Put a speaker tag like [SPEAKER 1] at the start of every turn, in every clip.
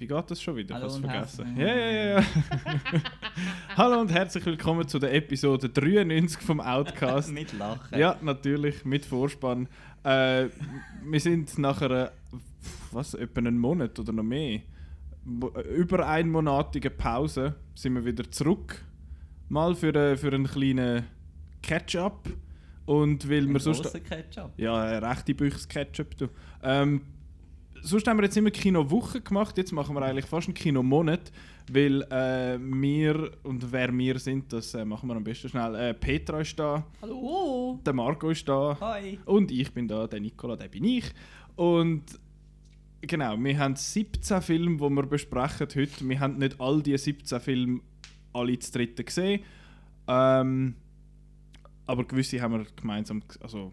[SPEAKER 1] Wie geht das schon wieder?
[SPEAKER 2] Hallo
[SPEAKER 1] Ich
[SPEAKER 2] und
[SPEAKER 1] vergessen. Ja, ja, ja. Hallo und herzlich willkommen zu der Episode 93 vom Outcast.
[SPEAKER 2] Mit Lachen.
[SPEAKER 1] ja, natürlich, mit Vorspann. Äh, wir sind nach einer, was, etwa einen Monat oder noch mehr, über einmonatige Pause, sind wir wieder zurück. Mal für, eine, für einen kleinen Catch-up. Und weil wir
[SPEAKER 2] Ein
[SPEAKER 1] sonst...
[SPEAKER 2] Ketchup.
[SPEAKER 1] Ja, rechte Büchse Ketchup. Du. Ähm, sonst haben wir jetzt immer Kino-Woche gemacht, jetzt machen wir eigentlich fast einen Kino-Monat, weil äh, wir, und wer wir sind, das äh, machen wir am besten schnell. Äh, Petra ist da,
[SPEAKER 3] Hallo!
[SPEAKER 1] der Marco ist da
[SPEAKER 2] Hi.
[SPEAKER 1] und ich bin da, der Nicola, der bin ich. Und genau, wir haben 17 Filme, die wir besprechen heute. Wir haben nicht all diese 17 Filme alle zu dritten gesehen. Ähm, aber gewisse haben wir gemeinsam, also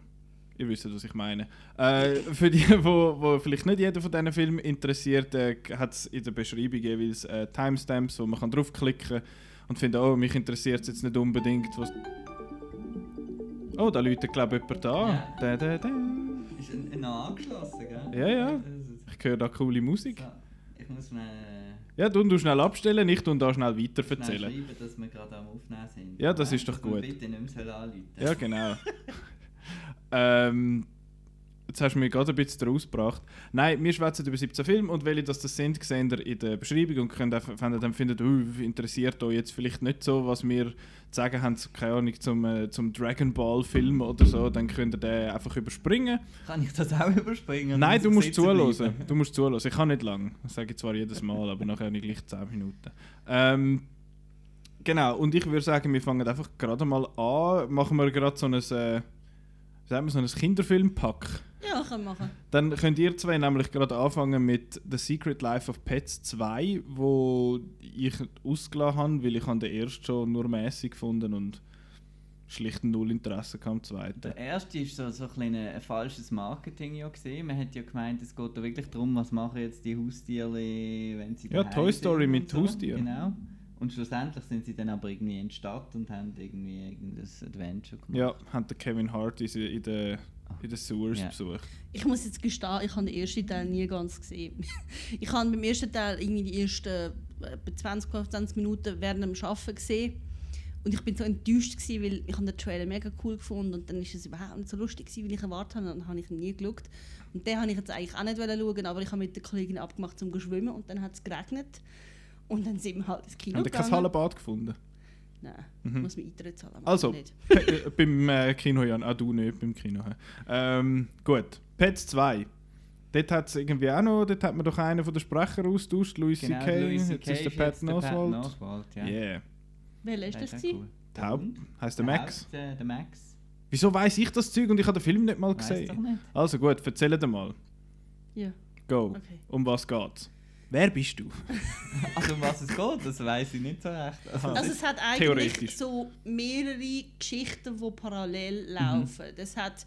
[SPEAKER 1] ihr wisst, was ich meine. Äh, für die, wo, wo vielleicht nicht jeder von diesen Filmen interessiert, äh, hat es in der Beschreibung jeweils äh, Timestamps, wo man kann draufklicken und finden, oh, mich interessiert es jetzt nicht unbedingt, was... Oh, da läutet glaube ich jemand da.
[SPEAKER 2] Ja.
[SPEAKER 1] Da, da, da.
[SPEAKER 2] Ist ein, ein angeschlossen, gell?
[SPEAKER 1] Ja, ja. Ich höre da coole Musik.
[SPEAKER 2] So, ich muss mir
[SPEAKER 1] Ja, du, du schnell abstellen, ich tu da schnell weiter
[SPEAKER 2] schnell
[SPEAKER 1] erzählen.
[SPEAKER 2] schreiben, dass wir gerade am Aufnehmen sind.
[SPEAKER 1] Ja, das ist doch gut.
[SPEAKER 2] bitte nicht mehr anrufen
[SPEAKER 1] Ja, genau. ähm, jetzt hast du mich gerade ein bisschen rausgebracht. Nein, wir schwätzen über 17 Filme und welche das, das sind, seht ihr in der Beschreibung und könnt einfach, wenn ihr dann findet, uh, interessiert euch jetzt vielleicht nicht so, was wir zu sagen haben, keine Ahnung, zum, äh, zum Dragon Ball Film oder so, dann könnt ihr den einfach überspringen.
[SPEAKER 2] Kann ich das auch überspringen?
[SPEAKER 1] Nein, du musst zuhören. Du musst zuhören. Ich kann nicht lang. Das sage ich zwar jedes Mal, aber nachher nicht gleich 10 Minuten. Ähm, genau, und ich würde sagen, wir fangen einfach gerade mal an. Machen wir gerade so ein, äh, sagen wir, so ein Kinderfilmpack.
[SPEAKER 3] Ja, können wir machen.
[SPEAKER 1] Dann könnt ihr zwei nämlich gerade anfangen mit The Secret Life of Pets 2, wo ich ausgelassen habe, weil ich den ersten schon nur mäßig gefunden und schlicht null Interesse kam am zweiten.
[SPEAKER 2] Der erste ist so, so ein, kleines, ein falsches Marketing ja gesehen. Man hat ja gemeint, es geht da wirklich darum, was machen jetzt die Haustiere, wenn sie
[SPEAKER 1] Ja, Toy Story
[SPEAKER 2] sind
[SPEAKER 1] mit
[SPEAKER 2] so.
[SPEAKER 1] Haustieren.
[SPEAKER 2] Genau. Und schlussendlich sind sie dann aber irgendwie in die Stadt und haben irgendwie irgendein Adventure gemacht.
[SPEAKER 1] Ja, haben den Kevin Hart in, in den in den Sewers
[SPEAKER 2] Ja.
[SPEAKER 1] besucht.
[SPEAKER 3] Ich muss jetzt gestehen, ich habe den ersten Teil nie ganz gesehen. ich habe beim ersten Teil irgendwie die ersten äh, etwa 20, 25 Minuten während dem Arbeiten gesehen. Und ich bin so enttäuscht, gewesen, weil ich habe den Trailer mega cool gefunden und dann ist es überhaupt nicht so lustig, gewesen, wie ich erwartet habe. Und dann habe ich ihn nie geschaut. Und den habe ich jetzt eigentlich auch nicht schauen, aber ich habe mit der Kollegin abgemacht, zum zu schwimmen und dann hat es geregnet. Und dann sind wir halt ins Kino
[SPEAKER 1] Haben ihr kein
[SPEAKER 3] gegangen.
[SPEAKER 1] Hallenbad gefunden?
[SPEAKER 3] Nein,
[SPEAKER 1] Mhm.
[SPEAKER 3] muss man Eintritt zahlen.
[SPEAKER 1] Also, äh, beim äh, Kino ja, ah, du nicht beim Kino. Ähm, gut, Pets 2. Dort hat es irgendwie auch noch, dort hat man doch einen von den Sprechern austauscht, Louis
[SPEAKER 2] Genau,
[SPEAKER 1] C.K., jetzt ist der
[SPEAKER 2] jetzt
[SPEAKER 1] Patton Oswalt.
[SPEAKER 2] Oswald, ja.
[SPEAKER 1] Yeah.
[SPEAKER 3] Welcher ist
[SPEAKER 2] Der
[SPEAKER 3] das?
[SPEAKER 2] auch
[SPEAKER 3] gewesen?
[SPEAKER 2] cool.
[SPEAKER 1] Die Haupt, heisst der Max.
[SPEAKER 2] Haupt, äh, der Max.
[SPEAKER 1] Wieso weiß ich das Zeug und ich habe den Film nicht mal gesehen?
[SPEAKER 2] nicht.
[SPEAKER 1] Also gut, erzähl dir mal.
[SPEAKER 3] Ja,
[SPEAKER 1] Go.
[SPEAKER 3] okay.
[SPEAKER 1] Um was geht's? Wer bist du?
[SPEAKER 2] Also um was es geht, das weiß ich nicht so recht. Also,
[SPEAKER 3] Also es hat
[SPEAKER 1] Theoretisch.
[SPEAKER 3] eigentlich so mehrere Geschichten, die parallel laufen. Das hat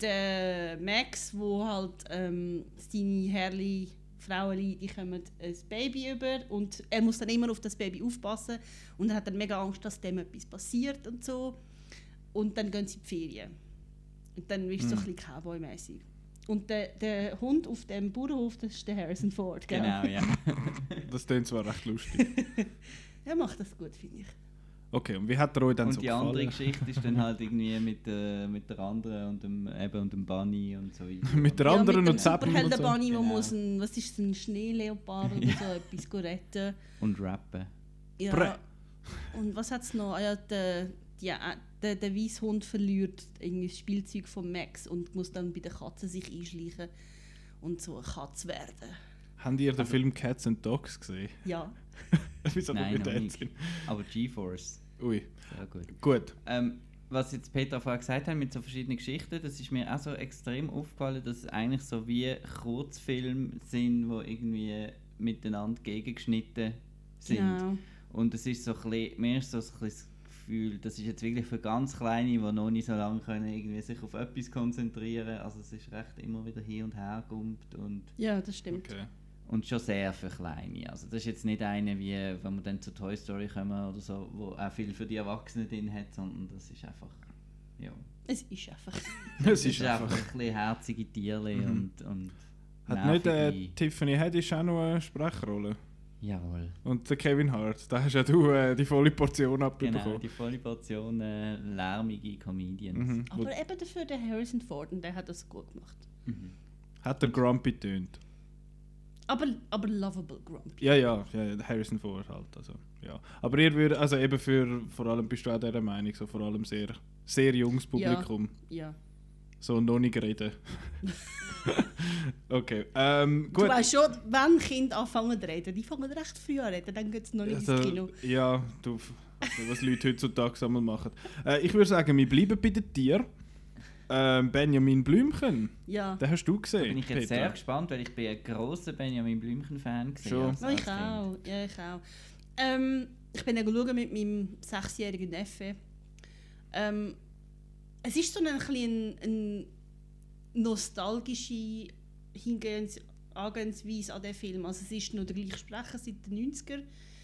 [SPEAKER 3] der Max, wo halt ähm, seine herrliche Frauen, die kommen ein Baby über und er muss dann immer auf das Baby aufpassen und er hat dann mega Angst, dass dem etwas passiert und so. Und dann gehen sie in die Ferien. Und dann ist es so ein bisschen Cowboy-mäßig. Und der, der Hund auf dem Bauernhof, das ist der Harrison Ford, gell?
[SPEAKER 2] genau, ja.
[SPEAKER 1] Das klingt zwar recht lustig.
[SPEAKER 3] Er macht das gut, finde ich.
[SPEAKER 1] Okay, und wie hat er euch dann
[SPEAKER 2] Und
[SPEAKER 1] so
[SPEAKER 2] die andere
[SPEAKER 1] gefallen?
[SPEAKER 2] Geschichte ist dann halt irgendwie mit, äh, mit der anderen und dem, eben und dem Bunny und so weiter.
[SPEAKER 1] Mit der
[SPEAKER 3] Ja,
[SPEAKER 1] anderen
[SPEAKER 3] mit
[SPEAKER 1] und
[SPEAKER 3] dem
[SPEAKER 1] Zappen und so.
[SPEAKER 3] Wo
[SPEAKER 2] Genau.
[SPEAKER 3] muss ein, was ist ein Schneeleopard oder so etwas retten.
[SPEAKER 2] Und rappen.
[SPEAKER 3] Ja.
[SPEAKER 1] Brä.
[SPEAKER 3] Und was hat es noch? Ah Ja, der, ja, der, der Weisshund verliert irgendwie das Spielzeug von Max und muss dann bei der Katze sich einschleichen und so eine Katze werden.
[SPEAKER 1] Habt ihr den Film Cats and Dogs gesehen?
[SPEAKER 3] Ja.
[SPEAKER 1] Wieso
[SPEAKER 2] Nein,
[SPEAKER 1] mit
[SPEAKER 2] noch nicht. Aber GeForce.
[SPEAKER 1] Ui,
[SPEAKER 2] Sehr gut.
[SPEAKER 1] gut.
[SPEAKER 2] Ähm, was jetzt Peter vorher gesagt hat mit so verschiedenen Geschichten, das ist mir auch so extrem aufgefallen, dass es eigentlich so wie Kurzfilme sind, wo irgendwie miteinander gegengeschnitten sind.
[SPEAKER 3] Genau.
[SPEAKER 2] Und es ist so ein bisschen, mir ist so ein bisschen Gefühl, das ist jetzt wirklich für ganz Kleine, die noch nicht so lange können, irgendwie sich auf etwas konzentrieren. Also es ist recht immer wieder hier und her gumpt und,
[SPEAKER 3] Ja, das stimmt.
[SPEAKER 1] Okay.
[SPEAKER 2] und schon sehr für Kleine. Also das ist jetzt nicht eine, wie wenn wir dann zu Toy Story kommen oder so, wo auch viel für die Erwachsenen drin hat, sondern das ist einfach, ja.
[SPEAKER 3] Es ist einfach.
[SPEAKER 1] Es ist einfach.
[SPEAKER 2] ein bisschen herzige Tierli
[SPEAKER 1] Mhm.
[SPEAKER 2] und, und
[SPEAKER 1] Hat nicht äh, Tiffany Haddish auch noch eine Sprechrolle?
[SPEAKER 2] Jawohl.
[SPEAKER 1] Und der Kevin Hart, da hast ja du äh, die volle Portion
[SPEAKER 2] Genau,
[SPEAKER 1] abbekommen.
[SPEAKER 2] die volle Portion äh, lärmige Comedians.
[SPEAKER 1] Mhm. Wo-
[SPEAKER 3] Aber eben dafür der Harrison Ford und der hat das gut gemacht.
[SPEAKER 2] Mhm.
[SPEAKER 1] Hat der Grumpy tönt.
[SPEAKER 3] Aber, aber lovable Grumpy.
[SPEAKER 1] Ja, ja, ja, der Harrison Ford halt. Also, ja. Aber ihr würdet, also eben für, vor allem bist du auch dieser Meinung, so vor allem sehr, sehr junges Publikum.
[SPEAKER 3] Ja.
[SPEAKER 1] So noch nicht reden. okay, ähm,
[SPEAKER 3] Du
[SPEAKER 1] gut.
[SPEAKER 3] weißt schon, wenn Kinder anfangen zu reden, die fangen recht früh an zu reden, dann geht es noch nicht ins
[SPEAKER 1] Also,
[SPEAKER 3] Kino.
[SPEAKER 1] ja, du, also, was Leute heutzutage einmal machen. Äh, ich würde sagen, wir bleiben bei den Tieren. Ähm, Benjamin Blümchen,
[SPEAKER 3] Ja.
[SPEAKER 1] den hast du
[SPEAKER 2] Da
[SPEAKER 1] gesehen.
[SPEAKER 2] bin ich jetzt
[SPEAKER 1] Petra.
[SPEAKER 2] sehr gespannt, weil ich bin ein grosser Benjamin Blümchen-Fan
[SPEAKER 3] Oh,
[SPEAKER 2] als
[SPEAKER 3] ich auch. Ja, ich auch. Ähm, ich bin ja schauen mit meinem sechsjährigen Neffe. Ähm, es ist so ein bisschen ein, nostalgische Hingehens Angehensweise an den Film. Also es ist noch der gleiche Sprecher seit den 90er.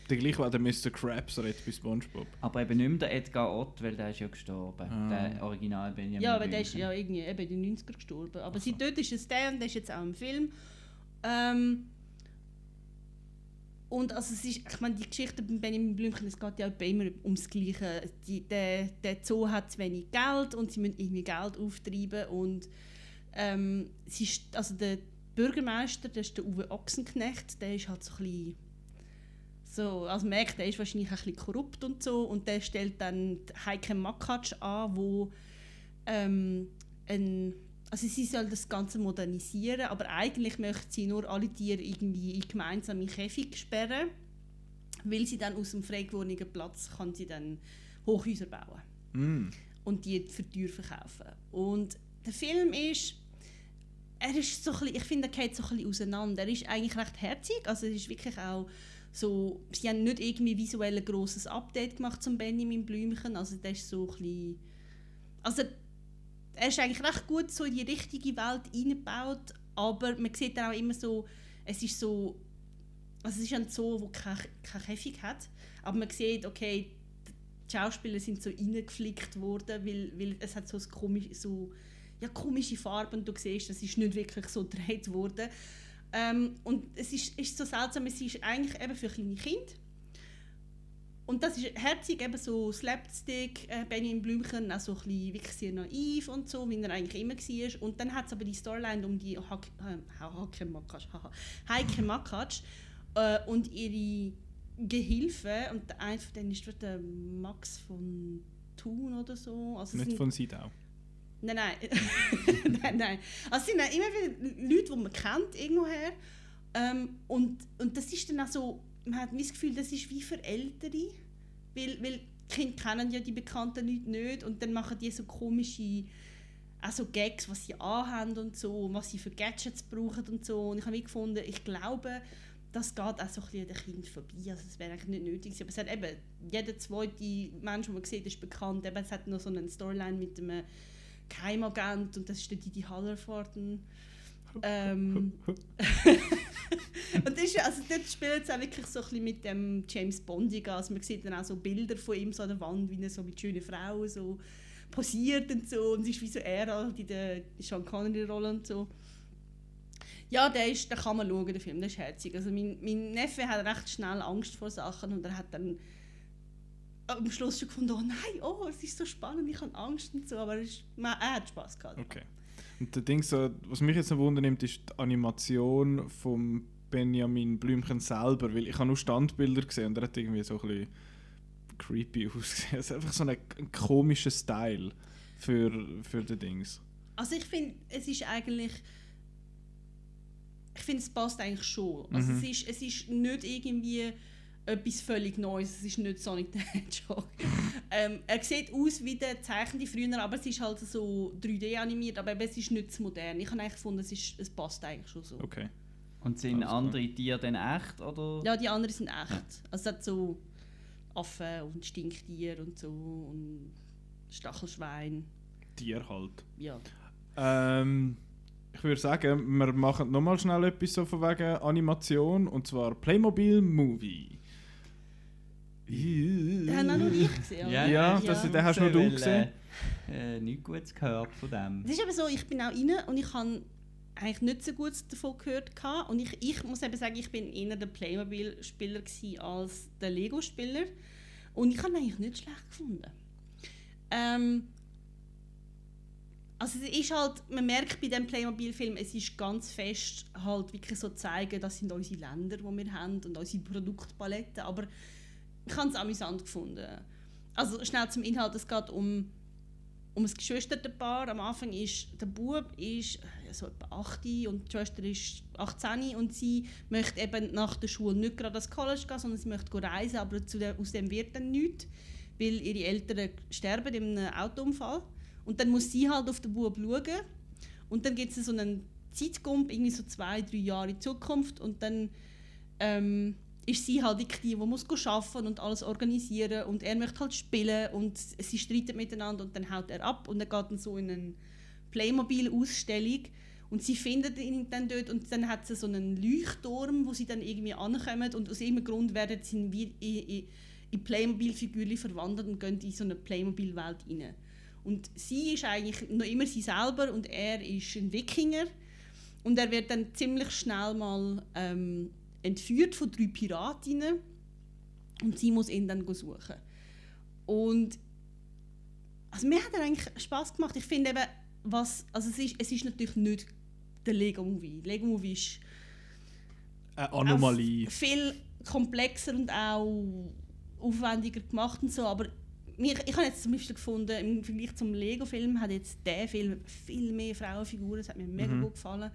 [SPEAKER 1] Der gleiche, der Mr. Krabs redet bei Spongebob.
[SPEAKER 2] Aber eben nicht mehr der Edgar Ott, weil der ist ja gestorben.
[SPEAKER 1] Ah.
[SPEAKER 2] Der Original Benjamin
[SPEAKER 3] Ja, aber der ist ja irgendwie eben in den 90er gestorben. Aber seit dort ist es der und der ist jetzt auch im Film. Ähm, und also es ist, ich meine, die Geschichte bei Benjamin Blümchen, es geht ja immer ums Gleiche. Die, der, der Zoo hat zu wenig Geld und sie müssen irgendwie Geld auftreiben und ähm, es ist, also der Bürgermeister, das ist der Uwe Ochsenknecht, der ist halt so ein bisschen so, also merkt, der ist wahrscheinlich ein bisschen korrupt und so und der stellt dann Heike Makatsch an, wo ähm, ein, also sie soll das Ganze modernisieren, aber eigentlich möchte sie nur alle Tiere irgendwie in gemeinsame Käfig sperren, weil sie dann aus dem frei gewordenen Platz kann sie dann Hochhäuser bauen
[SPEAKER 1] Mm.
[SPEAKER 3] und die für teuer verkaufen. Und der Film ist, er ist so ein bisschen, ich finde, er geht so ein bisschen auseinander. Er ist eigentlich recht herzig, also es ist wirklich auch so, sie haben nicht irgendwie visuell ein grosses Update gemacht zum Benjamin Blümchen, also der ist so ein bisschen, also er ist eigentlich recht gut so in die richtige Welt eingebaut, aber man sieht dann auch immer so, es ist so, also es ist ein Zoo, der kein, kein Käfig hat, aber man sieht, okay, die Schauspieler sind so reingeflickt worden, weil, weil es hat so, komisch, so ja, komische Farben du siehst, das ist nicht wirklich so gedreht worden. Ähm, und es ist, ist so seltsam, es ist eigentlich eben für kleine Kinder. Und das ist herzig, eben so Slapstick, äh, Benjamin Blümchen, auch so ein bisschen wirklich sehr naiv und so, wie er eigentlich immer war. Und dann hat es aber die Storyline um die Hak äh, Hake Makatsch, Heike Makatsch äh, und ihre Gehilfe. Und der eine von denen ist der Max von Thun oder so. Also
[SPEAKER 1] Nicht
[SPEAKER 3] sind-
[SPEAKER 1] von Sidau.
[SPEAKER 3] Nein, nein. nein, nein. Also es sind immer wieder Leute, die man kennt irgendwoher. Ähm, und, und das ist dann auch so, man hat das Gefühl, das ist wie für Ältere. Weil, weil die Kinder kennen ja die bekannten Leute nicht und dann machen die so komische auch so Gags, was sie anhaben und so, was sie für Gadgets brauchen und so. Und ich habe gefunden, ich glaube, das geht auch so ein bisschen an den Kindern vorbei. Also es wäre eigentlich nicht nötig gewesen. Aber es hat eben, jeder zweite Mensch, den man sieht, ist bekannt. Eben, es hat noch so eine Storyline mit einem Geheimagent und das ist der Didi Hallervorden. Ähm, und das ist, also dort spielt es auch wirklich so ein bisschen mit dem James Bondigen. Also man sieht dann auch so Bilder von ihm so an der Wand, wie er so mit schönen Frauen so posiert und so. Und es ist wie so er halt in der Sean Connery-Rolle und so. Ja, der, ist, den kann man schauen, der Film, der ist herzig. Also mein, mein Neffe hat recht schnell Angst vor Sachen und er hat dann am Schluss schon gefunden, oh nein, oh, es ist so spannend, ich habe Angst und so, aber es man, er hat Spaß gehabt.
[SPEAKER 1] Okay. Und der Ding so, was mich jetzt noch wundernimmt, ist die Animation von Benjamin Blümchen selber, weil ich habe nur Standbilder gesehen und er hat irgendwie so ein bisschen creepy ausgesehen. Es ist einfach so ein, ein komischer Style für, für die Dings.
[SPEAKER 3] Also ich finde, es ist eigentlich. Ich finde, es passt eigentlich schon. Also
[SPEAKER 1] Mhm.
[SPEAKER 3] es, ist, es ist nicht irgendwie etwas völlig Neues. Es ist nicht Sonic the Hedgehog. ähm, er sieht aus wie der Zeichnende früher, aber es ist halt so 3D animiert, aber eben, es ist nicht zu modern. Ich habe eigentlich gefunden, es, ist, es passt eigentlich schon so.
[SPEAKER 1] Okay.
[SPEAKER 2] Und sind
[SPEAKER 1] Alles klar.
[SPEAKER 2] andere Tiere dann echt? Oder?
[SPEAKER 3] Ja, die anderen sind echt. Also es hat so Affen und Stinktiere und so und Stachelschwein.
[SPEAKER 1] Tier halt.
[SPEAKER 3] Ja.
[SPEAKER 1] Ähm, ich würde sagen, wir machen nochmal schnell etwas so von wegen Animation und zwar Playmobil Movie.
[SPEAKER 3] Auch noch ich gesehen.
[SPEAKER 2] Ja?
[SPEAKER 1] Ja,
[SPEAKER 2] ich
[SPEAKER 1] das-
[SPEAKER 2] auch
[SPEAKER 1] den hast nur du gesehen.
[SPEAKER 2] Äh, äh, nichts Gutes gehört von dem.
[SPEAKER 3] Das ist eben so, ich bin auch rein und ich habe eigentlich nicht so gut davon gehört gehabt. und ich, ich muss eben sagen, ich bin eher der Playmobil-Spieler als der Lego-Spieler und ich habe ihn eigentlich nicht schlecht gefunden. Ähm, also es ist halt, man merkt bei dem Playmobil-Film, es ist ganz fest halt wirklich so zeigen, das sind unsere Länder, die wir haben und unsere Produktpalette, aber ich habe es amüsant gefunden. Also schnell zum Inhalt, es geht um, um ein Geschwisterpaar. Am Anfang ist der Bub ist so etwa 8 und die Schwester ist 18 und sie möchte eben nach der Schule nicht gerade ans College gehen, sondern sie möchte reisen, aber zu der, aus dem wird dann nichts, weil ihre Eltern sterben in einem Autounfall. Und dann muss sie halt auf den Bub schauen und dann gibt es so einen Zeitgump, irgendwie so zwei, drei Jahre in Zukunft und dann ähm, ist sie halt die, die muss arbeiten und alles organisieren und er möchte halt spielen und sie streiten miteinander und dann haut er ab und er geht dann so in eine Playmobil-Ausstellung und sie findet ihn dann dort und dann hat sie so einen Leuchtturm, wo sie dann irgendwie ankommen und aus irgendeinem Grund werden sie in, in, in Playmobil-Figuren verwandelt und gehen in so eine Playmobil-Welt rein. Und sie ist eigentlich noch immer sie selber und er ist ein Wikinger und er wird dann ziemlich schnell mal ähm, entführt von drei Piratinnen und sie muss ihn dann suchen. Und also mir hat er eigentlich Spaß gemacht. Ich finde eben, was, also es ist, es ist natürlich nicht der Lego Movie. Lego Movie ist
[SPEAKER 1] eine Anomalie.
[SPEAKER 3] viel komplexer und auch aufwendiger gemacht und so, aber ich, ich habe jetzt zum Beispiel gefunden, im Vergleich zum Lego-Film hat jetzt der Film viel mehr Frauenfiguren, das hat mir mega mhm. gut gefallen.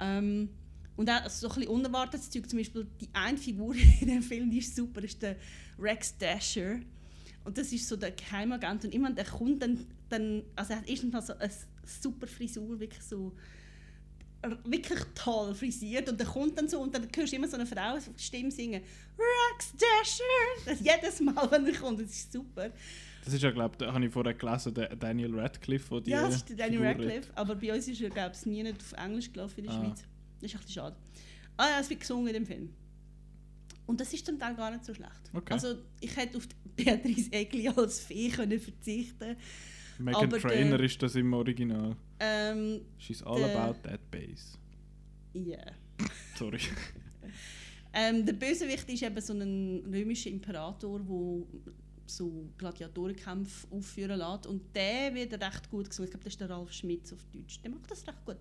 [SPEAKER 3] Ähm, und auch so ein bisschen unerwartetes Zeug, zum Beispiel die eine Figur in dem Film, die ist super, ist der Rex Dasher. Und das ist so der Geheimagent. Und immer der kommt dann, dann also er hat erstens so eine super Frisur, wirklich so wirklich toll frisiert. Und dann kommt dann so und dann hörst du immer so eine Frau Stimme singen. Rex Dasher! Das jedes Mal wenn er kommt. Das ist super.
[SPEAKER 1] Das ist ja glaube ich habe ich vorher gelesen der Daniel Radcliffe
[SPEAKER 3] ja das ist der Daniel Radcliffe. Aber bei uns ist er glaube ich nie nicht auf Englisch gelaufen in der ah. Schweiz das ist ein bisschen schade. Ah ja, es wird gesungen in dem Film. Und das ist zum Teil gar nicht so schlecht.
[SPEAKER 1] Okay.
[SPEAKER 3] Also ich hätte auf Beatrice Egli als Fee können verzichten
[SPEAKER 1] Megan Trainer der, ist das im Original.
[SPEAKER 3] Ähm,
[SPEAKER 1] She's all der, about that bass.
[SPEAKER 3] Ja. Yeah.
[SPEAKER 1] Sorry.
[SPEAKER 3] ähm, der Bösewicht ist eben so ein römischer Imperator, der so Gladiatorenkämpfe aufführen lässt. Und der wird recht gut gesungen. Ich glaube, das ist der Ralf Schmitz auf Deutsch. Der macht das recht gut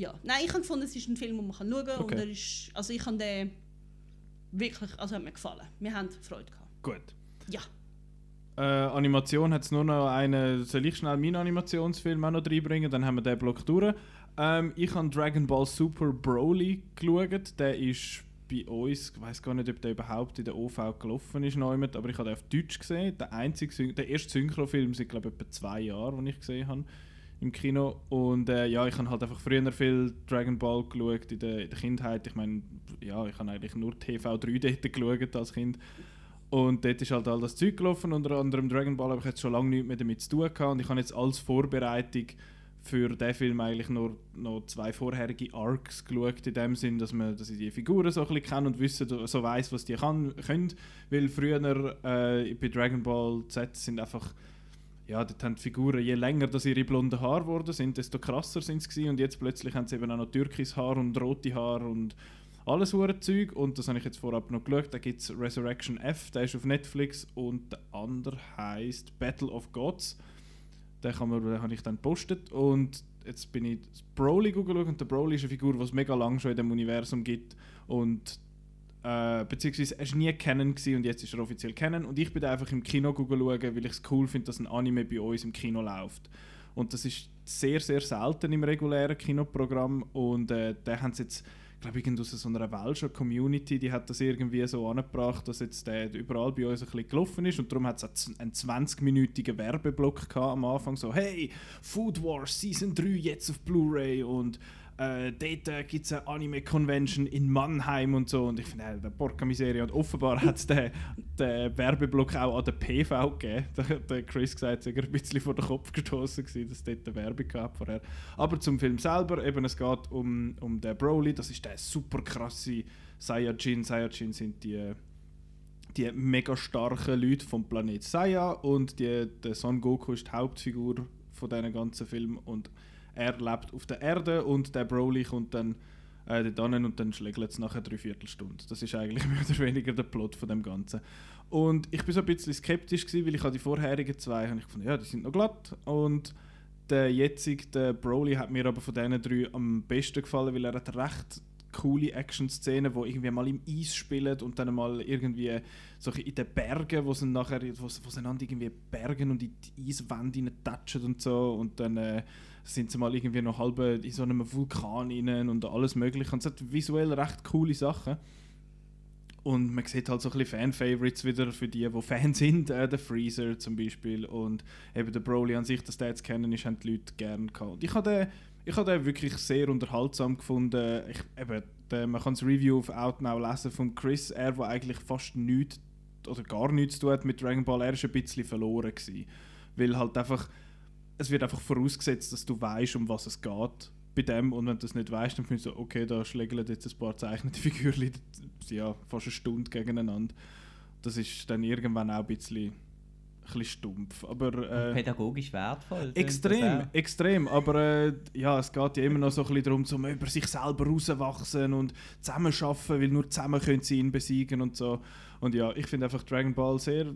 [SPEAKER 3] ja. Nein, ich habe gefunden, es ist ein Film, den man schauen kann. Okay. Und er ist, also ich habe den wirklich, also hat mir gefallen. Wir haben Freude gehabt.
[SPEAKER 1] Gut.
[SPEAKER 3] Ja.
[SPEAKER 1] Äh, Animation hat es nur noch eine. Soll ich schnell meinen Animationsfilm auch noch reinbringen? Dann haben wir den Block durch. Ähm, ich habe Dragon Ball Super Broly geschaut. Der ist bei uns, ich weiß gar nicht, ob der überhaupt in der OV gelaufen ist, aber ich habe den auf Deutsch gesehen. Der, einzige, der erste Synchrofilm seit, glaube ich, etwa zwei Jahren, den ich gesehen habe im Kino. Und äh, ja, ich habe halt einfach früher viel Dragon Ball geschaut in der, in der Kindheit. Ich meine, ja, ich habe eigentlich nur TV3 dort geschaut als Kind. Und dort ist halt all das Zeug gelaufen, unter anderem Dragon Ball, aber ich jetzt schon lange nichts mehr damit zu tun gehabt. Und ich habe jetzt als Vorbereitung für diesen Film eigentlich nur noch zwei vorherige Arcs geschaut, in dem Sinn, dass, man, dass ich die Figuren so ein bisschen kenne und wissen, so weiß, was die kann, können. Weil früher äh, bei Dragon Ball Z sind einfach ja, dort haben die Figuren, je länger dass ihre blonden Haare geworden sind, desto krasser sind sie und jetzt plötzlich haben sie eben auch noch türkis Haar und rote Haare und alles hure Zeug. Und das habe ich jetzt vorab noch geschaut, da gibt es Resurrection F, der ist auf Netflix. Und der andere heißt Battle of Gods, den, kann man, den habe ich dann gepostet. Und jetzt bin ich Broly geschaut und der Broly ist eine Figur, die es mega lang schon in dem Universum gibt. Und äh, beziehungsweise er war nie kennen und jetzt ist er offiziell kennen und ich bin einfach im Kino schauen, weil ich es cool finde, dass ein Anime bei uns im Kino läuft. Und das ist sehr, sehr selten im regulären Kinoprogramm. Und äh, da haben sie jetzt glaube ich, aus so einer Welcher Community, die hat das irgendwie so angebracht, dass jetzt der überall bei uns ein bisschen gelaufen ist. Und darum hat es einen 20-minütigen Werbeblock am Anfang, so «Hey, Food Wars Season 3 jetzt auf Blu-ray» und äh, dort äh, gibt es eine Anime-Convention in Mannheim und so. Und ich finde, äh, der Porca Miseria. Und offenbar hat es den, den Werbeblock auch an der PV gegeben. Der, der Chris gesagt, er ein bisschen vor den Kopf gestoßen war, dass es dort eine Werbung gab vorher. Aber zum Film selber, eben, es geht um, um den Broly. Das ist der super krasse Saiyajin. Saiyajin sind die die mega starken Leute vom Planet Saiya und die, der Son Goku ist die Hauptfigur von diesem ganzen Film und er lebt auf der Erde und der Broly kommt dann äh, dort und dann schlägt es nachher drei Viertelstunde. Das ist eigentlich mehr oder weniger der Plot von dem Ganzen. Und ich bin so ein bisschen skeptisch gewesen, weil ich die vorherigen zwei habe ich gefunden, ja, die sind noch glatt und der jetzige, der Broly, hat mir aber von diesen drei am besten gefallen, weil er hat recht coole Action-Szenen, wo irgendwie mal im Eis spielen und dann mal irgendwie so in den Bergen, wo sie nachher, wo, wo sie irgendwie Bergen und in die Eiswände touchen und so und dann äh, sind sie mal irgendwie noch halb in so einem Vulkan rein und alles mögliche und es hat visuell recht coole Sachen. Und man sieht halt so ein bisschen Fan-Favorites wieder für die, die Fans sind. Äh, der Freezer zum Beispiel und eben der Broly an sich, dass der jetzt kennen ist, haben die Leute gerne gehabt. Und ich habe den, habe den wirklich sehr unterhaltsam gefunden. Ich, eben, der, man kann das Review auf Outnow lesen von Chris, er, der eigentlich fast nichts oder gar nichts zu tun hat mit Dragon Ball, er ist ein bisschen verloren gewesen. Weil halt einfach, es wird einfach vorausgesetzt, dass du weißt, um was es geht bei dem und wenn du das nicht weißt, dann findest du, okay, da schlägeln jetzt ein paar zeichnete Figürchen ja, fast eine Stunde gegeneinander. Das ist dann irgendwann auch ein bisschen, bisschen stumpf. Aber, äh,
[SPEAKER 2] Pädagogisch wertvoll.
[SPEAKER 1] Extrem, extrem. Aber äh, ja, es geht ja immer noch so ein bisschen darum, zum über sich selber rauswachsen und zusammenarbeiten, weil nur zusammen können sie ihn besiegen und so. Und ja, ich finde einfach Dragon Ball sehr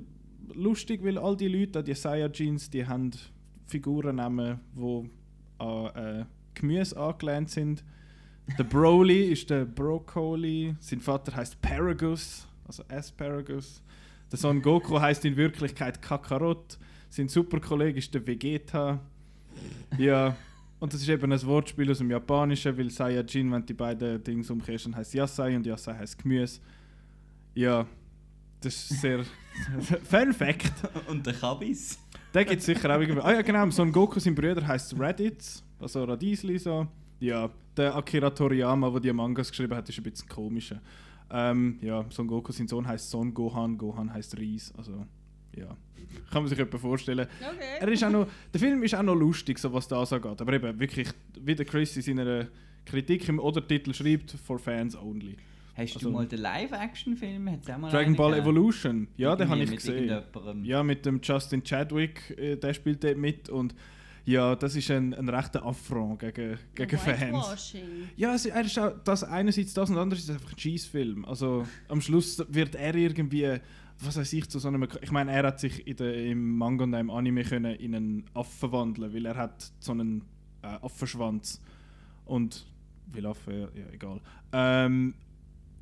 [SPEAKER 1] lustig, weil all die Leute, die Saiyajins, die haben Figurennamen, die an äh, Gemüse angelehnt sind. Der Broly ist der Broccoli. Sein Vater heißt Paragus, also Asparagus. Der Son Goku heißt in Wirklichkeit Kakarot. Sein Superkollege ist der Vegeta. Ja, und das ist eben ein Wortspiel aus dem Japanischen, weil Saiyajin, wenn die beiden Dinge umkehrst, dann heißt Yasai und Yasai heißt Gemüse. Ja, das ist sehr. Fun Fact.
[SPEAKER 2] Und der Kabis?
[SPEAKER 1] Der gibt es sicher auch irgendwie. Ah ja, genau, Son Goku, sein Bruder heißt Reddit, also Radiesli so. Ja, der Akira Toriyama, der die Mangas geschrieben hat, ist ein bisschen komischer. Ähm, ja, Son Goku, sein Sohn heißt Son Gohan, Gohan heißt Reis, also ja, kann man sich etwa vorstellen.
[SPEAKER 3] Okay.
[SPEAKER 1] Er ist auch noch, der Film ist auch noch lustig, so was das angeht, aber eben wirklich, wie der Chris in seiner Kritik im Oder-Titel schreibt, for fans only.
[SPEAKER 2] Hast
[SPEAKER 1] Also-
[SPEAKER 2] du mal den Live-Action-Film?
[SPEAKER 1] Dragon Ball
[SPEAKER 2] gegeben?
[SPEAKER 1] Evolution, ja, den habe ich gesehen. Ja, mit dem Justin Chadwick, äh, der spielt dort mit und ja, das ist ein, ein rechter Affront gegen, gegen Fans. Ja, es, er ist auch das einerseits das und andererseits einfach ein Cheese-Film. Also am Schluss wird er irgendwie, was weiß ich, zu so einem. Ich meine, er hat sich in der, im Manga und im Anime können in einen Affen verwandeln, weil er hat so einen äh, Affenschwanz und will Affe, ja, ja egal. Ähm,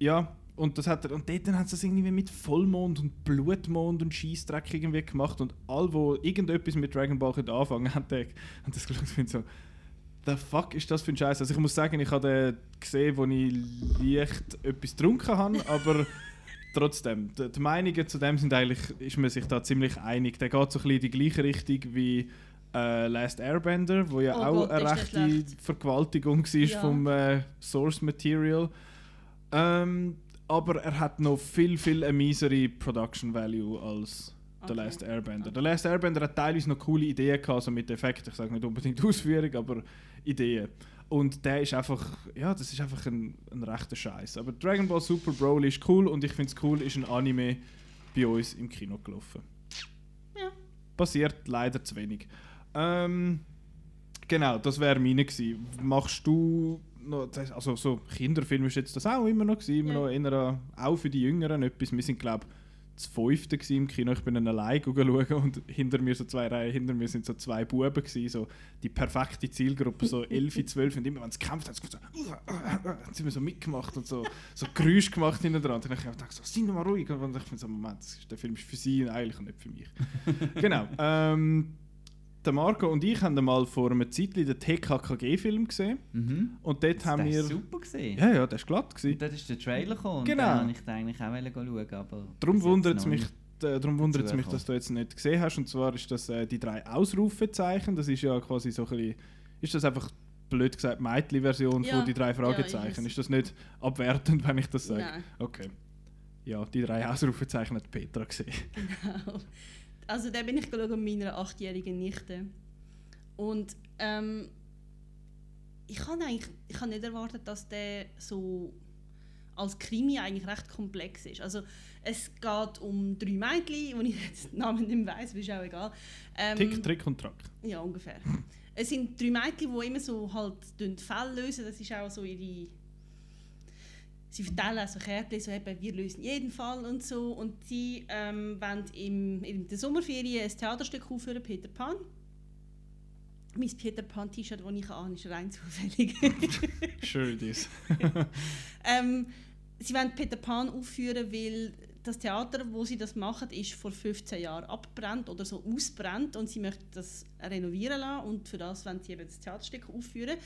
[SPEAKER 1] ja. Und, das hat er, und dort hat sie es irgendwie mit Vollmond und Blutmond und Scheißdreck irgendwie gemacht. Und alle, die irgendetwas mit Dragon Ball anfangen haben, haben das geschaut und so, the fuck ist das für ein Scheiß? Also ich muss sagen, ich habe den gesehen, wo ich leicht etwas getrunken habe, aber trotzdem, die, die Meinungen zu dem sind eigentlich, ist man sich da ziemlich einig. Der geht so ein bisschen in die gleiche Richtung wie äh, Last Airbender, wo ja
[SPEAKER 3] Oh
[SPEAKER 1] auch
[SPEAKER 3] Gott,
[SPEAKER 1] eine rechte. Vergewaltigung war
[SPEAKER 3] Ja.
[SPEAKER 1] vom äh, Source Material. Ähm, aber er hat noch viel, viel eine miesere Production Value als The
[SPEAKER 3] Okay.
[SPEAKER 1] Last Airbender. The Last Airbender hat teilweise noch coole Ideen gehabt, also mit Effekten. Ich sage nicht unbedingt Ausführung, aber Ideen. Und der ist einfach, ja, das ist einfach ein, ein rechter Scheiß. Aber Dragon Ball Super Broly ist cool und ich finde es cool, ist ein Anime bei uns im Kino gelaufen.
[SPEAKER 3] Ja.
[SPEAKER 1] Passiert leider zu wenig. Ähm, genau, das wäre meine gewesen. Machst du noch, also so Kinderfilm ist jetzt das auch immer noch gewesen, immer
[SPEAKER 3] Ja.
[SPEAKER 1] noch eher, auch für die Jüngeren etwas. Wir sind glaube das fünfte im Kino. Ich bin dann allein schauen und hinter mir so zwei Reihen hinter mir sind so zwei Buben gewesen, so die perfekte Zielgruppe, so 11, 12 und immer wenn es gekämpft hat, so, haben sie mir so mitgemacht und so, so Geräusche gemacht hinten dran. Und dann habe ich gedacht, so, sind wir mal ruhig. Und ich finde so, Moment, der Film ist für sie eigentlich und nicht für mich. genau. Ähm, der Marco und ich haben mal vor einer Zeit den TKKG-Film gesehen.
[SPEAKER 2] Mhm.
[SPEAKER 1] Und dort
[SPEAKER 2] Das
[SPEAKER 1] haben
[SPEAKER 2] war
[SPEAKER 1] wir.
[SPEAKER 2] super gesehen.
[SPEAKER 1] Ja, ja, der war glatt. Gewesen.
[SPEAKER 2] Und dort ist der Trailer gekommen
[SPEAKER 1] Genau.
[SPEAKER 2] und ich eigentlich auch wollen schauen, aber...
[SPEAKER 1] Darum wundert es mich, äh, darum wundert es mich, dass du jetzt nicht gesehen hast. Und zwar ist das äh, die drei Ausrufezeichen. Das ist ja quasi so ein bisschen, Ist das einfach blöd gesagt Meitli-Version
[SPEAKER 3] Ja,
[SPEAKER 1] von die drei
[SPEAKER 3] ja,
[SPEAKER 1] Fragezeichen?
[SPEAKER 3] ist es.
[SPEAKER 1] ist das nicht abwertend, wenn ich das sage?
[SPEAKER 3] Nein.
[SPEAKER 1] Okay. Ja, die drei Ausrufezeichen hat Petra gesehen.
[SPEAKER 3] Genau. Also da bin ich geschaut mit meiner achtjährigen Nichte. Und ähm, ich habe eigentlich ich habe nicht erwartet, dass der so als Krimi eigentlich recht komplex ist. Also es geht um drei Mädchen, wo ich jetzt den Namen nicht mehr weiss, aber ist auch egal. Ähm,
[SPEAKER 1] Tick, Trick und Track.
[SPEAKER 3] Ja, ungefähr. es sind drei Mädchen, die immer so halt Fälle lösen. Das ist auch so ihre... Sie verteilen also Kärtchen, so eben, wir lösen jeden Fall und so. Und sie ähm, wollen im, in der Sommerferien ein Theaterstück aufführen, Peter Pan. Mein Peter Pan T-Shirt, das ich an, ist rein zufällig.
[SPEAKER 1] Schön das.
[SPEAKER 3] ähm, sie wollen Peter Pan aufführen, weil das Theater, wo sie das machen, ist vor 15 Jahren abbrennt oder so ausbrennt und sie möchten das renovieren lassen und für das wollen sie eben das Theaterstück aufführen.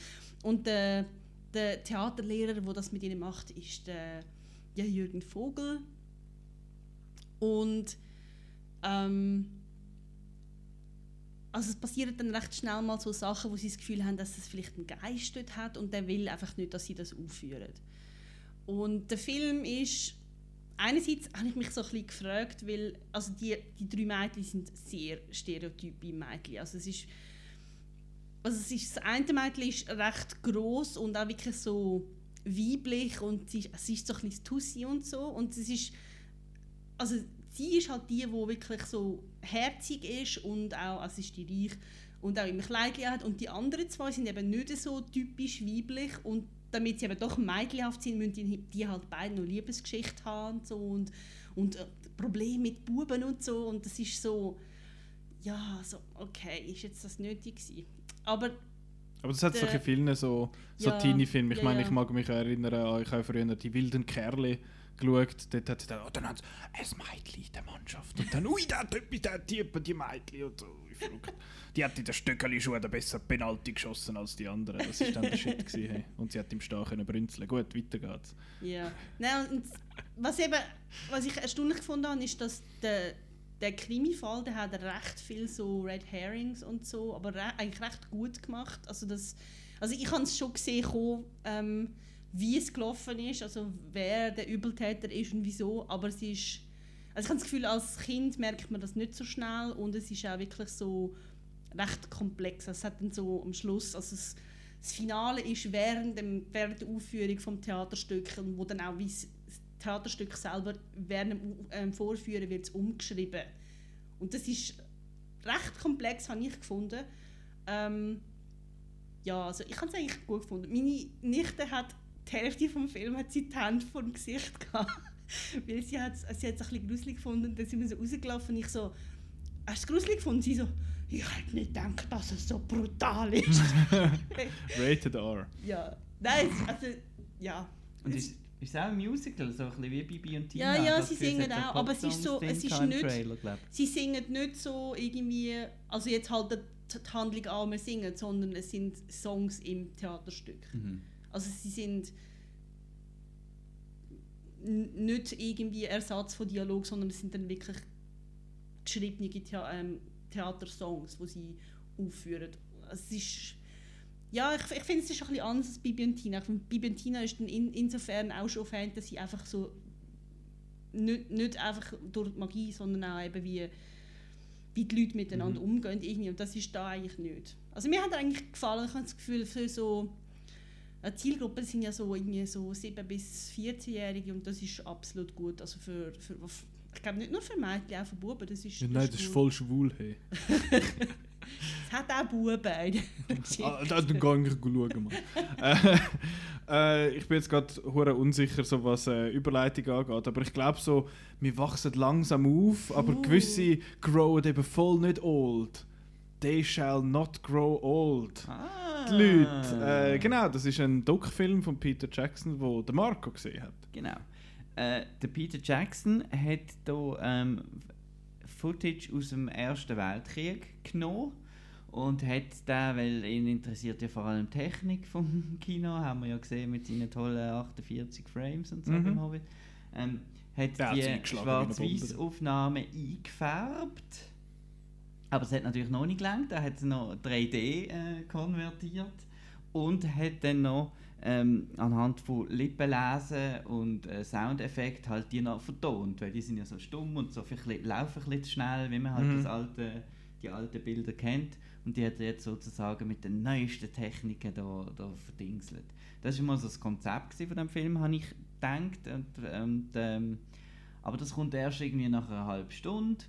[SPEAKER 3] Und äh, der Theaterlehrer, der das mit ihnen macht, ist der, ja, Jürgen Vogel. Und ähm, also es passieren dann recht schnell mal so Sachen, wo sie das Gefühl haben, dass es vielleicht einen Geist dort hat und der will einfach nicht, dass sie das aufführen. Und der Film ist einerseits habe ich mich so ein bisschen gefragt, weil also die, die drei Mädchen sind sehr stereotype Mädchen. Also es ist, also es ist, das eine Mädchen ist recht groß und auch wirklich so weiblich und sie, sie ist so ein bisschen Tussi und so. Und es ist also sie ist halt die, die wirklich so herzig ist und auch, also ist die reich und auch immer Kleidchen hat. Und die anderen zwei sind eben nicht so typisch weiblich und damit sie eben doch mädchenhaft sind, müssen die, die halt beide noch Liebesgeschichte haben und so und, und äh, Probleme mit Buben und so. Und das ist so, ja, so, okay, ist jetzt das nötig gewesen. Aber
[SPEAKER 1] aber das hat es doch in vielen so, so
[SPEAKER 3] Ja,
[SPEAKER 1] Teenie-Filmen. Ich
[SPEAKER 3] ja,
[SPEAKER 1] meine, ich mag mich erinnern, an- ich habe früher die wilden Kerle geschaut. Dort hat sie dann, oh, dann haben sie ein Mädchen in der Mannschaft. Und dann, ui, der hat etwas, der Typ, die Mädchen und so. Die hat in den Stöckeli-Schuhen besser Penalty geschossen als die anderen. Das war dann der Shit. Gewesen, hey. Und sie hat im können brünzeln. Gut, weiter geht's.
[SPEAKER 3] Ja. Nein, und was, eben, was ich erstaunlich gefunden habe, ist, dass der, der Krimi-Fall, der hat recht viel so Red Herrings und so, aber re eigentlich recht gut gemacht. Also, das, also ich habe es schon gesehen, kommen, ähm, wie es gelaufen ist, also wer der Übeltäter ist und wieso, aber es ist... Also ich habe das Gefühl, als Kind merkt man das nicht so schnell und es ist auch wirklich so recht komplex. Also es hat dann so am Schluss, also es, das Finale ist während, dem, während der Aufführung vom Theaterstück, wo dann auch wie Theaterstück selber während dem ähm, Vorführen wird es umgeschrieben. Und das ist recht komplex, habe ich gefunden. Ähm, ja, also ich habe es eigentlich gut gefunden. Meine Nichte hat die Hälfte vom Film hat sie die Hände vor dem Gesicht gehabt. Weil sie hat sie hat es ein bisschen gruselig gefunden. Dann sind wir so rausgelaufen und ich so, hast du es gruselig gefunden? Sie so, ich hätte nicht gedacht, dass es so brutal ist.
[SPEAKER 1] Rated R.
[SPEAKER 3] ja, nein, also, ja.
[SPEAKER 2] Und ist, ist es auch ein Musical, so ein bisschen wie Bibi und Tina?
[SPEAKER 3] Ja, ja, sie singen auch, aber es ist so- es ist nicht-
[SPEAKER 2] Trailer.
[SPEAKER 3] Sie singen nicht so irgendwie, also jetzt halt die die Handlung an, wir singen, sondern es sind Songs im Theaterstück.
[SPEAKER 2] Mhm.
[SPEAKER 3] Also sie sind nicht irgendwie Ersatz von Dialog, sondern es sind dann wirklich geschriebene Thea ähm, Theatersongs, die sie aufführen. Also Es ist ja, ich, ich finde es ist ein bisschen anders als Bibi und Tina. Ich finde, Bibi und Tina ist dann in, insofern auch schon Fantasy einfach so nicht, nicht einfach durch Magie, sondern auch eben wie, wie die Leute miteinander
[SPEAKER 2] Mhm.
[SPEAKER 3] umgehen irgendwie. Und das ist da eigentlich nicht. Also mir hat eigentlich gefallen. Ich habe das Gefühl, für so eine Zielgruppe sind ja so irgendwie so 7 bis 14-Jährige und das ist absolut gut. Also für, für ich glaube nicht nur für Mädchen, auch für Buben. Das ist,
[SPEAKER 1] Ja, nein, das ist voll schwul. Hey.
[SPEAKER 3] Es hat auch Buben.
[SPEAKER 1] Ah, da dann gehe ich schauen. Mal. äh, äh, ich bin jetzt gerade unsicher, so was äh, Überleitung angeht. Aber ich glaube so, wir wachsen langsam auf, aber
[SPEAKER 3] Uh.
[SPEAKER 1] gewisse growen eben voll nicht old. They shall not grow old.
[SPEAKER 2] Ah.
[SPEAKER 1] Die Leute. Äh, genau, das ist ein Doc-Film von Peter Jackson, wo der Marco gesehen hat.
[SPEAKER 2] Genau. Äh, der Peter Jackson hat hier ähm, Footage aus dem Ersten Weltkrieg genommen und hat da, weil ihn interessiert ja vor allem Technik vom Kino, haben wir ja gesehen mit seinen tollen 48 Frames und so
[SPEAKER 1] Mhm.
[SPEAKER 2] beim Hobbit, ähm, hat
[SPEAKER 1] Der
[SPEAKER 2] die. Schwarz-Weiß-Aufnahme eingefärbt. Aber es hat natürlich noch nicht gelangt, er hat es noch 3D äh, konvertiert und hat dann noch ähm, anhand von Lippenlesen und äh, Soundeffekt halt die noch vertont, weil die sind ja so stumm und so viel, laufen ein bisschen zu schnell, wie man halt
[SPEAKER 1] Mhm.
[SPEAKER 2] das alte, die alten Bilder kennt. Und die hat er jetzt sozusagen mit den neuesten Techniken da, da verdingselt. Das war mal so das Konzept von dem Film, habe ich gedacht. Und, und, ähm, aber das kommt erst irgendwie nach einer halben Stunde.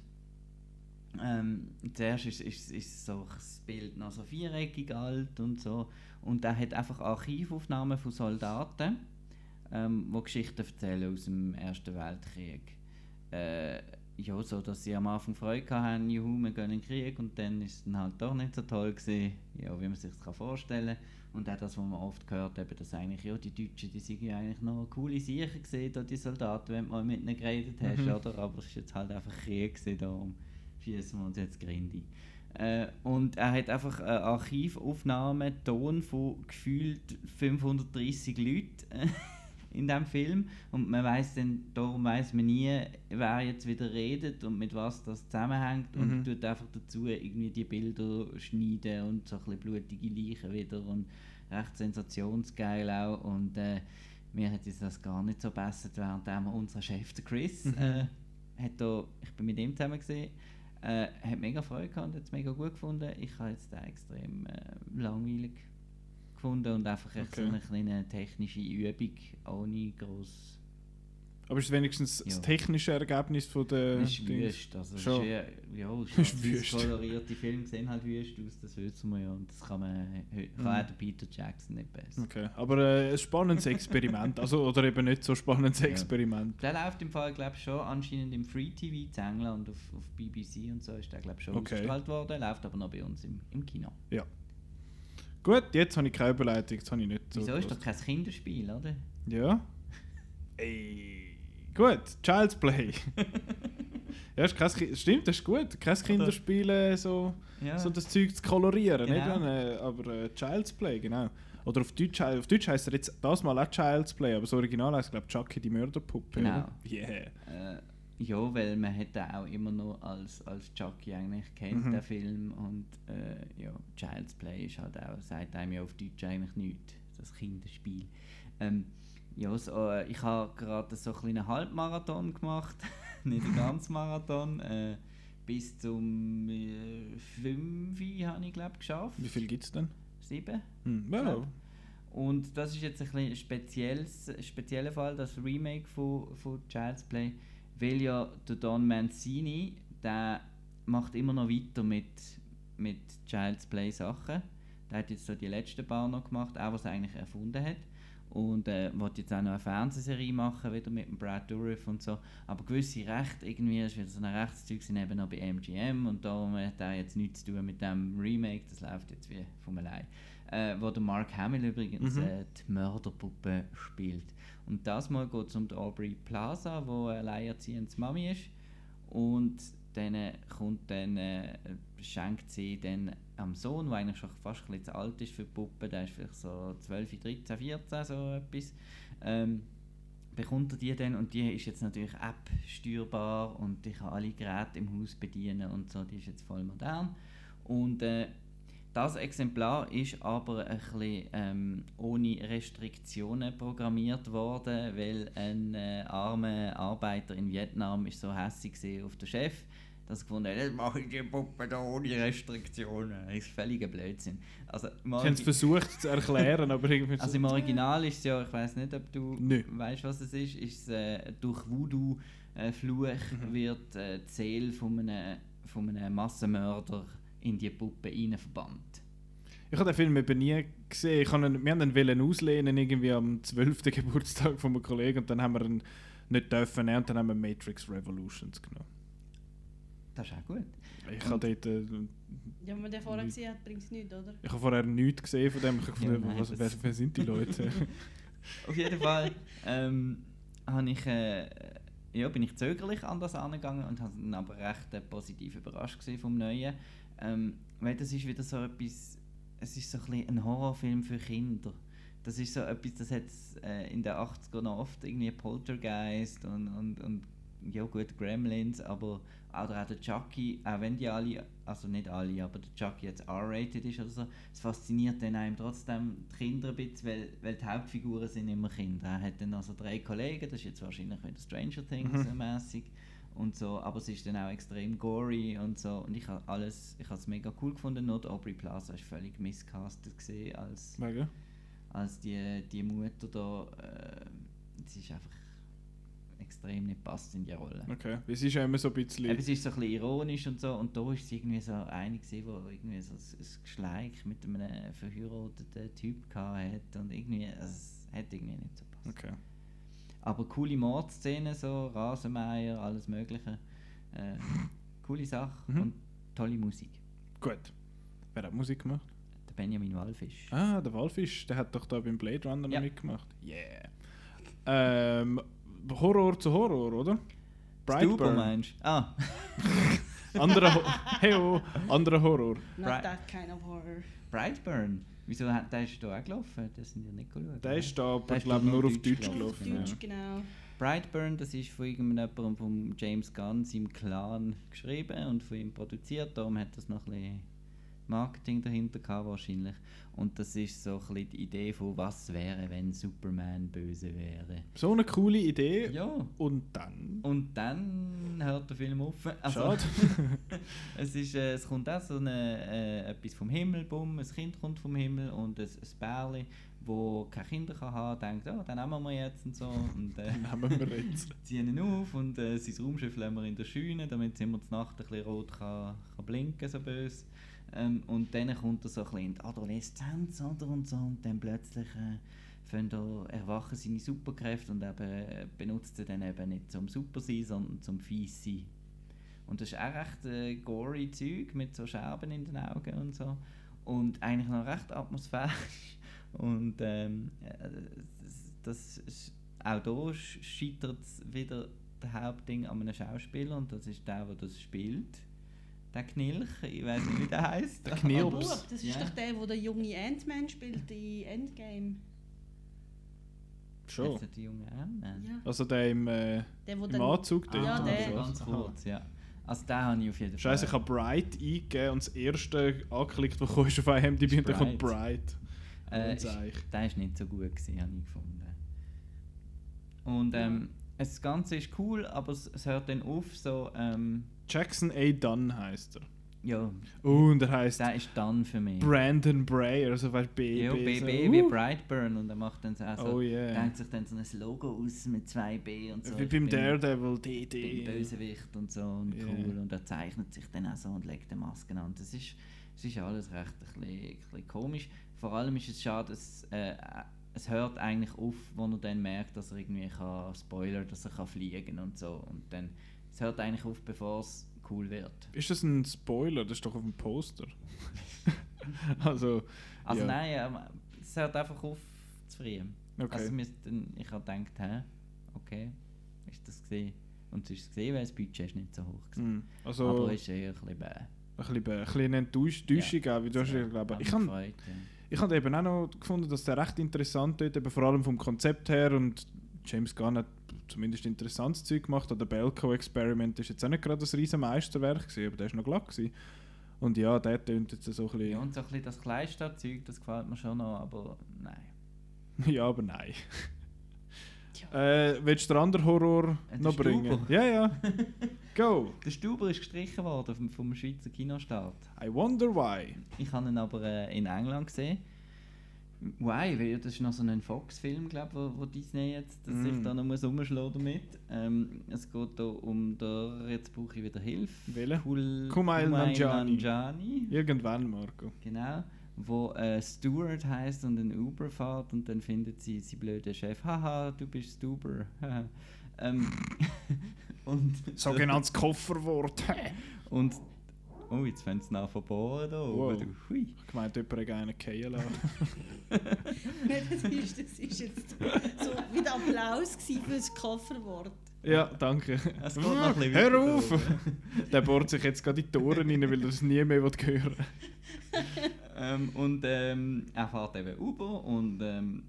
[SPEAKER 2] Ähm, zuerst ist, ist, ist so das Bild noch so viereckig alt und so. Und er hat einfach Archivaufnahmen von Soldaten, ähm, die Geschichten erzählen aus dem Ersten Weltkrieg. Äh, ja, so dass sie am Anfang Freude hatten, juhu, wir gehen in den Krieg und dann ist es dann halt doch nicht so toll gewesen, ja, wie man sich das vorstellen kann. Und auch das, was man oft gehört hat, dass eigentlich, ja, die Deutschen, die sind ja eigentlich noch coole Sachen gesehen, da die Soldaten, wenn du mal mit ihnen geredet hast,
[SPEAKER 1] Mhm.
[SPEAKER 2] oder? Aber es war jetzt halt einfach Krieg gewesen, darum schießen wir uns jetzt Grindi. Äh, und er hat einfach eine Archivaufnahme, Ton von gefühlt 530 Leuten äh, in diesem Film. Und man weiß dann, darum weiß man nie, wer jetzt wieder redet und mit was das zusammenhängt.
[SPEAKER 1] Mhm.
[SPEAKER 2] Und tut einfach dazu irgendwie die Bilder schneiden und so ein bisschen blutige Leichen wieder. Und recht sensationsgeil auch. Und äh, mir hat das gar nicht so besser, während unser Chef, der Chris,
[SPEAKER 1] Mhm.
[SPEAKER 2] äh, hat da, ich bin mit ihm zusammen gesehen, äh, hat mega Freude gehabt und hat es mega gut gefunden. Ich habe jetzt den extrem äh, langweilig gefunden und einfach
[SPEAKER 1] Okay.
[SPEAKER 2] eine kleine technische Übung ohne gross.
[SPEAKER 1] Aber ist es wenigstens das technische Ergebnis von der.
[SPEAKER 2] Ist wüst. Also
[SPEAKER 1] Schon.
[SPEAKER 2] ist ja,
[SPEAKER 1] Ist
[SPEAKER 2] ist
[SPEAKER 1] wüst.
[SPEAKER 2] kolorierte Filme sehen halt wüst aus, das wissen wir ja. Und das kann, man, kann
[SPEAKER 1] Mhm.
[SPEAKER 2] auch der Peter Jackson nicht besser.
[SPEAKER 1] Okay, aber äh, ein spannendes Experiment. Also, oder eben nicht so spannendes
[SPEAKER 2] Ja.
[SPEAKER 1] Experiment.
[SPEAKER 2] Der läuft im Fall, glaube ich, schon anscheinend im Free TV zu England auf, auf BBC und so ist der, glaube ich, schon
[SPEAKER 1] Okay.
[SPEAKER 2] ausgestrahlt worden. Läuft aber noch bei uns im, im Kino.
[SPEAKER 1] Ja. Gut, jetzt habe ich keine Überleitung, jetzt habe ich nicht so.
[SPEAKER 2] Wieso ist doch kein Kinderspiel, oder?
[SPEAKER 1] Ja. Ey. Gut, Child's Play. ja, ist Ki- stimmt, das ist gut. Kein Kinderspiel, so,
[SPEAKER 2] Ja.
[SPEAKER 1] so das Zeug zu kolorieren,
[SPEAKER 2] Genau.
[SPEAKER 1] nicht? Äh, aber äh, Child's Play, genau. Oder auf Deutsch, auf Deutsch heisst er jetzt das mal auch Child's Play, aber das Original heisst, glaube ich, Chucky die Mörderpuppe.
[SPEAKER 2] Genau.
[SPEAKER 1] Oder? Yeah.
[SPEAKER 2] Äh, ja, weil man hat den auch immer noch als, als Chucky eigentlich kennt,
[SPEAKER 1] Mhm.
[SPEAKER 2] den Film. Und äh, ja, Child's Play ist halt auch, sagt einem ja auf Deutsch eigentlich nichts, das Kinderspiel. Ähm, ja, so, äh, ich habe gerade so einen kleinen Halbmarathon gemacht, nicht einen ganzen Marathon. Äh, bis zum äh, 5 habe ich glaube geschafft.
[SPEAKER 1] Wie viel gibt es denn?
[SPEAKER 2] 7?
[SPEAKER 1] Hm.
[SPEAKER 2] Glaub. Und das ist jetzt ein bisschen ein spezielles, spezieller Fall, das Remake von, von Child's Play, weil ja der Don Mancini, der macht immer noch weiter mit, mit Child's Play Sachen. Der hat jetzt so die letzten paar noch gemacht, auch was er eigentlich erfunden hat. Und äh, wollte jetzt auch noch eine Fernsehserie machen, wieder mit dem Brad Dourif und so. Aber gewisse Rechte, irgendwie, ist wieder so ein Rechtszeug, sind eben noch bei MGM und darum hat er jetzt nichts zu tun mit dem Remake, das läuft jetzt wie von allein. Äh, wo der Mark Hamill übrigens
[SPEAKER 1] Mhm.
[SPEAKER 2] äh, die Mörderpuppe spielt. Und das Mal geht es um die Aubrey Plaza, wo eine alleinerziehende Mami ist. Und dann äh, kommt dann, äh, schenkt sie dann am Sohn, der eigentlich schon fast ein zu alt ist für die Puppe, der ist vielleicht so 12, 13, 14, so etwas, ähm, bekommt er die dann und die ist jetzt natürlich App-steuerbar und die kann alle Geräte im Haus bedienen und so, die ist jetzt voll modern. Und äh, das Exemplar ist aber ein bisschen ähm, ohne Restriktionen programmiert worden, weil ein äh, armer Arbeiter in Vietnam ist so hässlich auf den Chef, dass er gefunden hat, jetzt mache ich die Puppe da ohne Restriktionen. Das ist völliger Blödsinn. Also,
[SPEAKER 1] Ich habe es versucht zu erklären, aber irgendwie
[SPEAKER 2] also
[SPEAKER 1] so,
[SPEAKER 2] im Original ist es ja, ich weiß nicht, ob du
[SPEAKER 1] Nö.
[SPEAKER 2] weißt, was es ist, ist es, äh, durch Voodoo äh, Fluch
[SPEAKER 1] Mhm.
[SPEAKER 2] wird äh, die Seele von einem, von einem Massenmörder in die Puppe rein verbannt.
[SPEAKER 1] Ich habe den Film eben nie gesehen. Ich habe ihn, wir haben ihn auslehnen irgendwie am 12. Geburtstag von einem Kollegen und dann haben wir ihn nicht dürfen und dann haben wir Matrix Revolutions genommen.
[SPEAKER 2] Das ist auch gut.
[SPEAKER 1] Ich
[SPEAKER 2] Und-
[SPEAKER 1] habe dort, äh,
[SPEAKER 3] Ja, wenn man den vorher
[SPEAKER 1] Nicht.
[SPEAKER 3] gesehen hat, bringt es nichts, oder?
[SPEAKER 1] ich habe vorher nichts gesehen von dem. Ich habe gefunden,
[SPEAKER 2] nein,
[SPEAKER 1] was, wer, wer sind die Leute?
[SPEAKER 2] Auf jeden Fall ähm, ich, äh, ja, bin ich zögerlich an das angegangen und habe dann aber recht äh, positiv überrascht gesehen vom Neuen. Ähm, weil das ist wieder so etwas, es ist so ein, ein Horrorfilm für Kinder. Das ist so etwas, das hat äh, in den 80ern noch oft irgendwie Poltergeist und, und, und ja gut, Gremlins, aber oder auch der Chucky, auch wenn die alle, also nicht alle, aber der Chucky jetzt R-rated ist oder so, es fasziniert dann einem trotzdem die Kinder ein bisschen, weil, weil die Hauptfiguren sind immer Kinder. Er hat dann also drei Kollegen, das ist jetzt wahrscheinlich wieder Stranger Things
[SPEAKER 1] Mhm.
[SPEAKER 2] mäßig und so, aber es ist dann auch extrem gory und so und ich habe alles, ich habe es mega cool gefunden, nur die Aubrey Plaza ist völlig miscastet gesehen als
[SPEAKER 1] Wegen?
[SPEAKER 2] als die, die Mutter da, äh, sie ist einfach extrem nicht passt in die Rolle.
[SPEAKER 1] Okay. Es ist ja immer so ein bisschen.
[SPEAKER 2] Eben, es ist so ein bisschen ironisch und so und da ist es irgendwie so eine gewesen, wo irgendwie so ein, ein Geschleik mit einem verheirateten Typ gehabt hat und irgendwie, also, es hat irgendwie nicht so gepasst.
[SPEAKER 1] Okay.
[SPEAKER 2] Aber coole Mordszenen, so Rasenmeier, alles mögliche. Äh, coole Sache
[SPEAKER 1] Mhm.
[SPEAKER 2] und tolle Musik.
[SPEAKER 1] Gut. Wer hat Musik gemacht?
[SPEAKER 2] Der Benjamin Wallfisch.
[SPEAKER 1] Ah, der Walfisch, der hat doch da beim Blade Runner
[SPEAKER 2] Ja.
[SPEAKER 1] noch mitgemacht. Yeah. Ähm, Horror zu Horror, oder?
[SPEAKER 2] Stuber meinst du? Ah,
[SPEAKER 1] Anderer Ho hey, oh, anderer Horror.
[SPEAKER 3] Not that kind of horror.
[SPEAKER 2] Brightburn. Wieso hat der ist da auch gelaufen? Das sind ja nicht geschaut.
[SPEAKER 1] Der ist da, aber ich glaube
[SPEAKER 2] nur
[SPEAKER 1] auf
[SPEAKER 2] Deutsch
[SPEAKER 1] Deutsch
[SPEAKER 2] gelaufen,
[SPEAKER 3] Auf. Deutsch,
[SPEAKER 1] Ja.
[SPEAKER 3] genau.
[SPEAKER 2] Brightburn, das ist von irgendjemandem von James Gunn, seinem Clan, geschrieben und von ihm produziert. Darum hat das noch ein bisschen Marketing dahinter gehabt wahrscheinlich. Und das ist so ein bisschen die Idee von was wäre, wenn Superman böse wäre.
[SPEAKER 1] So eine coole Idee.
[SPEAKER 2] Ja.
[SPEAKER 1] Und dann.
[SPEAKER 2] Und dann hört der Film auf. Also,
[SPEAKER 1] Schade.
[SPEAKER 2] es, ist, äh, es kommt auch so eine, äh, etwas vom Himmel, bumm, ein Kind kommt vom Himmel und ein, ein Bärli, wo keine Kinder kann haben, denkt, oh, dann nehmen wir jetzt und so. Und, äh,
[SPEAKER 1] Nehmen wir jetzt.
[SPEAKER 2] ziehen ihn auf und äh, sein Raumschiff lassen wir in der Scheune, damit es immer zur Nacht ein bisschen rot kann, kann blinken, so böse. Ähm, und dann kommt er so ein bisschen in die Adoleszenz, oder? Und so, und dann plötzlich äh, er, erwachen seine Superkräfte und eben, äh, benutzt sie dann eben nicht zum Super sein, sondern zum Fies sein. Und das ist auch recht äh, gory Zeug mit so Scherben in den Augen und so. Und eigentlich noch recht atmosphärisch. Und ähm, äh, das ist, auch hier scheitert wieder der Hauptding an einem Schauspieler und das ist der, der das spielt. Der Knilch, ich weiß nicht, wie der heißt.
[SPEAKER 1] Der Knirps.
[SPEAKER 3] Oh, das ist
[SPEAKER 2] Ja.
[SPEAKER 3] doch der, der der junge Ant-Man spielt in Endgame.
[SPEAKER 1] Schon.
[SPEAKER 2] Ist das der junge Ant-Man?
[SPEAKER 3] Ja.
[SPEAKER 1] Also der im, äh,
[SPEAKER 3] Der, wo
[SPEAKER 1] im Anzug dort.
[SPEAKER 3] Ja,
[SPEAKER 1] oder
[SPEAKER 3] der.
[SPEAKER 2] Ganz kurz, ja. Also den habe ich auf jeden Fall.
[SPEAKER 1] Scheiße, ich habe Bright eingegeben und das erste angeklickt, was ist auf IMDb und dann kommt Bright.
[SPEAKER 2] Äh, ist, der ist nicht so gut gewesen, habe ich gefunden. Und ähm, das Ganze ist cool, aber es, es hört dann auf so, ähm,
[SPEAKER 1] Jackson A. Dunn heißt er.
[SPEAKER 2] ja,
[SPEAKER 1] Und er heißt
[SPEAKER 2] der ist dann für mich.
[SPEAKER 1] Brandon Bray, also weißt BB.
[SPEAKER 2] Ja,
[SPEAKER 1] so.
[SPEAKER 2] BB wie
[SPEAKER 1] Uh.
[SPEAKER 2] Brightburn und er macht dann so, also,
[SPEAKER 1] Oh yeah.
[SPEAKER 2] denkt sich dann so ein Logo aus mit zwei B und so.
[SPEAKER 1] Wie beim Daredevil, DD.
[SPEAKER 2] Bösewicht und so und
[SPEAKER 1] Ja.
[SPEAKER 2] cool und er zeichnet sich dann auch so und legt eine Maske an. Das ist, das ist alles recht ein bisschen, ein bisschen komisch. Vor allem ist es schade, dass äh, es hört eigentlich auf, wo er dann merkt, dass er irgendwie kann, Spoiler, dass er kann fliegen und so und dann es hört eigentlich auf, bevor es cool wird.
[SPEAKER 1] Ist das ein Spoiler? Das ist doch auf dem Poster. also,
[SPEAKER 2] Also
[SPEAKER 1] ja.
[SPEAKER 2] nein, ähm, es hört einfach auf zu früh.
[SPEAKER 1] Okay.
[SPEAKER 2] Also dann, ich habe gedacht, hä, okay, ist das gesehen? Und es ist gesehen, weil das Budget ist nicht so hoch war.
[SPEAKER 1] Mm, Also,
[SPEAKER 2] Aber es ist eher ein bisschen bäh.
[SPEAKER 1] ein bisschen, be- ein bisschen eine Enttäusch Enttäuschung auch, wie du hast ja, glaube ich. Ich habe
[SPEAKER 2] gefreut, ja.
[SPEAKER 1] Ich habe eben auch noch gefunden, dass der recht interessant dort, eben vor allem vom Konzept her und James Gunn hat zumindest interessantes Zeug gemacht. Oder Belko Experiment ist jetzt auch nicht gerade ein riesen Meisterwerk gewesen, aber der ist noch glatt gewesen. Und ja, der tönt jetzt so ein bisschen...
[SPEAKER 2] Ja, und so ein bisschen das Kleinstadtzeug, das gefällt mir schon noch, aber nein.
[SPEAKER 1] Ja, aber nein. Äh, willst du den anderen Horror
[SPEAKER 2] Äh,
[SPEAKER 1] noch bringen?
[SPEAKER 2] Stuber.
[SPEAKER 1] Ja, ja. Go!
[SPEAKER 2] Der Stuber ist gestrichen worden vom, vom Schweizer Kinostart.
[SPEAKER 1] I wonder why.
[SPEAKER 2] Ich habe ihn aber äh, in England gesehen. Why? Weil das ist noch so ein Fox-Film, glaube wo, wo Disney jetzt dass sich
[SPEAKER 1] Mm.
[SPEAKER 2] da noch muss umschlagen damit. Ähm, es geht hier um der, jetzt brauche ich wieder Hilfe.
[SPEAKER 1] Welchen?
[SPEAKER 2] Kul
[SPEAKER 1] Kumail Nanjiani.
[SPEAKER 2] Nanjiani.
[SPEAKER 1] Irgendwann, Marco.
[SPEAKER 2] Genau. Wo äh, Stewart heißt und ein Uber fährt und dann findet sie sie blöde Chef, haha, du bist Stuber. ähm, und
[SPEAKER 1] Sogenanntes Kofferwort.
[SPEAKER 2] und oh, jetzt fängt es nach verbohren da
[SPEAKER 1] Wow.
[SPEAKER 2] oben. du. Hui.
[SPEAKER 1] Ich meinte, jemand hat einen fallen lassen.
[SPEAKER 3] das, ist, das ist jetzt so wie der Applaus für das Kofferwort.
[SPEAKER 1] Ja, danke.
[SPEAKER 2] Es geht noch ein bisschen
[SPEAKER 1] Hör auf! Der bohrt sich jetzt gerade in die Ohren rein, weil er es nie mehr will hören
[SPEAKER 2] ähm, und ähm, er fährt eben Uber und ähm,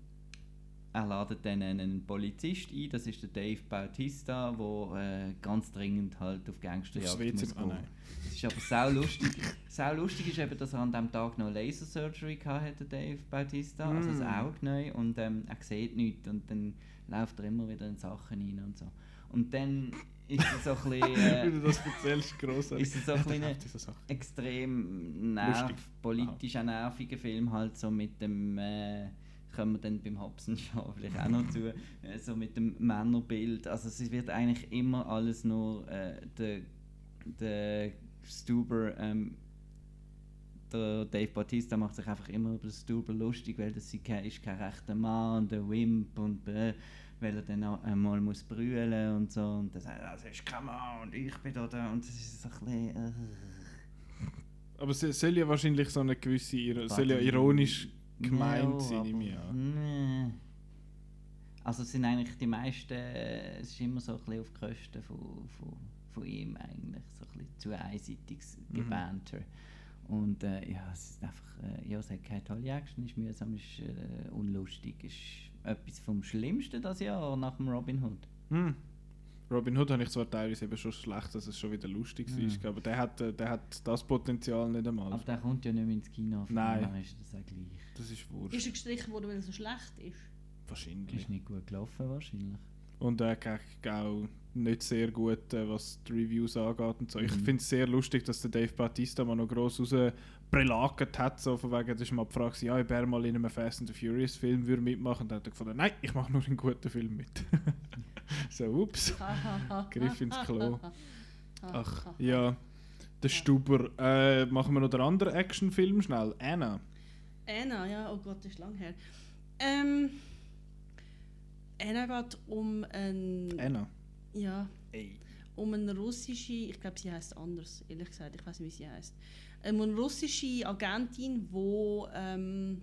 [SPEAKER 2] er ladet dann einen Polizist ein, das ist der Dave Bautista, der äh, ganz dringend halt auf Gangsterjagd muss
[SPEAKER 1] ah,
[SPEAKER 2] gehen.
[SPEAKER 1] nein.
[SPEAKER 2] Es ist aber sau lustig. sau lustig ist eben, dass er an diesem Tag noch Laser Surgery hatte, Dave Bautista, also das
[SPEAKER 1] Mm.
[SPEAKER 2] Auge neu und ähm, er sieht nichts und dann läuft er immer wieder in Sachen rein und so. Und dann ist er so ein bisschen...
[SPEAKER 1] Wie
[SPEAKER 2] Äh,
[SPEAKER 1] du das erzählst, grossartig.
[SPEAKER 2] ist es so ein
[SPEAKER 1] Ja, Sachen.
[SPEAKER 2] extrem nerv, politisch ein nerviger Film halt so mit dem äh, kommen wir dann beim Hobson Shaw vielleicht auch noch zu, äh, so mit dem Männerbild. Also es wird eigentlich immer alles nur äh, der, der Stuber, ähm, der Dave Bautista macht sich einfach immer über den Stuber lustig, weil das ist kein, ist kein rechter Mann und der Wimp und äh, weil er dann auch einmal muss brüllen und so und dann sagt er, das ist Mann und ich bin da, da und das ist so ein bisschen... Äh,
[SPEAKER 1] Aber es soll ja wahrscheinlich so eine gewisse, soll ja ironisch gemeint
[SPEAKER 2] Ja,
[SPEAKER 1] sein, an.
[SPEAKER 2] Nee. Also sind eigentlich die meisten, äh, es ist immer so ein bisschen auf Kosten von, von, von ihm eigentlich, so ein bisschen zu einseitiges
[SPEAKER 1] Mhm.
[SPEAKER 2] Gebanter. Und äh, ja, es ist einfach, äh, ja, es hat keine tolle Action, ist mühsam, ist äh, unlustig, ist etwas vom Schlimmsten das Jahr nach dem Robin Hood.
[SPEAKER 1] Hm. Robin Hood habe ich zwar teilweise eben schon schlecht, dass es schon wieder lustig
[SPEAKER 2] Mhm.
[SPEAKER 1] ist, aber der hat, äh, der hat das Potenzial nicht einmal.
[SPEAKER 2] Aber der kommt ja nicht mehr ins Kino,
[SPEAKER 1] Nein.
[SPEAKER 2] her ist das auch gleich.
[SPEAKER 1] das ist
[SPEAKER 3] Ist
[SPEAKER 1] wurscht.
[SPEAKER 3] er gestrichen worden, weil er so schlecht ist?
[SPEAKER 1] Wahrscheinlich.
[SPEAKER 2] Ist nicht gut gelaufen wahrscheinlich.
[SPEAKER 1] Und er äh, auch nicht sehr gut, äh, was die Reviews angeht und so. Ich
[SPEAKER 2] Mhm.
[SPEAKER 1] finde es sehr lustig, dass der Dave Bautista mal noch gross rausprelagert hat, so von wegen, das ist mal die Frage, ja, ob er mal in einem Fast and the Furious Film würde mitmachen und dann hat er gefunden, nein, ich mache nur einen guten Film mit. so, ups. Griff ins Klo. Ach, ja. Der Stuber. Äh, machen wir noch den anderen Actionfilm schnell. Anna.
[SPEAKER 3] Anna, ja, oh Gott, das ist lang her. Ähm, Anna geht um ein,
[SPEAKER 1] Anna.
[SPEAKER 3] ja,
[SPEAKER 1] Ey.
[SPEAKER 3] um eine russische, ich glaube, sie heißt anders, ehrlich gesagt, ich weiß nicht, wie sie heißt. Ähm, eine russische Agentin, die ähm,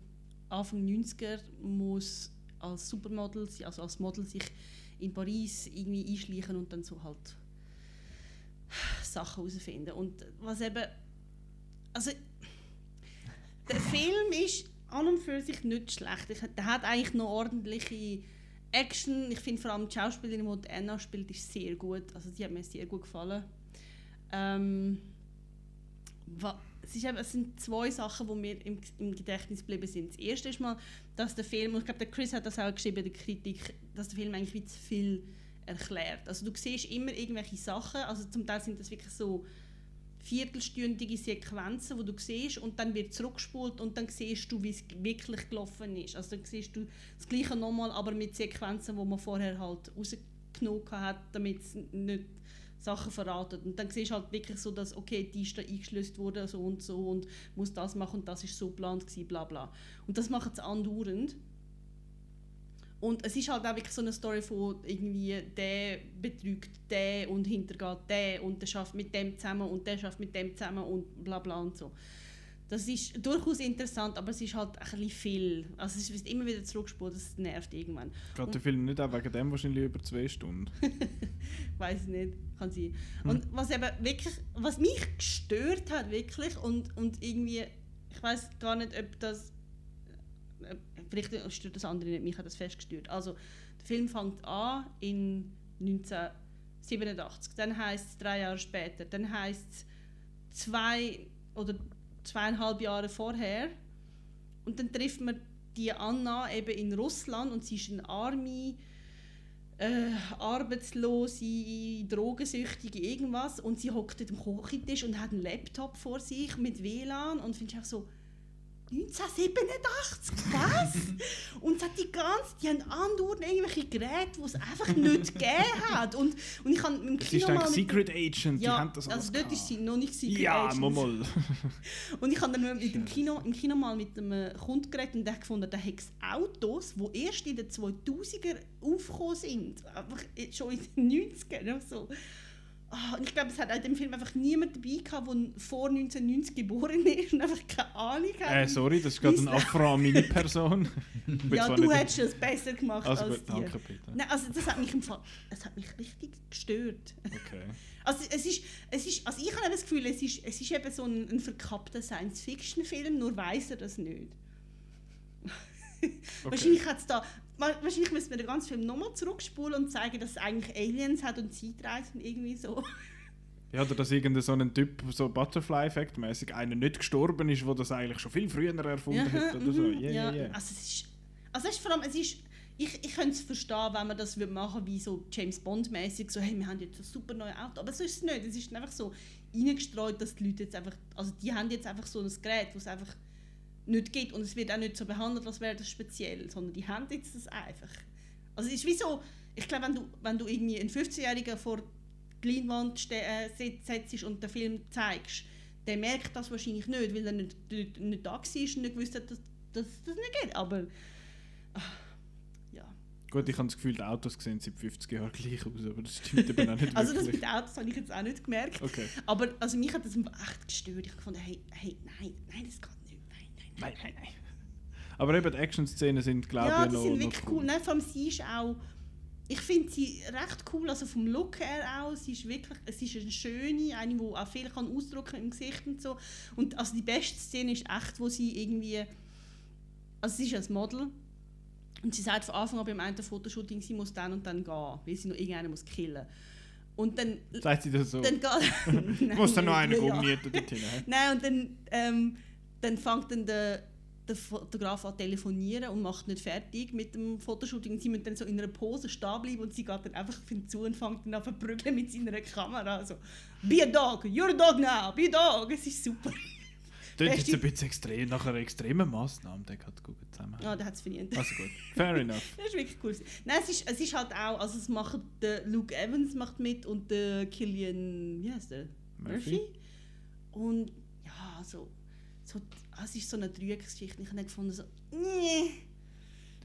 [SPEAKER 3] Anfang 90er muss als Supermodel, also als Model sich in Paris irgendwie einschleichen und dann so halt Sachen herausfinden. Und was eben, also der Film ist an und für sich nicht schlecht. Ich, der hat eigentlich noch ordentliche Action. Ich finde vor allem die Schauspielerin, die Anna spielt, ist sehr gut. Also die hat mir sehr gut gefallen. Ähm, es, ist eben, es sind zwei Sachen, die mir im, im Gedächtnis geblieben sind. Das erste ist mal, dass der Film, und ich glaube, der Chris hat das auch geschrieben, der Kritik, dass der Film eigentlich zu viel erklärt. Also du siehst immer irgendwelche Sachen, also zum Teil sind das wirklich so viertelstündige Sequenzen, wo du siehst und dann wird zurückgespult und dann siehst du, wie es wirklich gelaufen ist. Also dann siehst du das Gleiche nochmal, aber mit Sequenzen, wo man vorher halt rausgenommen hat, damit es nicht Sachen verraten. Und dann siehst du halt wirklich so, dass okay, die ist da eingeschlösst worden so und so und muss das machen und das ist so geplant gewesen, bla bla. Und das macht es andauernd. Und es ist halt auch wirklich so eine Story von irgendwie, der betrügt den und hintergeht den und der schafft mit dem zusammen und der schafft mit dem zusammen und bla bla und so. Das ist durchaus interessant, aber es ist halt ein bisschen viel. Also es wird immer wieder zurückgespult, das nervt irgendwann.
[SPEAKER 1] Geht der Film nicht auch wegen dem wahrscheinlich über zwei Stunden?
[SPEAKER 3] weiß ich nicht, kann sein.
[SPEAKER 1] Hm.
[SPEAKER 3] Und was eben wirklich, was mich gestört hat wirklich und, und irgendwie, ich weiß gar nicht, ob das, vielleicht stört das andere nicht, mich hat das fest gestört. Also der Film fängt an in 1987, dann heißt es drei Jahre später, dann heißt es zwei oder zweieinhalb Jahre vorher. Und dann trifft man die Anna eben in Russland und sie ist eine Army äh, arbeitslose, drogensüchtige irgendwas. Und sie hockt am Küchentisch und hat einen Laptop vor sich mit WLAN und finde ich auch so 1987, was? und es hat die ganze, die haben andauernd irgendwelche Geräte, die es einfach nicht gegeben hat und, und ich habe im Kino mal
[SPEAKER 1] Secret Agent, die
[SPEAKER 3] ja,
[SPEAKER 1] haben das alles
[SPEAKER 3] also dort ist sie noch nicht Secret
[SPEAKER 1] Ja,
[SPEAKER 3] Agent.
[SPEAKER 1] mal mal.
[SPEAKER 3] Und ich habe dann mit dem Kino, im Kino mal mit einem Kunden geredet und der hat gefunden, da hätte es Autos, die erst in den 2000er aufgekommen sind. Einfach schon in den 90ern. und So. Ah, und ich glaube, es hat in dem Film einfach niemand dabei gehabt, der vor 1990 geboren ist und einfach keine Ahnung hat.
[SPEAKER 1] Äh, sorry, das ist gerade eine
[SPEAKER 3] Weiss-
[SPEAKER 1] Afro-Mini-Person.
[SPEAKER 3] ja, du hättest es besser gemacht
[SPEAKER 1] Also
[SPEAKER 3] als
[SPEAKER 1] gut, bitte.
[SPEAKER 3] Nein, also das hat mich im Fall, es hat mich richtig gestört.
[SPEAKER 1] Okay.
[SPEAKER 3] Also es ist, es ist, also ich habe das Gefühl, es ist, es ist eben so ein, ein verkappter Science-Fiction-Film, nur weiß er das nicht. Wahrscheinlich hat es da, wahrscheinlich müssen wir den ganzen Film nochmal zurückspulen und zeigen, dass es eigentlich Aliens hat und Zeitreisen irgendwie so.
[SPEAKER 1] Ja, oder dass irgendein so ein Typ, so Butterfly-Effekt mäßig einer nicht gestorben ist, wo das eigentlich schon viel früher erfunden hat oder so.
[SPEAKER 3] mhm,
[SPEAKER 1] Yeah,
[SPEAKER 3] ja.
[SPEAKER 1] yeah.
[SPEAKER 3] Also es ist, also es ist vor allem, es ist, ich, ich könnte es verstehen, wenn man das würde machen wie so James Bond mäßig so hey, wir haben jetzt ein super neues Auto, aber so ist es nicht. Es ist einfach so reingestreut, dass die Leute jetzt einfach, also die haben jetzt einfach so ein Gerät, wo es einfach nicht gibt. Und es wird auch nicht so behandelt, als wäre das speziell, sondern die haben jetzt das einfach. Also es ist wie so, ich glaube, wenn du, wenn du irgendwie einen 15-Jährigen vor die Leinwand äh, set- setzt und den Film zeigst, der merkt das wahrscheinlich nicht, weil er nicht, nicht, nicht da war und nicht gewusst hat, dass dass das nicht geht. Aber ah, ja.
[SPEAKER 1] Gut, ich habe das Gefühl, die Autos sehen seit 50 Jahren gleich aus, aber das stimmt eben auch nicht
[SPEAKER 3] Also das mit Autos habe ich jetzt auch nicht gemerkt.
[SPEAKER 1] Okay.
[SPEAKER 3] Aber also mich hat das echt gestört. Ich fand, hey, hey, nein, nein, das geht nicht. Nein, nein, nein.
[SPEAKER 1] Nein, nein, nein. Aber eben die Action-Szenen sind, glaube
[SPEAKER 3] ja,
[SPEAKER 1] ich,
[SPEAKER 3] die
[SPEAKER 1] noch,
[SPEAKER 3] sind
[SPEAKER 1] noch
[SPEAKER 3] wirklich cool. Nein, vor allem sie ist auch. Ich finde sie recht cool, also vom Look her auch. Sie ist wirklich, es ist eine schöne, eine, die auch viel kann ausdrücken im Gesicht und so. Und also die beste Szene ist echt, wo sie irgendwie, also sie ist ein Model und sie sagt von Anfang an beim einen Fotoshooting, sie muss dann und dann gehen, weil sie noch irgendeinen muss killen. Und dann,
[SPEAKER 1] Sagt sie das so?
[SPEAKER 3] dann geht,
[SPEAKER 1] Du musst dann noch einen
[SPEAKER 3] Ja.
[SPEAKER 1] ummieten dort hin. hä?
[SPEAKER 3] Nein, und dann, ähm, dann fängt dann der, der Fotograf an telefonieren und macht nicht fertig mit dem Fotoshooting. Und sie müssen dann so in einer Pose stehen bleiben und sie geht dann einfach auf ihn zu und fängt dann an zu prügeln mit seiner Kamera. So, be a dog, you're a dog now, be a dog. Es ist super.
[SPEAKER 1] Das ist jetzt ein bisschen extrem, nach einer extremen Massnahme, der hat gut zusammen.
[SPEAKER 3] Ja, der hat es verdient.
[SPEAKER 1] Also gut, fair enough.
[SPEAKER 3] Das ist wirklich cool. Nein, es ist, es ist halt auch, also es macht der Luke Evans macht mit und der Killian, wie heißt der?
[SPEAKER 1] Murphy.
[SPEAKER 3] Murphy. Und ja, so, es ist so eine Dreiecksgeschichte. Ich habe gefunden, so, nee.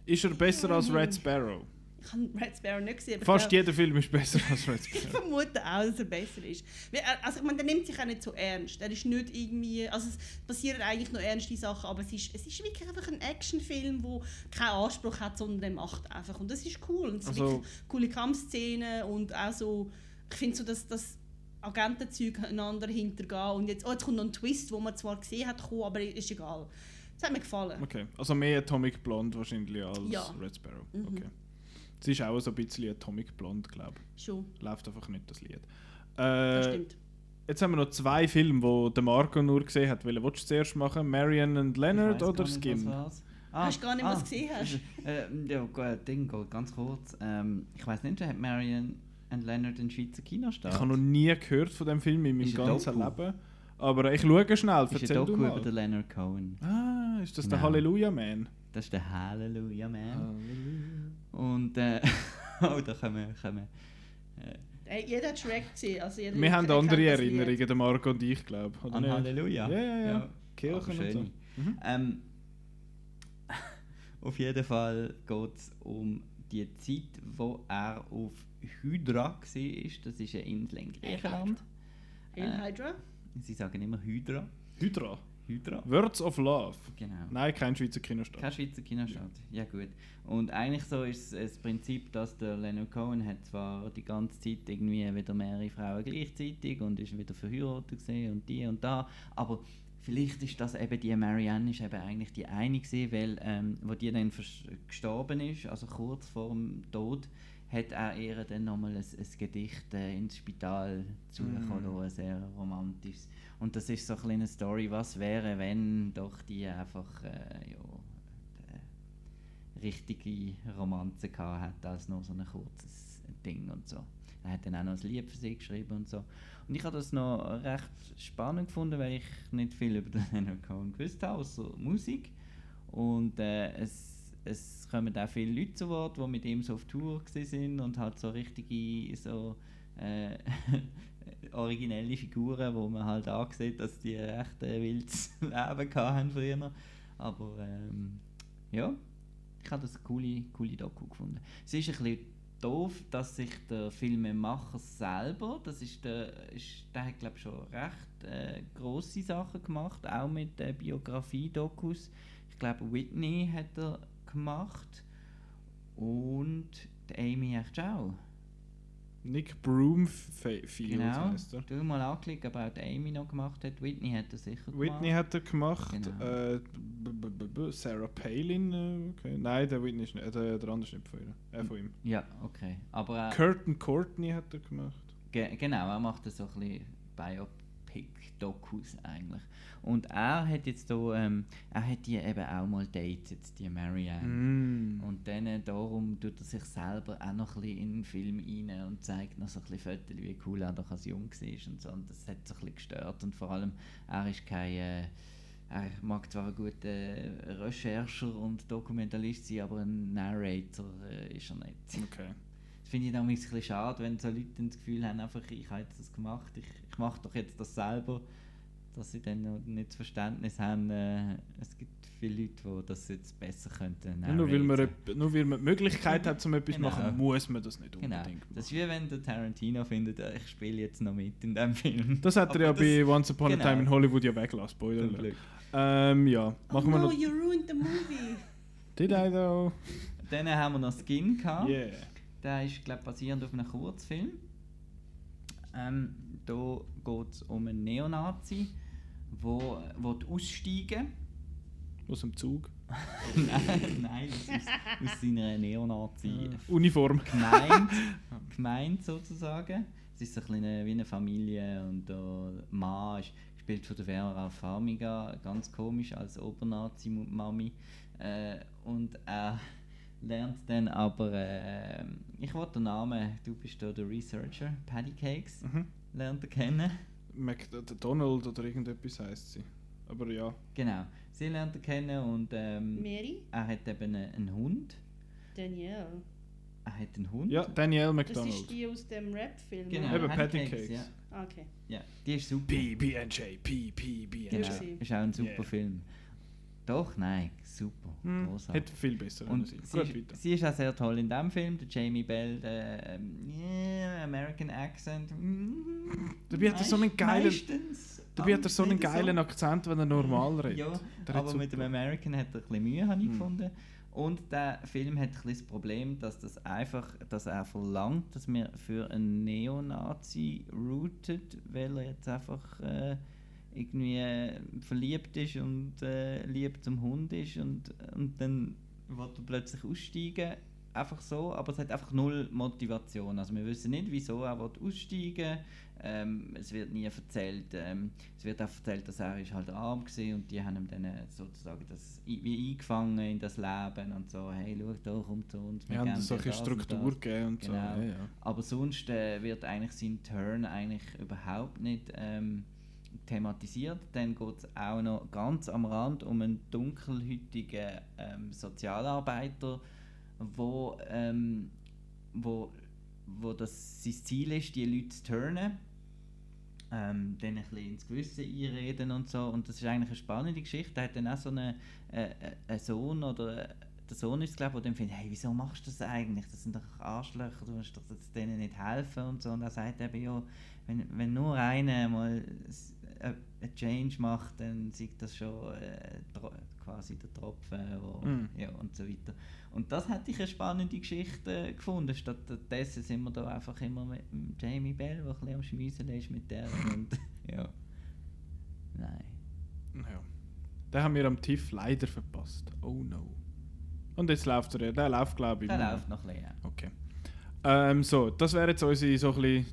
[SPEAKER 1] Ist er besser als Red Sparrow?
[SPEAKER 3] Ich habe Red Sparrow nicht gesehen.
[SPEAKER 1] Fast
[SPEAKER 3] ich, glaub,
[SPEAKER 1] jeder Film ist besser als Red
[SPEAKER 3] ich
[SPEAKER 1] Sparrow.
[SPEAKER 3] vermute auch, dass er besser ist. Er- Also ich meine, der nimmt sich auch nicht so ernst. Er ist nicht irgendwie, also es passieren eigentlich noch ernste Sachen, aber es ist, es ist wirklich einfach ein Actionfilm, wo keinen Anspruch hat, sondern der macht einfach. Und das ist cool. Und es sind
[SPEAKER 1] Also-
[SPEAKER 3] wirklich coole Kampfszenen und auch so, ich finde so, dass das Agentenzeug einander hintergehen und jetzt, oh, jetzt kommt noch ein Twist, wo man zwar gesehen hat, kommen, aber ist egal. Das hat mir gefallen.
[SPEAKER 1] Okay, also mehr Atomic Blonde wahrscheinlich als
[SPEAKER 3] Ja.
[SPEAKER 1] Red Sparrow.
[SPEAKER 3] Mhm.
[SPEAKER 1] Okay. Es ist auch so ein bisschen Atomic Blonde, glaube
[SPEAKER 3] Schon,
[SPEAKER 1] ich. Läuft einfach nicht, das Lied.
[SPEAKER 3] das
[SPEAKER 1] Äh,
[SPEAKER 3] stimmt.
[SPEAKER 1] jetzt haben wir noch zwei Filme, die der Marco nur gesehen hat. Welchen willst du zuerst machen? Marion and Leonard oder
[SPEAKER 2] gar nicht,
[SPEAKER 1] Skin?
[SPEAKER 2] was. Ah,
[SPEAKER 3] Hast du gar nicht, was du gesehen hast?
[SPEAKER 2] Äh, ja, gut, Ding, geht ganz kurz. Ähm, ich weiß nicht, hat Marion and Leonard den Schweizer Kinostart?
[SPEAKER 1] Ich habe noch nie gehört von dem Film in meinem
[SPEAKER 2] Ist ein
[SPEAKER 1] ganzen
[SPEAKER 2] Doku?
[SPEAKER 1] Leben. Aber ich schaue schnell,
[SPEAKER 2] ist ein
[SPEAKER 1] erzähl
[SPEAKER 2] Doku
[SPEAKER 1] du
[SPEAKER 2] über
[SPEAKER 1] mal.
[SPEAKER 2] den Leonard Cohen.
[SPEAKER 1] Ah, ist das der
[SPEAKER 2] Genau.
[SPEAKER 1] Halleluja Man?
[SPEAKER 2] Das ist der Halleluja Man.
[SPEAKER 1] Halleluja.
[SPEAKER 2] Und äh, oh, da können wir äh,
[SPEAKER 3] Hey, jeder hat Shrek gesehen. Also jeder
[SPEAKER 1] Wir haben andere. Erinnerungen, der Marco und ich, glaube ich.
[SPEAKER 2] an Halleluja.
[SPEAKER 1] Ja, ja, ja.
[SPEAKER 2] Ja,
[SPEAKER 1] Kirchen und so. Mhm.
[SPEAKER 2] Ähm, auf jeden Fall geht es um die Zeit, wo er auf Hydra war. Das ist eine Insel in Griechenland. Äh,
[SPEAKER 3] Hydra?
[SPEAKER 2] Sie sagen immer Hydra.
[SPEAKER 1] Hydra.
[SPEAKER 2] Hydra.
[SPEAKER 1] Words of Love.
[SPEAKER 2] Genau.
[SPEAKER 1] Nein, kein Schweizer Kinostart.
[SPEAKER 2] Kein Schweizer Kinostart. Ja gut. Und eigentlich so ist es das Prinzip, dass der Leonard Cohen hat zwar die ganze Zeit irgendwie wieder mehrere Frauen gleichzeitig und ist wieder verheiratet gesehen und die und da, aber vielleicht ist das eben die Marianne ist eben eigentlich die eine gewesen, weil ähm, wo die dann gestorben ist, also kurz vor dem Tod, hat er ihr dann nochmal ein, ein Gedicht äh, ins Spital zugekommen,
[SPEAKER 1] Mm.
[SPEAKER 2] ein sehr romantisches. Und das ist so eine kleine Story, was wäre, wenn doch die einfach äh, ja, äh, richtige Romanze gehabt hätte, als nur so ein kurzes Ding und so. Er hat dann auch noch ein Lied für sie geschrieben und so. Und ich habe das noch recht spannend gefunden, weil ich nicht viel über den Leonard Cohen gewusst habe, außer Musik. Und äh, es, es kommen auch viele Leute zu Wort, die mit ihm so auf Tour sind und halt so richtige so äh, originelle Figuren, wo man halt ansieht, dass die echt ein wildes Leben hatten früher. Aber ähm, ja, ich habe das eine coole, coole Doku gefunden. Es ist ein bisschen doof, dass sich der Filmemacher selber, das ist der, ist, der hat glaube ich schon recht äh, grosse Sachen gemacht, auch mit äh, Biografie-Dokus. Ich glaube Whitney hat er gemacht und Amy echt auch.
[SPEAKER 1] Nick Broomfield
[SPEAKER 2] Genau.
[SPEAKER 1] heißt er.
[SPEAKER 2] Du mal anklicken, aber auch Amy noch gemacht hat. Whitney hat er sicher
[SPEAKER 1] Whitney
[SPEAKER 2] gemacht.
[SPEAKER 1] hat er gemacht.
[SPEAKER 2] Genau.
[SPEAKER 1] Äh, b- b- b- b- Sarah Palin. Äh, okay. Nein, der Whitney ist nicht. äh, Der, der andere ist nicht von ihr. Äh, von ihm.
[SPEAKER 2] Ja, okay. Aber äh,
[SPEAKER 1] Curtin Courtney hat er gemacht.
[SPEAKER 2] Ge genau, er macht so ein bisschen Biopic-Dokus eigentlich. Und er hat jetzt da, ähm, er hat die eben auch mal datet, die Marianne.
[SPEAKER 1] Mm.
[SPEAKER 2] Und dann äh, darum tut er sich selber auch noch ein bisschen in den Film rein und zeigt noch so ein bisschen Fotos, wie cool er doch als jung war und so. Und das hat so ein bisschen gestört. Und vor allem, er ist kein, äh, er mag zwar ein guter Rechercher und Dokumentalist sein, aber ein Narrator äh, ist er nicht.
[SPEAKER 1] Okay.
[SPEAKER 2] Das finde ich dann ein bisschen schade, wenn so Leute das Gefühl haben, einfach, ich habe jetzt das gemacht, ich, ich mache doch jetzt das selber, dass sie dann noch nicht das Verständnis haben. Äh, es gibt viele Leute, die das jetzt besser könnten.
[SPEAKER 1] Ja, nur, weil man, nur weil man die Möglichkeit hat, um etwas zu
[SPEAKER 2] Genau.
[SPEAKER 1] machen, muss man das nicht
[SPEAKER 2] Genau.
[SPEAKER 1] unbedingt
[SPEAKER 2] Das ist
[SPEAKER 1] machen.
[SPEAKER 2] wie wenn der Tarantino findet, äh, ich spiele jetzt noch mit in dem Film.
[SPEAKER 1] Das hat er ja bei Once Upon a
[SPEAKER 2] genau.
[SPEAKER 1] Time in Hollywood ja weggelassen. Spoiler. Ähm, ja,
[SPEAKER 3] Oh
[SPEAKER 1] machen wir
[SPEAKER 3] no,
[SPEAKER 1] noch.
[SPEAKER 3] you ruined the movie.
[SPEAKER 1] Did I though?
[SPEAKER 2] Dann haben wir noch Skin gehabt.
[SPEAKER 1] Yeah.
[SPEAKER 2] Der ist, glaube basierend auf einem Kurzfilm. Ähm, da geht es um einen Neonazi, wo, wo aussteigen
[SPEAKER 1] Aus dem Zug.
[SPEAKER 2] Nein, nein, das ist aus seiner Neonazi
[SPEAKER 1] Uniform.
[SPEAKER 2] gemeint, gemeint sozusagen. Es ist so ein bisschen wie eine Familie und der Mann ist gespielt von der Vera Farmiga, ganz komisch als Obernazi-Mami. Äh, und er lernt dann aber, äh, ich wollte den Namen, du bist da der Researcher, Patty Cakes,
[SPEAKER 1] Mhm.
[SPEAKER 2] lernt er kennen.
[SPEAKER 1] McDonald oder irgendetwas heisst sie. Aber ja.
[SPEAKER 2] Genau, sie lernt er kennen und ähm,
[SPEAKER 3] Mary?
[SPEAKER 2] er hat eben einen, einen Hund.
[SPEAKER 3] Danielle.
[SPEAKER 2] Er hat einen Hund.
[SPEAKER 1] Ja, Danielle
[SPEAKER 3] Das
[SPEAKER 1] McDonald.
[SPEAKER 3] ist die aus dem Rap-Film.
[SPEAKER 2] Genau?
[SPEAKER 1] Eben, Patty
[SPEAKER 2] Cakes,
[SPEAKER 1] Cakes.
[SPEAKER 2] Ja.
[SPEAKER 3] Ah, Okay.
[SPEAKER 2] ja, die ist super.
[SPEAKER 1] PBNJ, PPBNJ.
[SPEAKER 2] Genau, ist auch ein super
[SPEAKER 1] Yeah.
[SPEAKER 2] Film. Doch, nein, super,
[SPEAKER 1] Hm,
[SPEAKER 2] großartig.
[SPEAKER 1] hätte viel besser
[SPEAKER 2] Und sie
[SPEAKER 1] Gut,
[SPEAKER 2] ist, sie ist auch sehr toll in dem Film, der Jamie Bell, der ähm, yeah, American Accent. mm,
[SPEAKER 1] Dabei hat er so einen geilen- Dabei hat er so einen geilen Akzent, wenn er normal redet.
[SPEAKER 2] Ja,
[SPEAKER 1] Der
[SPEAKER 2] aber mit dem
[SPEAKER 1] super.
[SPEAKER 2] American hat er ein bisschen Mühe, habe ich
[SPEAKER 1] Hm.
[SPEAKER 2] gefunden. Und der Film hat ein das Problem, dass das einfach, dass er verlangt, dass wir für einen Neonazi routet, weil er jetzt einfach äh, irgendwie äh, verliebt ist und äh, lieb zum Hund ist und, und dann wird er plötzlich aussteigen. Einfach so, aber es hat einfach null Motivation. Also wir wissen nicht, wieso er will aussteigen ähm, Es wird nie erzählt. Ähm, es wird auch erzählt, dass er ist halt arm war und die haben ihm dann äh, sozusagen das wie eingefangen in das Leben und so, hey, schau da, komm zu uns.
[SPEAKER 1] Wir haben das so eine
[SPEAKER 2] das und
[SPEAKER 1] Struktur
[SPEAKER 2] das.
[SPEAKER 1] gegeben und so.
[SPEAKER 2] Genau.
[SPEAKER 1] Ja, ja.
[SPEAKER 2] Aber sonst äh, wird eigentlich sein Turn eigentlich überhaupt nicht ähm, thematisiert. Dann geht es auch noch ganz am Rand um einen dunkelhäutigen ähm, Sozialarbeiter, wo, ähm, wo, wo das sein Ziel ist, die Leute zu turnen. Ähm, dann ein bisschen ins Gewisse einreden und so. Und das ist eigentlich eine spannende Geschichte. Er hat dann auch so einen, äh, äh, einen Sohn oder äh, der Sohn ist glaube ich, der dann findet, hey, wieso machst du das eigentlich? Das sind doch Arschlöcher, du musst doch denen nicht helfen und so. Und er sagt eben, ja, wenn, wenn nur einer mal einen Change macht, dann sieht das schon äh, quasi der Tropfen wo,
[SPEAKER 1] Mhm.
[SPEAKER 2] ja, und so weiter. Und das hätte ich eine spannende Geschichte gefunden. Stattdessen sind wir da einfach immer mit Jamie Bell, der ein bisschen am Schmiessen ist mit der und ja. Nein.
[SPEAKER 1] Ja. Den haben wir am TIFF leider verpasst. Oh no. Und jetzt läuft er ja. Der läuft, glaube ich.
[SPEAKER 2] Der läuft noch ein bisschen. ja.
[SPEAKER 1] Okay. Ähm, so, das wäre jetzt unsere so ein bisschen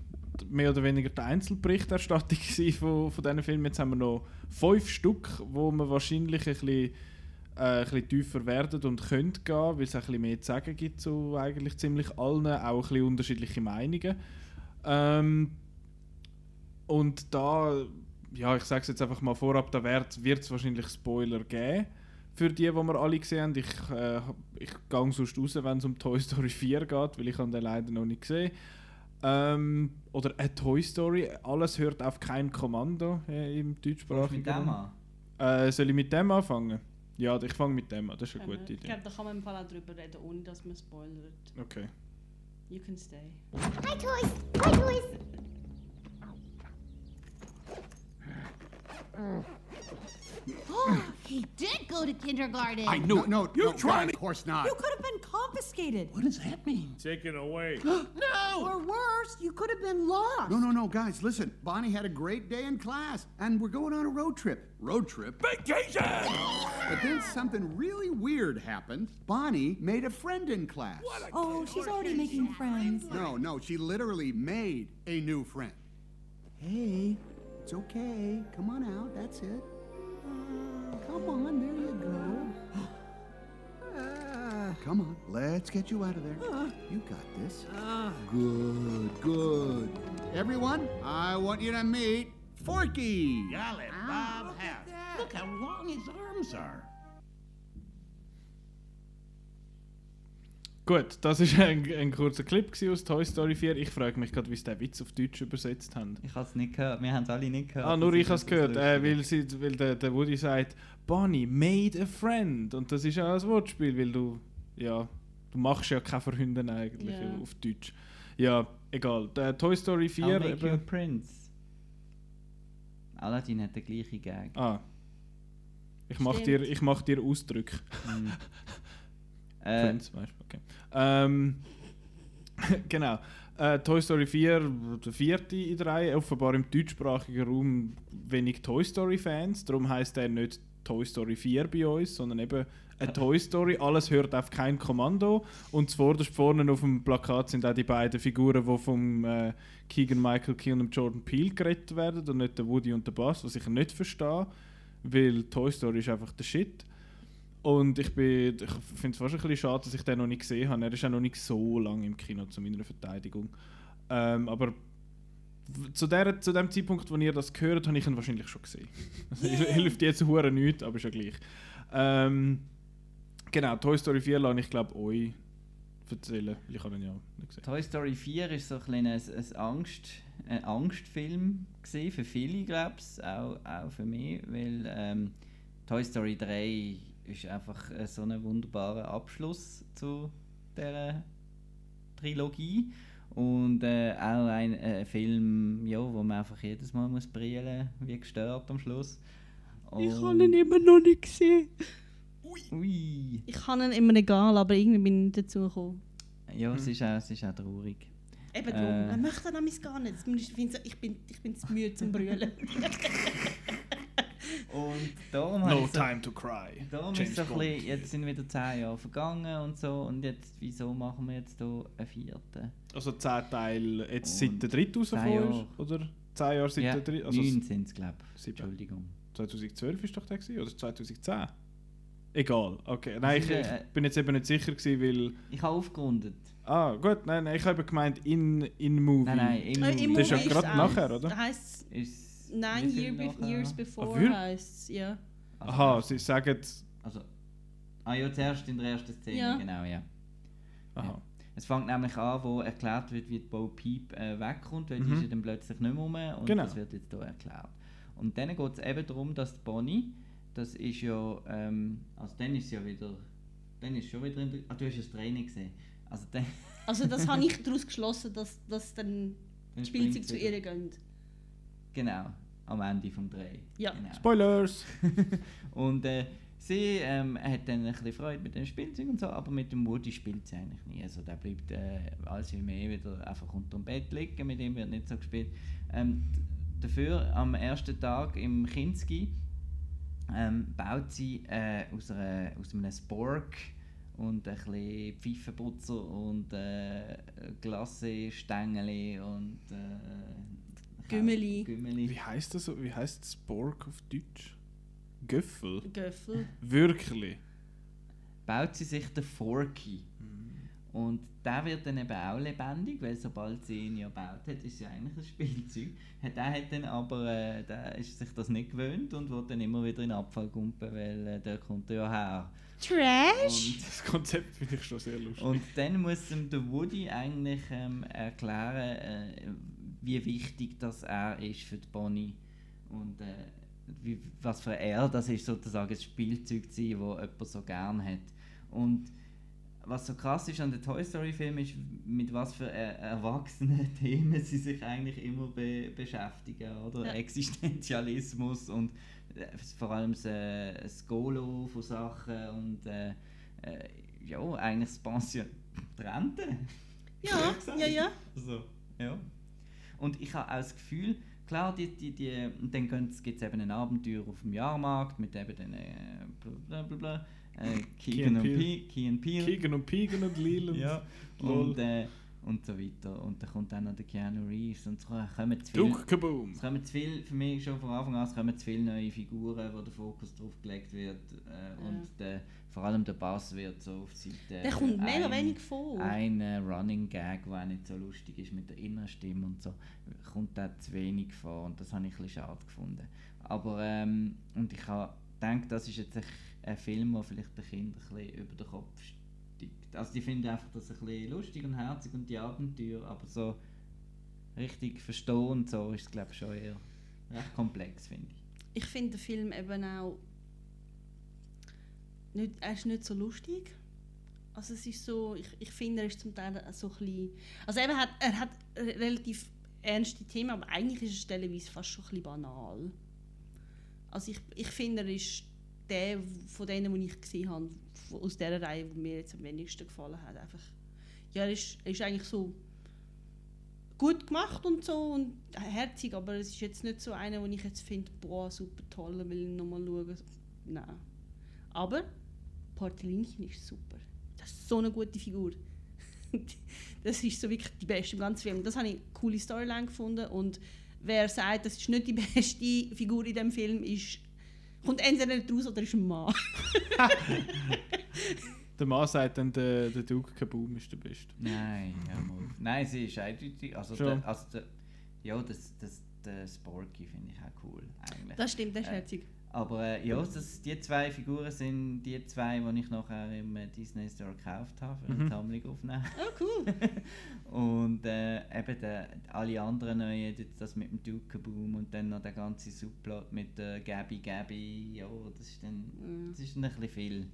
[SPEAKER 1] mehr oder weniger die Einzelberichterstattung von, von diesen Filmen. Jetzt haben wir noch fünf Stück, wo wir wahrscheinlich ein bisschen, äh, ein bisschen tiefer werden und können gehen, weil es ein bisschen mehr zu sagen gibt zu eigentlich ziemlich allen, auch ein bisschen unterschiedliche Meinungen. Ähm, und da, ja, ich sage es jetzt einfach mal vorab, da wird es wahrscheinlich Spoiler geben für die, die wir alle gesehen haben. Ich, äh, ich gehe sonst raus, wenn es um Toy Story 4 geht, weil ich habe den leider noch nicht gesehen. Ähm, oder eine Toy Story, alles hört auf kein Kommando äh, im deutschsprachigen
[SPEAKER 2] mit dem an?
[SPEAKER 1] Äh, soll ich mit dem anfangen? Ja, ich fange mit dem an, das ist eine
[SPEAKER 3] Können
[SPEAKER 1] gute
[SPEAKER 3] wir- Ich
[SPEAKER 1] Idee.
[SPEAKER 3] glaube, da kann man im Fall auch drüber reden, ohne dass man spoilert.
[SPEAKER 1] Okay.
[SPEAKER 3] You can stay.
[SPEAKER 4] Hi, toys. Hi, toys.
[SPEAKER 5] Oh, he did go to kindergarten.
[SPEAKER 6] I knew it.
[SPEAKER 7] No,
[SPEAKER 6] You're
[SPEAKER 7] no,
[SPEAKER 6] trying
[SPEAKER 7] of
[SPEAKER 6] to.
[SPEAKER 7] course not.
[SPEAKER 5] You could have been confiscated.
[SPEAKER 6] What does that mean?
[SPEAKER 8] Taken away.
[SPEAKER 6] no!
[SPEAKER 5] Or worse, you could have been lost.
[SPEAKER 7] No, no, no, guys, listen. Bonnie had a great day in class, and we're going on a road trip. Road trip?
[SPEAKER 6] Vacation!
[SPEAKER 7] But then something really weird happened. Bonnie made a friend in class.
[SPEAKER 5] Oh, she's already making friends.
[SPEAKER 7] No, no, she literally made a new friend. Hey, it's okay. Come on out. That's it. Come on, there you go. Uh, come on, let's get you out of there. Ah. You got this. Ah. Good, good. Everyone, I want you to meet Forky.
[SPEAKER 6] Golly, Bob Harris.
[SPEAKER 5] Look
[SPEAKER 6] Look how long his arms are.
[SPEAKER 1] Gut, das war ein, ein kurzer Clip aus Toy Story 4. Ich frage mich gerade, wie sie den Witz auf Deutsch übersetzt haben.
[SPEAKER 2] Ich habe es nicht gehört. Wir haben es alle nicht gehört.
[SPEAKER 1] Ah, nur ich habe es gehört, äh, weil, sie, weil der, der Woody sagt, Bonnie made a friend. Und das ist ja ein Wortspiel, weil du, ja, du machst ja keine Verhünden eigentlich
[SPEAKER 3] Ja.
[SPEAKER 1] auf Deutsch. Ja, egal. Der Toy Story
[SPEAKER 2] I'll
[SPEAKER 1] 4
[SPEAKER 2] make you a
[SPEAKER 1] eben,
[SPEAKER 2] prince. Aladdin hat den gleichen Gag.
[SPEAKER 1] Ah. Ich mach,
[SPEAKER 3] Stimmt.
[SPEAKER 1] dir, ich mach dir Ausdrücke.
[SPEAKER 2] Mm. äh,
[SPEAKER 1] Friends, weißt du, okay. Ähm, genau. Äh, Toy Story 4, der vierte in der Reihe, offenbar im deutschsprachigen Raum wenig Toy Story-Fans. Darum heißt er nicht Toy Story 4 bei uns, sondern eben eine Toy Story. Alles hört auf kein Kommando. Und zuvorderst vorne auf dem Plakat sind auch die beiden Figuren, die vom äh, Keegan Michael Key und Jordan Peele gerettet werden und nicht der Woody und der Buzz, was ich nicht verstehe. Weil Toy Story ist einfach der Shit. Und ich, bin- ich finde es fast ein bisschen schade, dass ich den noch nicht gesehen habe. Er ist ja noch nicht so lange im Kino, zu meiner Verteidigung. Ähm, aber zu, der, zu dem Zeitpunkt, wo ihr das gehört, habe ich ihn wahrscheinlich schon gesehen. Hilft jetzt hure nichts, aber ist ja gleich. Ähm, genau, Toy Story 4 lasse ich glaube euch erzählen, ich habe ihn ja nicht gesehen.
[SPEAKER 2] Toy Story 4 ist so ein, ein, ein, Angst, ein Angstfilm gewesen, für viele, glaube ich, auch, auch für mich, weil ähm, Toy Story 3 ist einfach äh, so ein wunderbarer Abschluss zu dieser Trilogie und äh, auch ein äh, Film, ja, wo man einfach jedes Mal muss brillen, wie gestört am Schluss.
[SPEAKER 3] Ich
[SPEAKER 2] Und-
[SPEAKER 3] habe ihn immer noch nicht gesehen.
[SPEAKER 2] Ui.
[SPEAKER 3] Ich kann ihn immer egal, aber irgendwie bin ich nicht dazu gekommen.
[SPEAKER 2] Ja, es, ist auch, es ist auch traurig.
[SPEAKER 3] Eben drum.
[SPEAKER 2] Äh.
[SPEAKER 3] Er möchte nämlich gar nicht. Ich, ich bin, ich bin zu müde zum Brüllen.
[SPEAKER 2] Und darum
[SPEAKER 1] No
[SPEAKER 2] ich so-
[SPEAKER 1] time to cry.
[SPEAKER 2] Darum
[SPEAKER 1] James
[SPEAKER 2] ist so ein bisschen, jetzt sind wieder 10 Jahre vergangen und so und jetzt, wieso machen wir jetzt hier einen vierten?
[SPEAKER 1] Also 10 Teile jetzt
[SPEAKER 2] Und
[SPEAKER 1] seit der dritte
[SPEAKER 2] zehn
[SPEAKER 1] rausgekommen ist? Oder 10 Jahre seit
[SPEAKER 2] ja,
[SPEAKER 1] der dritte? Also
[SPEAKER 2] 9 sind es, glaube ich. Entschuldigung.
[SPEAKER 1] 2012 ist doch der gewesen, oder 2010? Egal, okay. Nein, ich,
[SPEAKER 2] ist, äh,
[SPEAKER 1] ich bin jetzt eben nicht sicher gewesen, weil...
[SPEAKER 2] Ich habe aufgerundet.
[SPEAKER 1] Ah, gut, nein, nein, ich habe eben gemeint in, in Movie.
[SPEAKER 2] Nein, nein, im
[SPEAKER 3] Äh,
[SPEAKER 2] Movie.
[SPEAKER 1] Das ist ja gerade nachher, oder?
[SPEAKER 3] Heisst
[SPEAKER 2] Ist Viel
[SPEAKER 3] year be
[SPEAKER 2] nachher?
[SPEAKER 3] Years
[SPEAKER 1] Ah,
[SPEAKER 3] Before
[SPEAKER 1] wirklich?
[SPEAKER 3] heisst es, ja.
[SPEAKER 2] Also,
[SPEAKER 1] Aha, sie sagen...
[SPEAKER 2] Also, ah ja, zuerst in der ersten Szene,
[SPEAKER 3] Ja.
[SPEAKER 2] genau, ja.
[SPEAKER 1] Aha.
[SPEAKER 2] Es fängt nämlich an, wo erklärt wird, wie die Bo Peep äh, wegkommt, weil die
[SPEAKER 1] Mhm.
[SPEAKER 2] ist ja dann plötzlich nicht mehr rum und
[SPEAKER 1] Genau.
[SPEAKER 2] das wird jetzt hier erklärt. Und dann geht es eben darum, dass die Bonnie, das ist ja, ähm, also dann ist ja wieder, dann ist schon wieder in der, ah, du hast das Training gesehen. Also dann,
[SPEAKER 3] Also das habe ich daraus geschlossen, dass, dass dann
[SPEAKER 2] dann
[SPEAKER 3] die Spielzeug zu ihr gehen.
[SPEAKER 2] Genau, am Ende vom Dreh.
[SPEAKER 3] Ja.
[SPEAKER 2] Genau.
[SPEAKER 1] Spoilers!
[SPEAKER 2] Und äh, sie ähm, hat dann ein bisschen Freude mit den Spielzeugen und so, aber mit dem Woody spielt sie eigentlich nie. Also der bleibt äh, als wie mehr wieder einfach unter dem Bett liegen, mit ihm wird nicht so gespielt. Ähm, dafür am ersten Tag im Kinski ähm, baut sie äh, aus, einer, aus einem Spork und ein bisschen Pfeifenputzer und äh, Glasse-Stängeli und äh,
[SPEAKER 3] Gümmeli.
[SPEAKER 2] Gümmeli.
[SPEAKER 1] Wie heißt das? Wie heißt Spork auf Deutsch? Göffel?
[SPEAKER 3] Göffel.
[SPEAKER 1] Wirklich?
[SPEAKER 2] baut sie sich den Forky. Und der wird dann eben auch lebendig, weil sobald sie ihn ja baut hat, ist ja eigentlich ein Spielzeug. Hat- Der hat dann aber, äh, der ist sich das nicht gewöhnt und will dann immer wieder in den Abfall kumpen, weil äh, der kommt ja her.
[SPEAKER 3] Trash?
[SPEAKER 2] Und,
[SPEAKER 1] Das Konzept finde ich schon sehr lustig.
[SPEAKER 2] und dann muss ihm der Woody eigentlich ähm, erklären, äh, wie wichtig das er ist für die Bonnie. Und äh, wie, was für er das ist, sozusagen ein Spielzeug zu sein, das jemand so gern hat. Und was so krass ist an den Toy Story Film ist, mit was für er erwachsenen Themen sie sich eigentlich immer be beschäftigen, oder?
[SPEAKER 3] Ja.
[SPEAKER 2] Existenzialismus und äh, vor allem das, äh, das Golo von Sachen und äh, äh, ja, eigentlich das Pension, die Rente.
[SPEAKER 3] Ja, ja, ja.
[SPEAKER 2] So, ja. Und ich habe auch das Gefühl, klar, die, die, die, und dann gibt es eben ein Abenteuer auf dem Jahrmarkt mit eben den äh, bla bla bla, äh, Keegan und
[SPEAKER 1] Peele.
[SPEAKER 2] Pe- Key and Peele.
[SPEAKER 1] Keegan und Peegan und Lil und
[SPEAKER 2] Ja, und, äh, und so weiter. Und dann kommt dann noch der Keanu Reeves und es kommen zu
[SPEAKER 1] Kaboom!
[SPEAKER 2] es kommen zu viel, für mich schon von Anfang an, es kommen zu viele neue Figuren, wo der Fokus drauf gelegt wird äh, und der, vor allem der Bass wird so auf Seite.
[SPEAKER 3] Der kommt mega
[SPEAKER 2] ein-
[SPEAKER 3] wenig vor.
[SPEAKER 2] Ein äh, Running Gag, der auch nicht so lustig ist mit der inneren Stimme und so, kommt da zu wenig vor und das habe ich ein bisschen schade gefunden. Aber, ähm, und ich habe gedacht, das ist jetzt ein, ein Film, der vielleicht den Kindern ein bisschen über den Kopf steigt. Also die finden einfach das ein bisschen lustig und herzig und die Abenteuer, aber so richtig verstehen so ist es glaube ich schon eher recht komplex, finde ich.
[SPEAKER 3] Ich finde den Film eben auch nicht, er ist nicht so lustig. Also es ist so, ich, ich finde, er ist zum Teil so ein bisschen, also eben hat, er hat re- relativ ernste Themen, aber eigentlich ist es stellenweise fast schon ein bisschen banal. Also ich, ich finde, er ist der von denen, die ich gesehen habe, aus dieser Reihe, der mir jetzt am wenigsten gefallen hat. Einfach, ja, er ist, er ist eigentlich so gut gemacht und so und herzig, aber es ist jetzt nicht so einer, wo ich jetzt finde, boah, super toll, will ich nochmal schauen. Nein. Aber Portelinchen ist super. Das ist so eine gute Figur. das ist so wirklich die beste im ganzen Film. Das habe ich eine coole Storyline gefunden und wer sagt, das ist nicht die beste Figur in dem Film, ist kommt entweder nicht raus oder ist ein Mann.
[SPEAKER 1] Der Mann sagt dann, der, der Duke Kaboom ist der Beste.
[SPEAKER 2] Nein, ja, mal. Nein, sie ist eindeutig. Also, der, also der, ja, das, das, der Sporky finde ich auch cool, eigentlich.
[SPEAKER 3] Das stimmt, das ist
[SPEAKER 2] Äh,
[SPEAKER 3] herzig.
[SPEAKER 2] Aber äh, ja, das, die zwei Figuren sind die zwei, die ich nachher im äh, Disney Store gekauft habe, für eine
[SPEAKER 1] Mhm.
[SPEAKER 2] Sammlung aufnehmen.
[SPEAKER 3] Oh, cool.
[SPEAKER 2] Und äh, eben der, alle anderen neuen, jetzt das mit dem Duke Boom und dann noch der ganze Subplot mit der Gabby Gabby, ja, das ist dann,
[SPEAKER 3] Mhm.
[SPEAKER 2] das ist dann ein bisschen viel.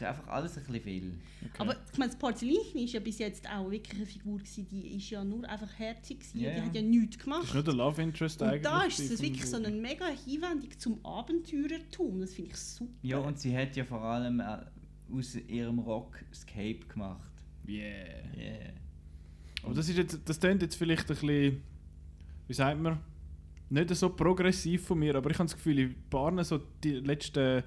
[SPEAKER 2] Das ist einfach alles ein bisschen viel.
[SPEAKER 3] Aber ich meine, das Porzellinchen ist ja bis jetzt auch wirklich eine Figur gewesen, die ist ja nur einfach herzig gewesen,
[SPEAKER 2] Ja,
[SPEAKER 3] die hat ja nichts
[SPEAKER 1] Das
[SPEAKER 3] gemacht.
[SPEAKER 1] ist nur der Love Interest
[SPEAKER 3] und
[SPEAKER 1] eigentlich.
[SPEAKER 3] da ist es wirklich so eine mega Hinwendung zum Abenteurertum. Das finde ich super.
[SPEAKER 2] Ja, und sie hat ja vor allem äh, aus ihrem Rock das Cape gemacht.
[SPEAKER 1] Yeah.
[SPEAKER 2] Yeah.
[SPEAKER 1] Aber das ist jetzt, das klingt jetzt vielleicht ein bisschen, wie sagt man, nicht so progressiv von mir, aber ich habe das Gefühl, in paar so die letzten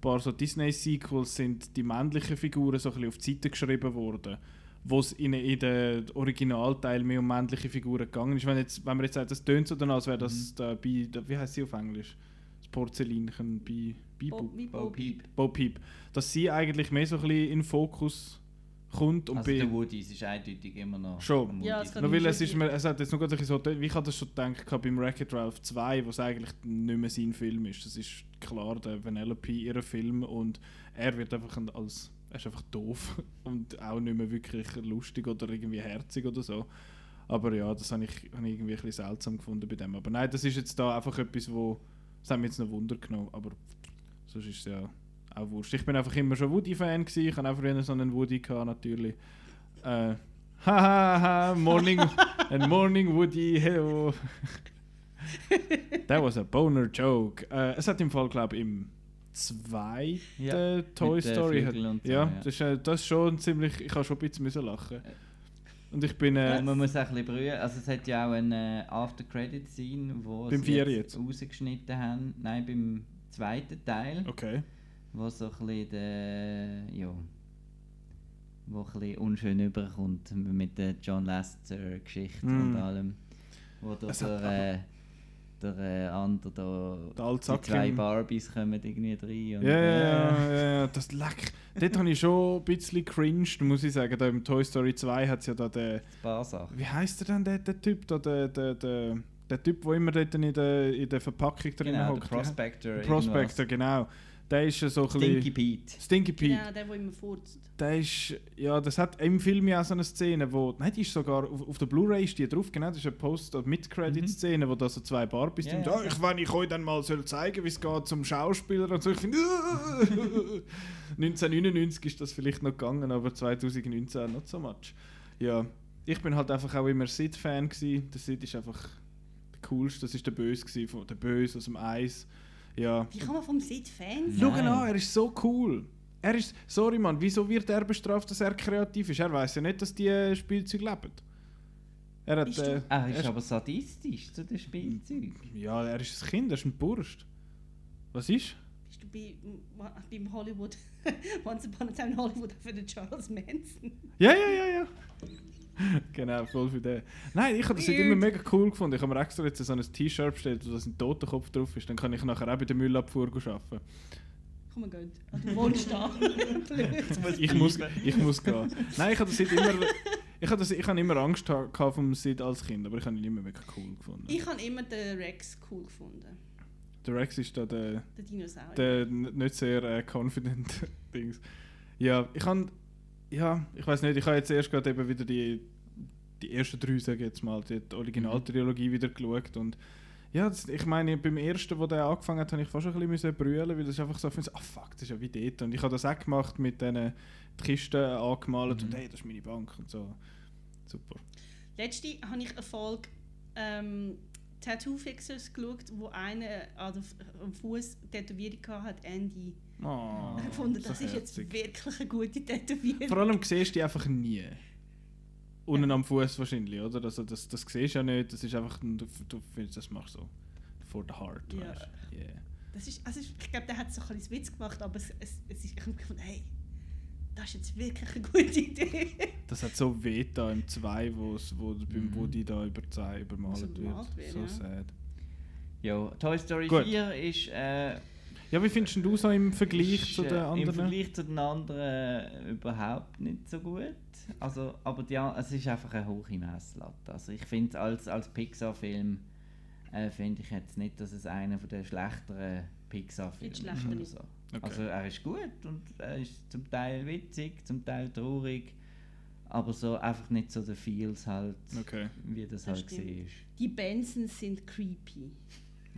[SPEAKER 1] paar so Disney-Sequels sind die männlichen Figuren so ein bisschen auf die Seite geschrieben worden, wo es in, in den Originalteil mehr um männliche Figuren gegangen ist. Wenn, jetzt, wenn man jetzt sagt, das tönt so dann, als wäre das der, Bi, der, wie heißt sie auf Englisch? Das Porzellinchen, Bi,
[SPEAKER 3] Bo,
[SPEAKER 2] Bo
[SPEAKER 3] Bo
[SPEAKER 2] Peep.
[SPEAKER 1] Bo Peep. Dass sie eigentlich mehr so ein bisschen in Fokus kommt und
[SPEAKER 2] Also
[SPEAKER 1] bei-
[SPEAKER 2] der Woody, es ist eindeutig immer noch.
[SPEAKER 1] Schon.
[SPEAKER 3] Ja, es kann
[SPEAKER 1] Nur weil es ist mir, es hat jetzt noch gerade ein bisschen so, wie ich hatte das schon gedacht beim Wreck-It Ralph 2, wo es eigentlich nicht mehr sein Film ist. Das ist klar der Vanellope ihr Film und er wird einfach ein- als, er ist einfach doof und auch nicht mehr wirklich lustig oder irgendwie herzig oder so. Aber ja, das habe ich, habe ich irgendwie ein bisschen seltsam gefunden bei dem. Aber nein, das ist jetzt da einfach etwas, wo, das hat mich jetzt noch Wunder genommen, aber sonst ist es ja auch wurscht. Ich bin einfach immer schon Woody-Fan gewesen, ich habe auch früher so einen Woody gehabt, natürlich. Äh, hahaha, morning, and morning Woody, hello. That was a boner joke. Äh, es hat im Fall, glaube ich, im zweiten
[SPEAKER 2] Ja,
[SPEAKER 1] Toy
[SPEAKER 2] den
[SPEAKER 1] Story. Hat,
[SPEAKER 2] und so,
[SPEAKER 1] ja,
[SPEAKER 2] ja.
[SPEAKER 1] Das, ist, äh, das ist schon ziemlich. Ich habe schon ein bisschen müssen lachen. Und ich bin. Äh,
[SPEAKER 2] man muss auch ein bisschen brühen. Also es hat ja auch eine After-Credit-Scene, wo
[SPEAKER 1] Beim
[SPEAKER 2] sie
[SPEAKER 1] Vier jetzt?
[SPEAKER 2] rausgeschnitten haben. Nein, beim zweiten Teil.
[SPEAKER 1] okay.
[SPEAKER 2] Wo so ein bisschen der... Ja... Wo ein bisschen unschön überkommt mit der John Lasseter-Geschichte
[SPEAKER 1] Mm.
[SPEAKER 2] und allem. Wo da
[SPEAKER 1] Es hat
[SPEAKER 2] der, äh, der äh, andere da...
[SPEAKER 1] Der
[SPEAKER 2] die zwei
[SPEAKER 1] im-
[SPEAKER 2] Barbies kommen irgendwie rein. Und,
[SPEAKER 1] Ja, ja,
[SPEAKER 2] äh,
[SPEAKER 1] ja, ja, das leck. Dort habe ich schon ein bisschen cringed, muss ich sagen. Da im Toy Story 2 hat es ja da den.
[SPEAKER 2] Ein paar Sachen.
[SPEAKER 1] Wie heißt der denn, der, der Typ? Da, der, der, der, der Typ, der immer dort in der, in der Verpackung drin
[SPEAKER 2] Genau,
[SPEAKER 1] hockt.
[SPEAKER 2] Prospector.
[SPEAKER 1] Prospector, genau. Der ist ja so ein bisschen.
[SPEAKER 2] Stinky Pete.
[SPEAKER 1] Stinky Pete.
[SPEAKER 3] Genau, der, der immer furzt.
[SPEAKER 1] Der ist, ja, das hat im Film ja auch so eine Szene, wo, nein, die ist sogar, auf, auf der Blu-Ray ist die drauf, genau, das ist eine Post- oder Mid-Credit-Szene, wo da so zwei Barbies
[SPEAKER 2] Ja,
[SPEAKER 1] sind.
[SPEAKER 2] ja,
[SPEAKER 1] Ja, ich, wenn ich euch dann mal soll zeigen wie es geht zum Schauspieler und so, ich finde, 1999 ist das vielleicht noch gegangen, aber 2019 not so much. Ja, ich bin halt einfach auch immer Sid-Fan gewesen, der Sid ist einfach der coolste, das ist der Böse gewesen, von- der Böse aus dem Eis. Ja,
[SPEAKER 3] Wie kann man vom Sid Fan sein?
[SPEAKER 1] Schau ihn an, er ist so cool. Er ist, sorry Mann, wieso wird er bestraft, dass er kreativ ist? Er weiß ja nicht, dass die äh, Spielzeuge leben. Er hat,
[SPEAKER 3] Bist du-
[SPEAKER 1] äh,
[SPEAKER 2] Er ist
[SPEAKER 1] er
[SPEAKER 2] aber sadistisch zu den Spielzeugen.
[SPEAKER 1] ja, er ist ein Kind, er ist ein Burst. Was ist?
[SPEAKER 3] Bist du bei, beim Hollywood, Once Upon a Time in Hollywood für den Charles Manson?
[SPEAKER 1] Ja, ja, ja, ja. genau, voll für den. Nein, ich habe das immer mega cool gefunden. Ich habe mir extra jetzt so ein T-Shirt bestellt, wo das ein Totenkopf drauf ist. Dann kann ich nachher auch bei der Müllabfuhr arbeiten.
[SPEAKER 3] Komm, wir gehen. Ah, du wohnst da.
[SPEAKER 1] Ich muss, ich muss gehen. Nein, ich habe das Sid immer... Ich habe, ich habe immer Angst gehabt vom Sid als Kind, aber ich habe ihn immer mega cool gefunden.
[SPEAKER 3] Ich habe immer den Rex cool gefunden.
[SPEAKER 1] Der Rex ist da der...
[SPEAKER 3] Der Dinosaurier.
[SPEAKER 1] der nicht sehr äh, confident Dings. Ja, ich kann, ja, ich weiß nicht, ich habe jetzt erst gerade eben wieder die, die ersten drei, sage jetzt mal, die, Originaltrilogie wieder geschaut und ja, das, ich meine, beim ersten, wo der angefangen hat, habe ich fast ein bisschen müssen brüllen, weil das ist einfach so, ah oh, fuck, das ist ja wie dort. Und ich habe das auch gemacht mit diesen die Kisten angemalt und hey, das ist meine Bank und so. Super.
[SPEAKER 3] Letzte habe ich eine Folge ähm, Tattoo Fixers geschaut, wo einer an am Fuß Tätowierung hatte, hat Andy.
[SPEAKER 1] Oh,
[SPEAKER 3] Ich gefunden,
[SPEAKER 1] so
[SPEAKER 3] das ist jetzt wirklich eine gute Tätowierung.
[SPEAKER 1] Vor allem siehst du die einfach nie. Unten am Fuß wahrscheinlich, oder? Also das, das siehst du ja nicht, das ist einfach, ein- du, du findest, das machst du so for the heart,
[SPEAKER 3] Ja.
[SPEAKER 1] weißt? Yeah.
[SPEAKER 3] Das ist, also ich glaube, der hat so ein bisschen Witz gemacht, aber es, es, es ist, ich habe gefunden, hey, das ist jetzt wirklich eine gute Idee.
[SPEAKER 1] Das hat so weh da im 2, wo's- wo beim
[SPEAKER 2] Mhm.
[SPEAKER 1] Woody da über zwei übermalt
[SPEAKER 3] Also übermalt
[SPEAKER 1] wird.
[SPEAKER 3] wird,
[SPEAKER 1] So
[SPEAKER 3] ja.
[SPEAKER 1] sad.
[SPEAKER 2] Ja, Toy Story
[SPEAKER 1] Gut.
[SPEAKER 2] 4 ist äh,
[SPEAKER 1] Ja, wie findest du so im Vergleich
[SPEAKER 2] ist,
[SPEAKER 1] zu den anderen?
[SPEAKER 2] Im Vergleich zu den anderen äh, überhaupt nicht so gut. Also, aber die, es ist einfach eine hohe Messlatte. Also ich finde als, als Pixar-Film äh, finde ich jetzt nicht, dass es einer von den schlechteren Pixar-Filmen
[SPEAKER 3] Nicht
[SPEAKER 2] ist oder so.
[SPEAKER 1] Okay.
[SPEAKER 2] Also er ist gut und er ist zum Teil witzig, zum Teil traurig, aber so einfach nicht so der Feels halt,
[SPEAKER 1] Okay.
[SPEAKER 2] wie das,
[SPEAKER 3] Das
[SPEAKER 2] halt
[SPEAKER 3] stimmt.
[SPEAKER 2] war.
[SPEAKER 3] Die Bensons sind creepy.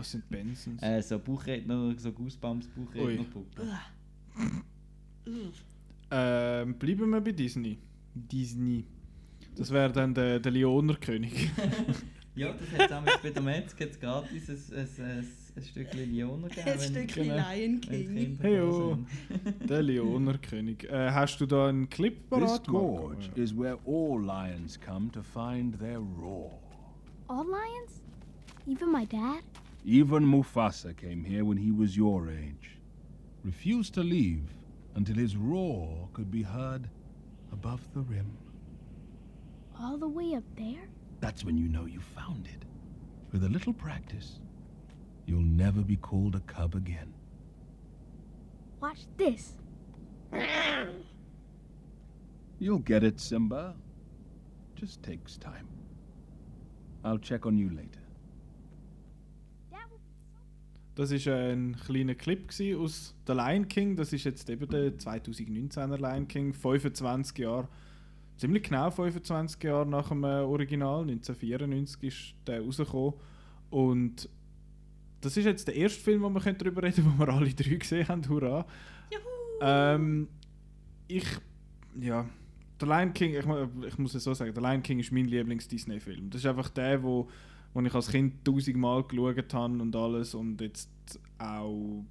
[SPEAKER 1] Was sind Bensons?
[SPEAKER 2] Äh, so Buchredner, so Goosebumps Buchrednerpuppen.
[SPEAKER 3] Ugh.
[SPEAKER 1] Ähm, bleiben wir bei Disney. Disney. Das wäre dann der, der Leoner-König.
[SPEAKER 2] Ja, das hat damals bei der Metzger jetzt gratis ein, ein, ein, ein Stückchen Lioner gegeben.
[SPEAKER 3] Ein Stückchen. Lion King.
[SPEAKER 1] Heyo. der Leoner-König. Äh, hast du da einen Clip
[SPEAKER 6] This
[SPEAKER 1] parat, Marco?
[SPEAKER 6] gorge is where all lions come to find their roar.
[SPEAKER 4] All lions? Even my dad?
[SPEAKER 6] Even Mufasa came here when he was your age. Refused to leave until his roar could be heard above the rim.
[SPEAKER 4] All the way up there?
[SPEAKER 6] That's when you know you found it. With a little practice, you'll never be called a cub again.
[SPEAKER 4] Watch this.
[SPEAKER 6] You'll get it, Simba. Just takes time. I'll check on you later.
[SPEAKER 1] Das war ein kleiner Clip aus The Lion King. Das ist jetzt eben der 2019er Lion King. 25 Jahre, ziemlich genau 25 Jahre nach dem äh, Original. 1994 ist der rausgekommen. Und das ist jetzt der erste Film, wo wir darüber reden können, wo wir alle drei gesehen haben. Hurra!
[SPEAKER 3] Juhu!
[SPEAKER 1] Ähm, ich, ja, der Lion King, ich, ich muss es so sagen, der Lion King ist mein Lieblings-Disney-Film. Das ist einfach der, wo, wo ich als Kind tausendmal geschaut habe und alles und jetzt auch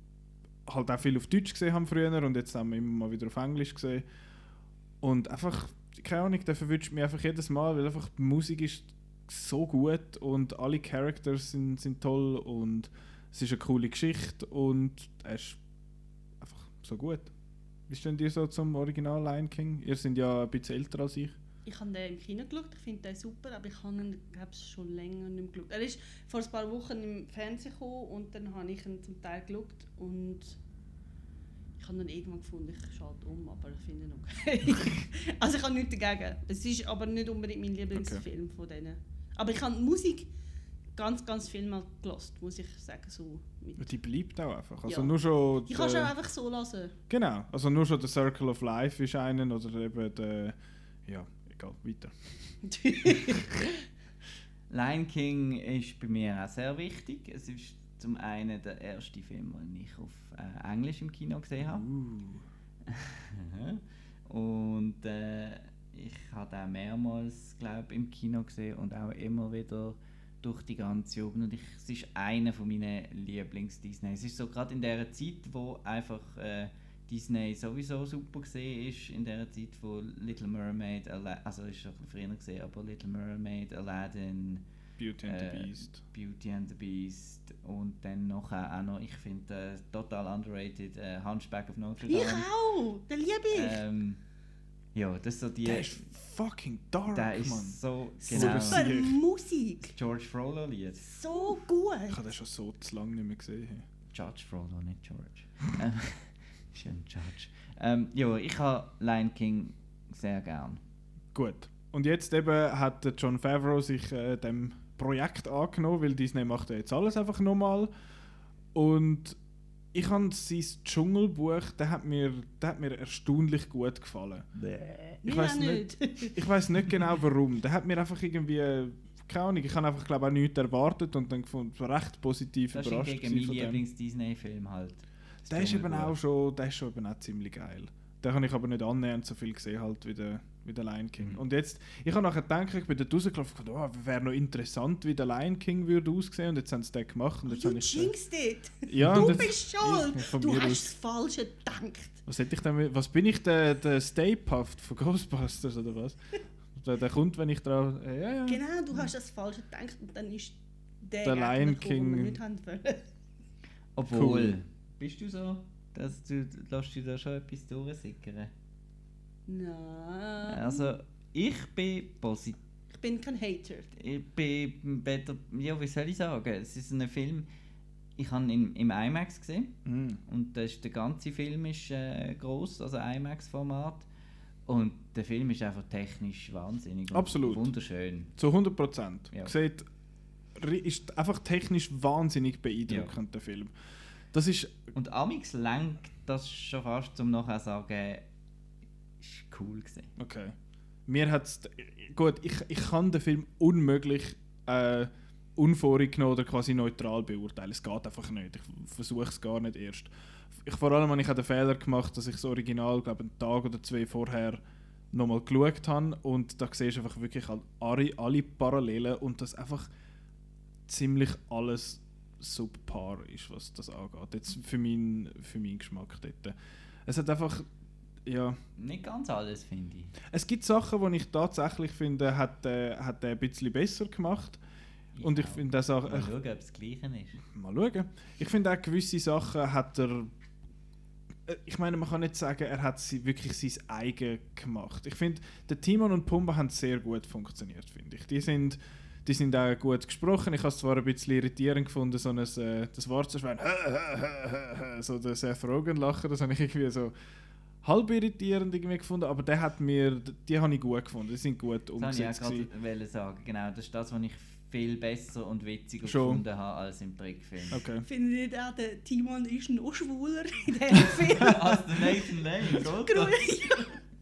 [SPEAKER 1] halt auch viel auf Deutsch gesehen habe früher und jetzt haben wir immer mal wieder auf Englisch gesehen. Und einfach, keine Ahnung, der verwünscht mich einfach jedes Mal, weil einfach die Musik ist so gut und alle Characters sind, sind toll und es ist eine coole Geschichte und er ist einfach so gut. Wie stehen ihr so zum Original Lion King? Ihr seid ja ein bisschen älter als ich.
[SPEAKER 3] Ich habe den im Kino geschaut, ich finde den super, aber ich habe ihn glaub, schon länger nicht mehr geschaut. Er ist vor ein paar Wochen im Fernsehen gekommen und dann habe ich ihn zum Teil geschaut und ich habe ihn irgendwann gefunden, ich schalte um, aber ich finde ihn okay. also ich habe nichts dagegen. Es ist aber nicht unbedingt mein Lieblingsfilm von denen. Aber ich habe die Musik ganz, ganz viel mal gelost, muss ich sagen. So.
[SPEAKER 1] Die bleibt auch einfach. Also
[SPEAKER 3] Ja.
[SPEAKER 1] nur schon.
[SPEAKER 3] Die kannst du auch einfach so lassen.
[SPEAKER 1] Genau, also nur schon der Circle of Life ist einen oder eben der. Ja, egal, weiter.
[SPEAKER 2] Lion King ist bei mir auch sehr wichtig. Es ist zum einen der erste Film, den ich auf äh, Englisch im Kino gesehen habe. und äh, ich habe auch mehrmals, glaube im Kino gesehen und auch immer wieder durch die ganze Jugend. Und ich, es ist einer von meinen Lieblings-Disney. Es ist so gerade in der Zeit, wo einfach äh, Disney sowieso super gesehen ist, in der Zeit, wo Little Mermaid, Ala also ist schon ein bisschen früher gesehen, aber Little Mermaid, Aladdin,
[SPEAKER 1] Beauty and
[SPEAKER 2] Äh,
[SPEAKER 1] the Beast.
[SPEAKER 2] Beauty and the Beast und dann noch auch noch, ich finde äh, total underrated, äh, Hunchback of Notre Dame.
[SPEAKER 3] Ich auch! Den liebe ich!
[SPEAKER 2] Ähm, Ja, das ist so die.
[SPEAKER 1] Der ist fucking dark,
[SPEAKER 2] der ist
[SPEAKER 1] Mann.
[SPEAKER 2] so.
[SPEAKER 1] Super
[SPEAKER 2] Genau.
[SPEAKER 3] Super. Musik.
[SPEAKER 2] George Frollo-Lied.
[SPEAKER 3] So gut.
[SPEAKER 1] Ich habe den schon so zu lange nicht mehr gesehen.
[SPEAKER 2] Judge Frollo, nicht George. ist ja ein Judge. Ähm, ja, ich habe Lion King sehr gern.
[SPEAKER 1] Gut. Und jetzt eben hat der John Favreau sich äh, dem Projekt angenommen, weil Disney macht ja jetzt alles einfach nochmal. Und ich habe sein Dschungelbuch, der hat mir, der hat mir erstaunlich gut gefallen. Ich
[SPEAKER 3] Mir
[SPEAKER 1] weiß
[SPEAKER 3] auch
[SPEAKER 1] nicht, ich weiß nicht genau warum. Der hat mir einfach irgendwie, keine Ahnung, ich habe einfach glaube auch nichts erwartet und dann gefunden, es war recht positiv
[SPEAKER 2] Das ist
[SPEAKER 1] überrascht
[SPEAKER 2] hingegen
[SPEAKER 1] gewesen
[SPEAKER 2] mein
[SPEAKER 1] von dem.
[SPEAKER 2] Lieblings-Disney-Film halt. Das
[SPEAKER 1] Der ist eben auch schon, der ist schon eben auch ziemlich geil. Den habe ich aber nicht annähernd so viel gesehen halt wie der, wie der Lion King.
[SPEAKER 2] Mhm.
[SPEAKER 1] Und jetzt, ich habe nachher gedacht, ich bin dort rausgelaufen und gedacht, oh, wäre noch interessant, wie der Lion King würde aussehen und jetzt haben sie den gemacht und jetzt
[SPEAKER 3] Du
[SPEAKER 1] den-
[SPEAKER 3] jinxed it.
[SPEAKER 1] Ja,
[SPEAKER 3] du
[SPEAKER 1] und jetzt-
[SPEAKER 3] bist schuld. Du hast das Falsche gedacht.
[SPEAKER 1] Was hätte ich denn, mit- was bin ich der, der Stay Puft von Ghostbusters oder was? der, der kommt, wenn ich drauf, äh, ja ja.
[SPEAKER 3] Genau, du hast das Falsche gedacht und dann ist der,
[SPEAKER 1] Der Lion
[SPEAKER 3] gekommen, den wir
[SPEAKER 1] King-
[SPEAKER 3] nicht haben wollen.
[SPEAKER 2] Obwohl,
[SPEAKER 1] Cool.
[SPEAKER 2] Bist du so, dass du, lässt du da schon etwas durchsickern?
[SPEAKER 3] Nein.
[SPEAKER 2] Also, ich bin positiv.
[SPEAKER 3] ich bin kein Hater.
[SPEAKER 2] Ich bin better, ja, wie soll ich sagen? Es ist ein Film, ich habe ihn im IMAX gesehen
[SPEAKER 1] Mm.
[SPEAKER 2] und das ist, der ganze Film ist äh, groß, also IMAX-Format. Und der Film ist einfach technisch wahnsinnig
[SPEAKER 1] Absolut.
[SPEAKER 2] wunderschön.
[SPEAKER 1] Zu 100 Prozent.
[SPEAKER 2] Ja.
[SPEAKER 1] Sieht, ist einfach technisch wahnsinnig beeindruckend, der Film. Das ist,
[SPEAKER 2] Und Amix lenkt das schon fast, um nachher zu sagen, ist cool gewesen.
[SPEAKER 1] okay. Mir hat's, gut, ich, ich kann den Film unmöglich äh, unvorgenommen oder quasi neutral beurteilen. Es geht einfach nicht. Ich versuche es gar nicht erst. Ich, vor allem habe ich auch den Fehler gemacht, dass ich das Original, glaube einen Tag oder zwei vorher nochmal geschaut habe und da siehst du einfach wirklich alle, alle Parallelen und das einfach ziemlich alles subpar ist, was das angeht. Jetzt für meinen für meinen Geschmack dort. Es hat einfach, ja,
[SPEAKER 2] Nicht ganz alles, finde ich.
[SPEAKER 1] es gibt Sachen, die ich tatsächlich finde, hat, äh, hat er ein bisschen besser gemacht. Und ich finde das auch.
[SPEAKER 2] Mal schauen, ob es das Gleiche ist.
[SPEAKER 1] Mal schauen. Ich finde auch gewisse Sachen hat er. äh, Ich meine, man kann nicht sagen, er hat sie wirklich sein eigen gemacht. Ich finde, der Timon und Pumba haben sehr gut funktioniert, finde ich. Die sind, die sind auch gut gesprochen. Ich habe es zwar ein bisschen irritierend gefunden, so ein, äh, das Warzenschwein, so der Seth Rogen lachen, das habe ich irgendwie so halb irritierend irgendwie gefunden, aber der hat mir, die habe ich gut gefunden, die sind gut
[SPEAKER 2] Das wollte ich
[SPEAKER 1] umgesetzt.
[SPEAKER 2] auch
[SPEAKER 1] gewesen.
[SPEAKER 2] gerade wollen sagen. Genau, das ist das, was ich viel besser und witziger
[SPEAKER 1] Schon.
[SPEAKER 2] gefunden habe als im Trickfilm.
[SPEAKER 1] Okay.
[SPEAKER 3] Findet ihr auch, der Timon ist noch schwuler in diesem Film?
[SPEAKER 2] als der Nathan Lane, oder?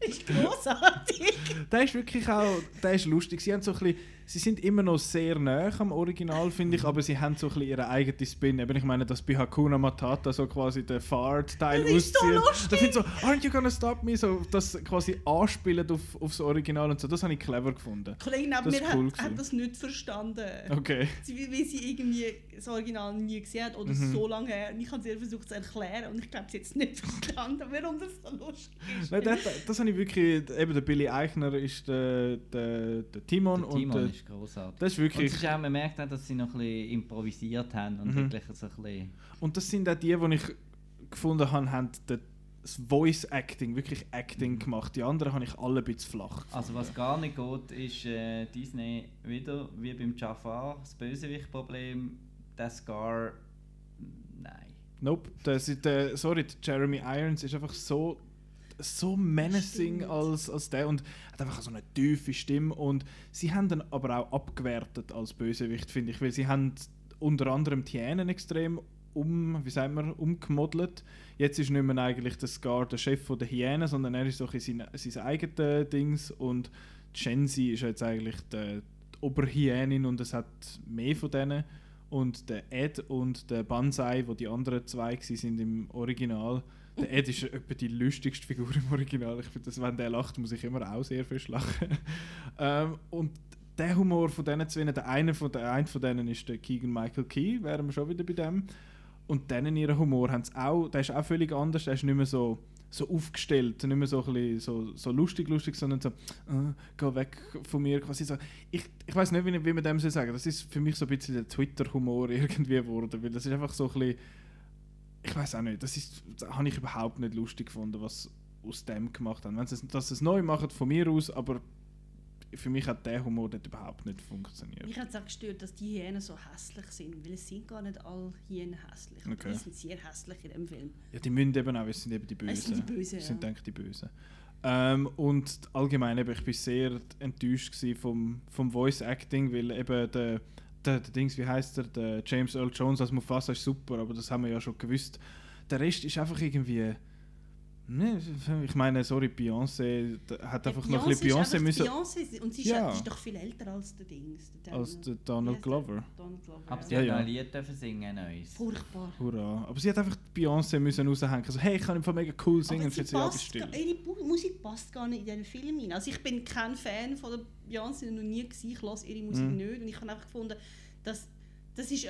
[SPEAKER 3] ist großartig.
[SPEAKER 1] Der ist wirklich auch, der ist lustig. Sie, haben so ein bisschen, sie sind immer noch sehr nah am Original, finde ich, aber sie haben so ein bisschen ihren eigenen Spin. Eben, ich meine, dass bei Hakuna Matata so quasi der Fahrt-Teil
[SPEAKER 3] Das ist so
[SPEAKER 1] auszieht.
[SPEAKER 3] lustig.
[SPEAKER 1] Da finde ich so, aren't you gonna stop me? So, das quasi anspielen auf, aufs Original und so. Das habe ich clever gefunden. Das ist
[SPEAKER 3] mir
[SPEAKER 1] cool
[SPEAKER 3] hat, das nicht verstanden.
[SPEAKER 1] Okay.
[SPEAKER 3] Sie, weil sie irgendwie das Original nie gesehen hat oder
[SPEAKER 1] Mhm.
[SPEAKER 3] so lange her. Und ich habe sie ihr versucht zu erklären und ich glaube, sie hat es nicht verstanden, warum das so lustig ist.
[SPEAKER 1] Nein, das, das habe ich wirklich. Eben, der Billy Eichner ist der, der, der Timon.
[SPEAKER 2] Der
[SPEAKER 1] und
[SPEAKER 2] Timon
[SPEAKER 1] der,
[SPEAKER 2] ist großartig.
[SPEAKER 1] das ist
[SPEAKER 2] Und
[SPEAKER 1] wirklich.
[SPEAKER 2] es ist auch, man merkt auch, dass sie noch ein bisschen improvisiert haben und
[SPEAKER 1] Mhm.
[SPEAKER 2] wirklich so ein bisschen...
[SPEAKER 1] Und das sind auch die, die ich gefunden habe, haben das Voice Acting, wirklich Acting
[SPEAKER 2] Mhm.
[SPEAKER 1] gemacht. Die anderen habe ich alle ein bisschen flach.
[SPEAKER 2] Also was gar nicht geht, ist äh, Disney wieder, wie beim Jafar, das Bösewicht-Problem, der Scar... Nein.
[SPEAKER 1] Nope. Das ist, der, sorry, Jeremy Irons ist einfach so, so menacing
[SPEAKER 3] Stimmt.
[SPEAKER 1] als, als der und hat einfach so eine tiefe Stimme. Und sie haben ihn aber auch abgewertet als Bösewicht, finde ich, weil sie haben unter anderem Tienen extrem um, wie sagen wir, umgemodelt. Jetzt ist nicht mehr eigentlich der Scar der Chef von der Hyänen, sondern er ist so ein sein, sein eigenes Dings und Shenzi ist jetzt eigentlich die, die Oberhyänin und es hat mehr von denen. Und der Ed und der Banzai, wo die anderen zwei sind im Original. Der Ed ist etwa die lustigste Figur im Original. Ich finde, wenn der lacht, muss ich immer auch sehr viel lachen. ähm, und der Humor von diesen zwei, der eine von, der, eine von denen ist der Keegan Michael Key, wären wir schon wieder bei dem. Und denen ihren Humor haben auch, der ist auch völlig anders, der ist nicht mehr so, so aufgestellt, nicht mehr so, ein so, so lustig, lustig, sondern so, äh, geh weg von mir, quasi so. Ich, ich weiß nicht, wie, wie man dem soll sagen das ist für mich so ein bisschen der Twitter-Humor irgendwie geworden, weil das ist einfach so ein bisschen, ich weiß auch nicht, das ist, das habe ich überhaupt nicht lustig gefunden, was, aus dem gemacht haben. Wenn sie sie es neu machen, von mir aus, aber für mich hat der Humor dort überhaupt nicht funktioniert.
[SPEAKER 3] Mich hat es auch gestört, dass die Hyänen so hässlich sind, weil es sind gar nicht alle Hyänen hässlich.
[SPEAKER 1] Okay.
[SPEAKER 3] Die sind sehr hässlich in dem Film.
[SPEAKER 1] Ja, die müssen eben auch, es sind eben die Bösen.
[SPEAKER 3] Es sind die Bösen,
[SPEAKER 1] sind,
[SPEAKER 3] ja.
[SPEAKER 1] denke die Bösen. Ähm, und allgemein eben, ich bin sehr enttäuscht vom, vom Voice Acting, weil eben der, der, der Dings, wie heißt er, der James Earl Jones als Mufasa ist super, aber das haben wir ja schon gewusst. Der Rest ist einfach irgendwie. Ne, ich meine, sorry, Beyoncé da hat einfach noch ein bisschen
[SPEAKER 3] Beyoncé
[SPEAKER 1] müssen.
[SPEAKER 3] Beyoncé und sie ist,
[SPEAKER 1] Ja.
[SPEAKER 3] ja. die ist doch viel älter als der Dings. Der
[SPEAKER 1] Als der Donald? Glover.
[SPEAKER 3] Donald Glover,
[SPEAKER 2] Aber
[SPEAKER 3] ja.
[SPEAKER 2] sie
[SPEAKER 1] Ja,
[SPEAKER 2] hat
[SPEAKER 1] ja.
[SPEAKER 2] ein Lied dürfen singen, neues.
[SPEAKER 3] Furchtbar.
[SPEAKER 1] Hurra. Aber sie hat einfach Beyoncé müssen raushängen. Also, hey, ich kann einfach mega cool singen.
[SPEAKER 3] Aber
[SPEAKER 1] Und
[SPEAKER 3] sie
[SPEAKER 1] ja,
[SPEAKER 3] passt,
[SPEAKER 1] still.
[SPEAKER 3] ihre Musik passt gar nicht in diesen Film rein. Also ich bin kein Fan von der Beyoncé, noch nie gewesen. Ich höre ihre Musik
[SPEAKER 1] Mhm.
[SPEAKER 3] nicht. Und ich habe einfach gefunden, dass das ist...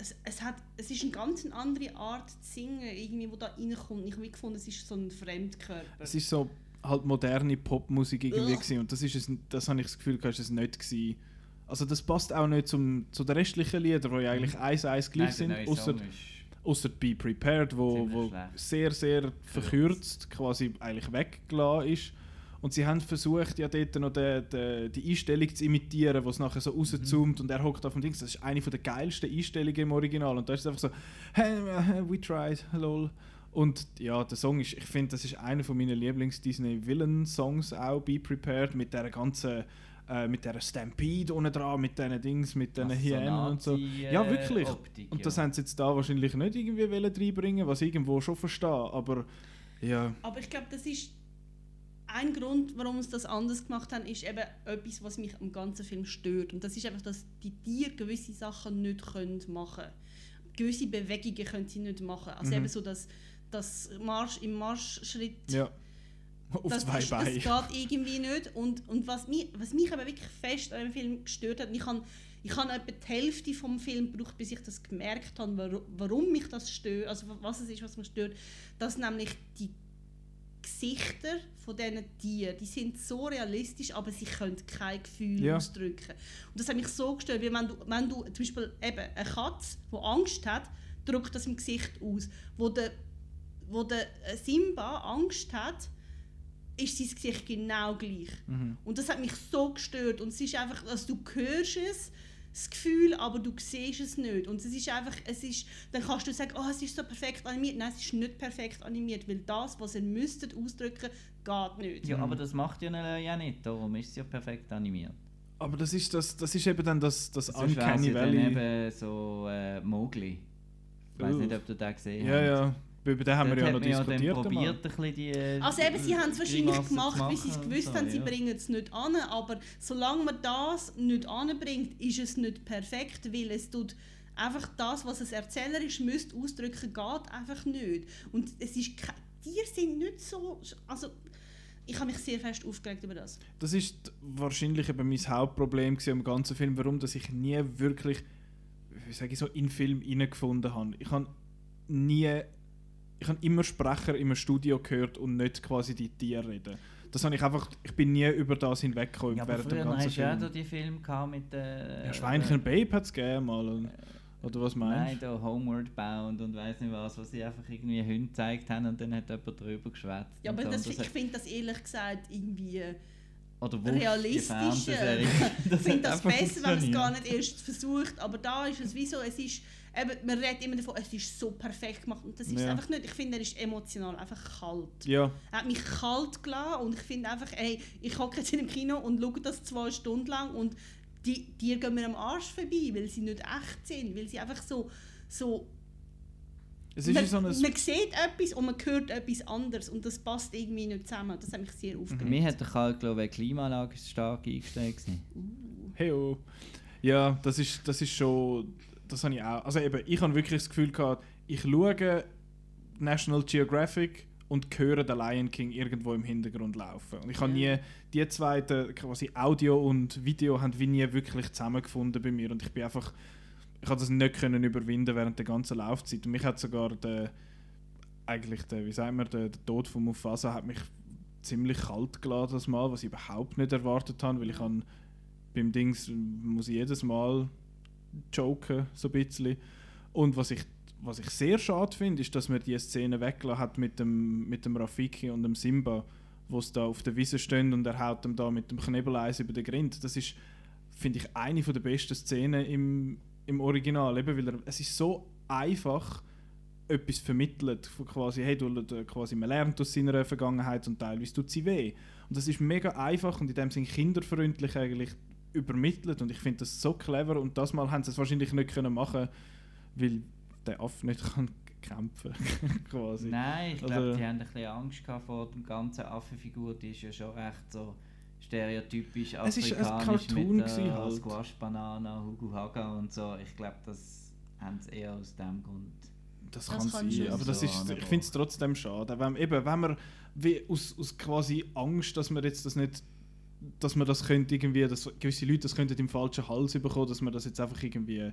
[SPEAKER 3] Es, es, hat, es ist eine ganz andere Art zu singen, irgendwie, die da reinkommt. Ich habe gefunden, es ist so ein Fremdkörper.
[SPEAKER 1] Es ist so halt moderne Popmusik irgendwie
[SPEAKER 3] Ugh.
[SPEAKER 1] gewesen. und das ist es, das habe ich das Gefühl, ist es nicht gewesen. Also das passt auch nicht zum, zu den restlichen Liedern, die ja eigentlich eins eins gleich
[SPEAKER 2] Mhm.
[SPEAKER 1] Sind, außer außer Be Prepared, wo, wo sehr sehr verkürzt quasi eigentlich weggelassen ist. Und sie haben versucht, ja dort noch die, die, die Einstellung zu imitieren, wo es nachher so rauszoomt und er hockt auf dem Dings. Das ist eine von der geilsten Einstellungen im Original. Und da ist es einfach so, hey, äh, we tried, lol. Und ja, der Song ist, ich finde, das ist einer von meinen Lieblings-Disney-Villain-Songs auch, Be Prepared, mit der ganzen, äh, mit der Stampede unten dran, mit diesen Dings, mit diesen Hyänen und so. Ja,
[SPEAKER 2] äh,
[SPEAKER 1] wirklich.
[SPEAKER 2] Optik,
[SPEAKER 1] und das
[SPEAKER 2] ja.
[SPEAKER 1] haben sie jetzt da wahrscheinlich nicht irgendwie wollen reinbringen, was ich irgendwo schon verstehe, aber ja.
[SPEAKER 3] Aber ich glaube, das ist ein Grund, warum sie das anders gemacht haben, ist eben etwas, was mich am ganzen Film stört. Und das ist einfach, dass die Tiere gewisse Sachen nicht können machen können. Gewisse Bewegungen können sie nicht machen. Also
[SPEAKER 1] Mhm.
[SPEAKER 3] eben so, dass das Marsch im Marschschritt
[SPEAKER 1] Ja. Auf
[SPEAKER 3] das,
[SPEAKER 1] zwei
[SPEAKER 3] ist,
[SPEAKER 1] Beinen.
[SPEAKER 3] das geht irgendwie nicht. Und, und was, mich, was mich aber wirklich fest an dem Film gestört hat, ich habe ich habe etwa die Hälfte vom Film gebraucht, bis ich das gemerkt habe, warum, warum mich das stört, also was es ist, was mich stört, dass nämlich die Gesichter von diesen Tieren, die sind so realistisch, aber sie können kein Gefühl
[SPEAKER 1] Ja.
[SPEAKER 3] ausdrücken. Und das hat mich so gestört, weil wenn du, wenn du zum Beispiel eben eine Katze, die Angst hat, drückt das im Gesicht aus. Wo der, wo der äh, Simba Angst hat, ist sein Gesicht genau gleich.
[SPEAKER 1] Mhm.
[SPEAKER 3] Und das hat mich so gestört. Und es ist einfach, also du hörst es, das Gefühl, aber du siehst es nicht. Und es ist einfach, es ist, dann kannst du sagen, oh, es ist so perfekt animiert. Nein, es ist nicht perfekt animiert, weil das, was ihr müsstet ausdrücken, geht nicht.
[SPEAKER 2] Ja, aber das macht ja eine ja nicht, darum ist sie ja perfekt animiert.
[SPEAKER 1] Aber das ist, das, das ist eben dann das, das
[SPEAKER 2] Sonst
[SPEAKER 1] Uncanny Valley.
[SPEAKER 2] eben so äh, Mowgli. Ich weiß nicht, ob du den gesehen
[SPEAKER 1] Ja,
[SPEAKER 2] hast.
[SPEAKER 1] ja. Über den haben wir ja noch diskutiert.
[SPEAKER 2] probiert,
[SPEAKER 1] einmal.
[SPEAKER 2] ein bisschen die, äh,
[SPEAKER 3] Also eben, sie haben es wahrscheinlich gemacht, weil sie es gewusst
[SPEAKER 2] und
[SPEAKER 3] haben,
[SPEAKER 2] so,
[SPEAKER 3] sie
[SPEAKER 2] ja.
[SPEAKER 3] bringen es nicht an. Aber solange man das nicht anbringt, ist es nicht perfekt, weil es tut einfach das, was es erzählerisch müsste ausdrücken, geht einfach nicht. Und es ist Tiere sind nicht so, also ich habe mich sehr fest aufgeregt über das.
[SPEAKER 1] Das ist wahrscheinlich eben mein Hauptproblem am ganzen Film, warum dass ich nie wirklich, wie sage ich so, in den Film hineingefunden habe. Ich habe nie, ich habe immer Sprecher im Studio gehört und nicht quasi die Tiere reden. Das habe ich einfach, ich bin nie über das hinweggekommen
[SPEAKER 2] Ja,
[SPEAKER 1] während dem ganzen
[SPEAKER 2] hast du ja
[SPEAKER 1] Film.
[SPEAKER 2] auch die Filme gehabt mit äh,
[SPEAKER 1] Ja, Schweinchen Babe hat es gegeben mal. und- Oder was
[SPEAKER 2] Nein,
[SPEAKER 1] meinst du?
[SPEAKER 2] da Homeward Bound und weiß nicht was, wo sie einfach irgendwie Hunde gezeigt haben und dann hat jemand drüber geschwätzt.
[SPEAKER 3] Ja, aber
[SPEAKER 2] so.
[SPEAKER 3] das, ich finde das ehrlich gesagt irgendwie äh,
[SPEAKER 2] Oder
[SPEAKER 3] realistischer. Ich finde das besser, wenn man es gar nicht erst versucht. Aber da ist es wie so, es ist, eben, man redet immer davon, es ist so perfekt gemacht. Und das ist es
[SPEAKER 1] Ja.
[SPEAKER 3] einfach nicht. Ich finde, er ist emotional einfach kalt.
[SPEAKER 1] Ja,
[SPEAKER 3] Er hat mich kalt gelassen und ich finde einfach, ey, ich hocke jetzt in dem Kino und schaue das zwei Stunden lang und die Tiere gehen mir am Arsch vorbei, weil sie nicht echt sind, weil sie einfach so, so
[SPEAKER 1] es ist
[SPEAKER 3] man,
[SPEAKER 1] so ein...
[SPEAKER 3] man sieht etwas und man hört etwas anderes und das passt irgendwie nicht zusammen. Das hat mich sehr aufgeregt.
[SPEAKER 2] Mir hat der Karl, glaube ich, die Klimaanlage stark eingestellt. gewesen.
[SPEAKER 1] Heyo. Ja, das ist, das ist schon. Das habe ich auch. Also eben, ich habe wirklich das Gefühl gehabt, ich schaue National Geographic und höre den Lion King irgendwo im Hintergrund laufen. Und ich habe nie, die zwei, die quasi Audio und Video, haben wie nie wirklich zusammengefunden bei mir. Und ich bin einfach, ich habe das nicht können überwinden während der ganzen Laufzeit. Und mich hat sogar der, eigentlich der, wie sagt man, der, der Tod von Mufasa hat mich ziemlich kalt gelassen das Mal, was ich überhaupt nicht erwartet habe, weil ich habe beim Dings muss ich jedes Mal joken, so ein bisschen. Und was ich was ich sehr schade finde, ist, dass man die Szene weggelassen hat mit dem, mit dem Rafiki und dem Simba, wo sie da auf der Wiese stehen und er haut ihm da mit dem Knebeleis über den Grind. Das ist, finde ich, eine von der besten Szenen im, im Original, eben, weil er, es ist so einfach etwas vermittelt, quasi, hey, du, quasi, man lernt aus seiner Vergangenheit und teilweise tut sie weh. Und das ist mega einfach und in dem Sinne kinderfreundlich eigentlich übermittelt und ich finde das so clever und das Mal haben sie es wahrscheinlich nicht können machen, weil der Affe nicht kann kämpfen quasi.
[SPEAKER 2] Nein, ich
[SPEAKER 1] Also-
[SPEAKER 2] glaube, die haben ein bisschen Angst gehabt vor der ganzen Affenfigur. Die ist ja schon recht so stereotypisch
[SPEAKER 1] Es ist ein
[SPEAKER 2] afrikanisch
[SPEAKER 1] Cartoon
[SPEAKER 2] mit der
[SPEAKER 1] halt.
[SPEAKER 2] Squash-Banana, Hugu Haga und so. Ich glaube, das haben sie eher aus dem Grund.
[SPEAKER 1] Das
[SPEAKER 3] Das
[SPEAKER 1] kann
[SPEAKER 3] kann
[SPEAKER 1] sein, aber das ist, ich finde es trotzdem schade. Wenn, eben, wenn man wie aus, aus quasi Angst, dass man jetzt das nicht, dass man das könnte irgendwie, dass gewisse Leute das könnten im falschen Hals bekommen, dass man das jetzt einfach irgendwie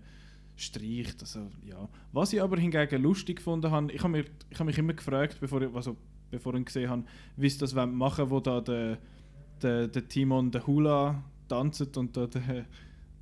[SPEAKER 1] streicht. Also, ja. Was ich aber hingegen lustig gefunden habe, ich habe mir, ich habe mich immer gefragt, bevor ich, also, bevor ich gesehen habe, wie sie das machen, wo da der, der, der Timon der Hula tanzt und da der,